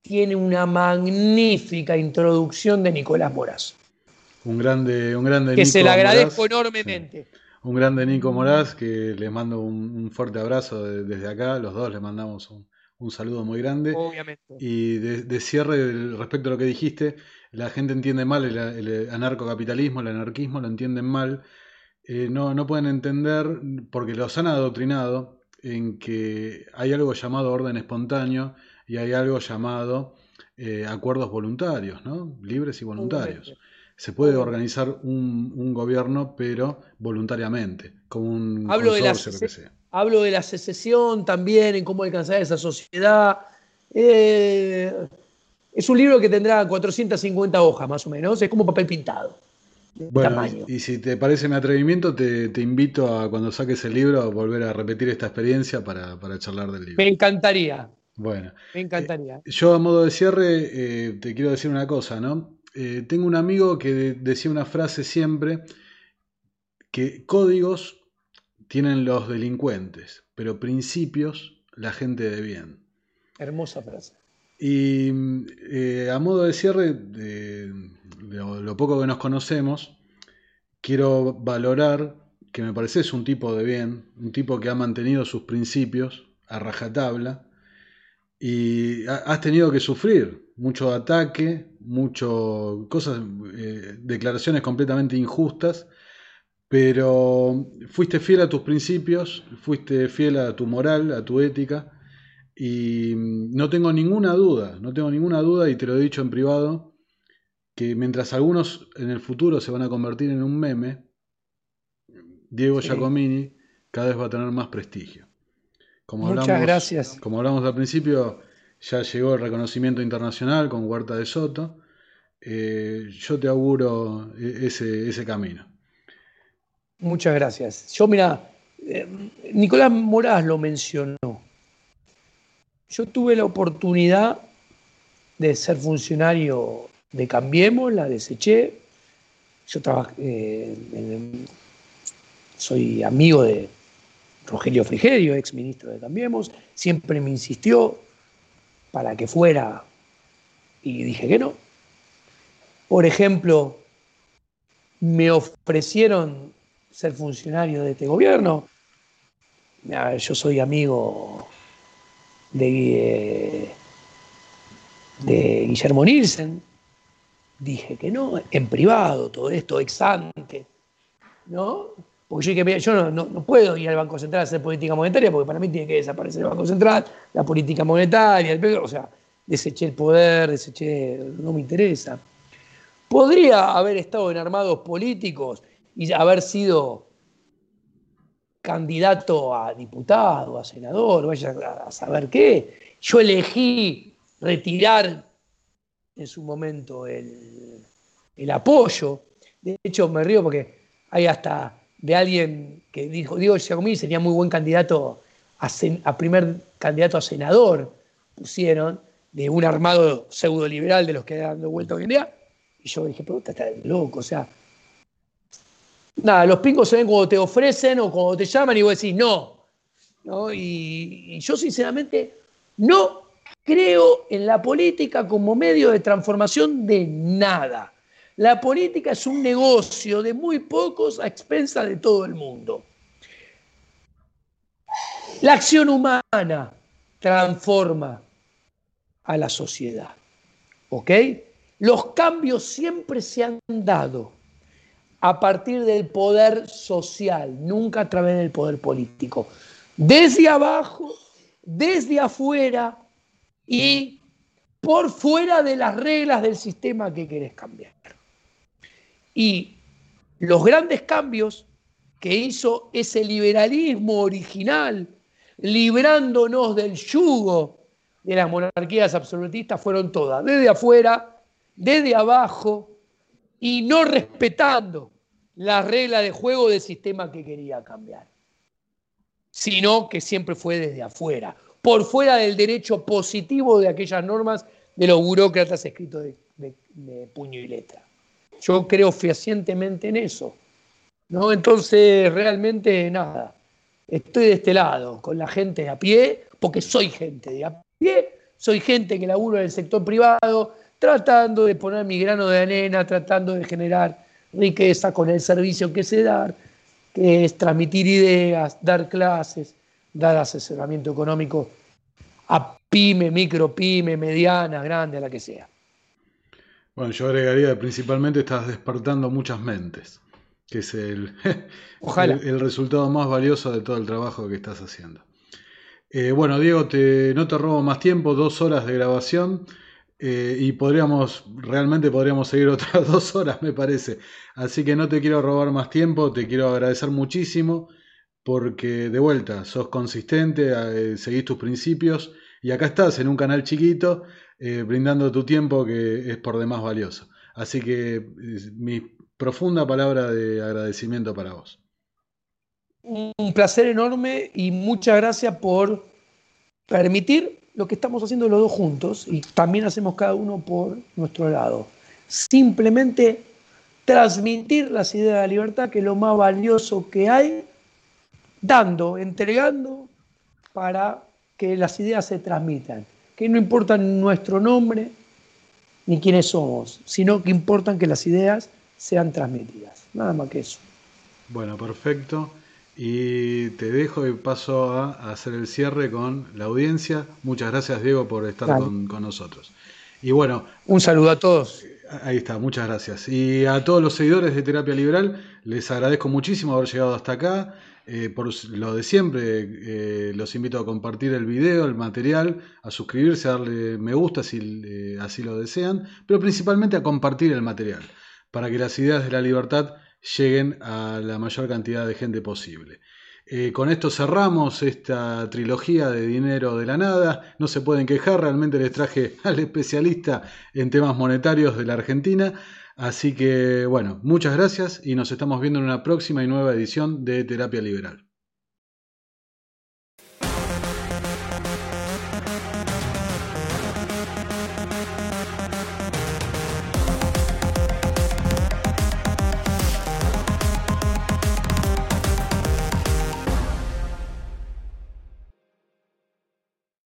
tiene una magnífica introducción de Nicolás Moraz. Un grande, un grande Que se le agradezco enormemente. Un grande Nico Moraz, que le mando un, fuerte abrazo desde acá. Los dos le mandamos un, saludo muy grande. Obviamente. Y de, cierre, respecto a lo que dijiste, la gente entiende mal el, anarcocapitalismo, el anarquismo, lo entienden mal. Eh, no, no pueden entender, porque los han adoctrinado, en que hay algo llamado orden espontáneo y hay algo llamado eh, acuerdos voluntarios, ¿no? libres y voluntarios. Se puede organizar un, gobierno, pero voluntariamente, como un hablo de la, que sea. Hablo de la secesión también, en cómo alcanzar esa sociedad. Eh, es un libro que tendrá 450 hojas más o menos, es como papel pintado. Bueno, y, si te parece mi atrevimiento, te, invito a cuando saques el libro a volver a repetir esta experiencia para, para charlar del libro. Me encantaría, bueno. Me encantaría. Eh, yo a modo de cierre eh, te quiero decir una cosa, ¿no? Eh, tengo un amigo que decía una frase siempre, que códigos tienen los delincuentes, pero principios la gente de bien. Hermosa frase. Y a modo de cierre, de, lo, poco que nos conocemos, quiero valorar que me pareces un tipo de bien, un tipo que ha mantenido sus principios a rajatabla y has tenido que sufrir mucho ataque, mucho cosas, eh, declaraciones completamente injustas, pero fuiste fiel a tus principios, fuiste fiel a tu moral, a tu ética, y no tengo ninguna duda, no tengo ninguna duda, y te lo he dicho en privado, que mientras algunos en el futuro se van a convertir en un meme, Diego Giacomini cada vez va a tener más prestigio. Muchas gracias. Como hablamos al principio, ya llegó el reconocimiento internacional con Huerta de Soto. Eh, yo te auguro e-, ese, ese, camino. Muchas gracias. Yo, mira, eh, Nicolás Moraz lo mencionó. Yo tuve la oportunidad de ser funcionario de Cambiemos, la deseché. Yo trabajé, eh, soy amigo de Rogelio Frigerio, ex ministro de Cambiemos, siempre me insistió para que fuera y dije que no. Por ejemplo, me ofrecieron ser funcionario de este gobierno. Yo soy amigo de, de Guillermo Nielsen. Dije que no, en privado, todo esto ex ante, ¿no? Porque yo dije, yo no, puedo ir al Banco Central a hacer política monetaria porque para mí tiene que desaparecer el Banco Central, la política monetaria, el, o sea, deseché el poder, deseché, no me interesa. Podría haber estado en armados políticos y haber sido candidato a diputado, a senador, vaya a saber qué. Yo elegí retirar en su momento el, el apoyo. De hecho, me río porque hay hasta de alguien que dijo, Diego Giacomini sería muy buen candidato a, primer candidato a senador, pusieron, de un armado pseudo liberal de los que dan vuelta hoy en día. Y yo dije, pero está loco, o sea. Nada, los pingos se ven cuando te ofrecen o cuando te llaman y vos decís no. ¿no? Y, y yo sinceramente no creo en la política como medio de transformación de nada. La política es un negocio de muy pocos a expensas de todo el mundo. La acción humana transforma a la sociedad. ¿Ok? Los cambios siempre se han dado a partir del poder social, nunca a través del poder político. Desde abajo, desde afuera y por fuera de las reglas del sistema que querés cambiar. Y los grandes cambios que hizo ese liberalismo original, librándonos del yugo de las monarquías absolutistas, fueron todas, desde afuera, desde abajo, y no respetando la regla de juego del sistema que quería cambiar, sino que siempre fue desde afuera, por fuera del derecho positivo de aquellas normas de los burócratas escritos de, puño y letra. Yo creo fehacientemente en eso. ¿no? Entonces, realmente nada, estoy de este lado, con la gente a pie, porque soy gente de a pie, soy gente que laburo en el sector privado, tratando de poner mi grano de arena, tratando de generar riqueza con el servicio que se da, que es transmitir ideas, dar clases, dar asesoramiento económico a pyme, micro pyme, mediana, grande, a la que sea. Bueno, yo agregaría que principalmente estás despertando muchas mentes, que es el, el, resultado más valioso de todo el trabajo que estás haciendo. Eh, bueno, Diego, te, no te robo más tiempo, dos horas de grabación. Eh, y podríamos, realmente podríamos seguir otras dos horas, me parece. Así que no te quiero robar más tiempo, te quiero agradecer muchísimo porque de vuelta, sos consistente, eh, seguís tus principios y acá estás en un canal chiquito eh, brindando tu tiempo que es por demás valioso. Así que mi profunda palabra de agradecimiento para vos. Un placer enorme y muchas gracias por permitir lo que estamos haciendo los dos juntos y también hacemos cada uno por nuestro lado. Simplemente transmitir las ideas de la libertad, que es lo más valioso que hay, dando, entregando para que las ideas se transmitan. Que no importa nuestro nombre ni quiénes somos, sino que importan que las ideas sean transmitidas. Nada más que eso. Bueno, perfecto. Y te dejo y paso a, hacer el cierre con la audiencia. Muchas gracias, Diego, por estar con, nosotros. Y bueno. Un saludo a todos. Ahí está, muchas gracias. Y a todos los seguidores de Terapia Liberal, les agradezco muchísimo haber llegado hasta acá. Eh, por lo de siempre, eh, los invito a compartir el video, el material, a suscribirse, a darle me gusta si eh, así lo desean, pero principalmente a compartir el material, para que las ideas de la libertad lleguen a la mayor cantidad de gente posible. Con esto cerramos esta trilogía de Dinero de la Nada. No se pueden quejar, realmente les traje al especialista en temas monetarios de la Argentina. Así que bueno, muchas gracias y nos estamos viendo en una próxima y nueva edición de Terapia Liberal.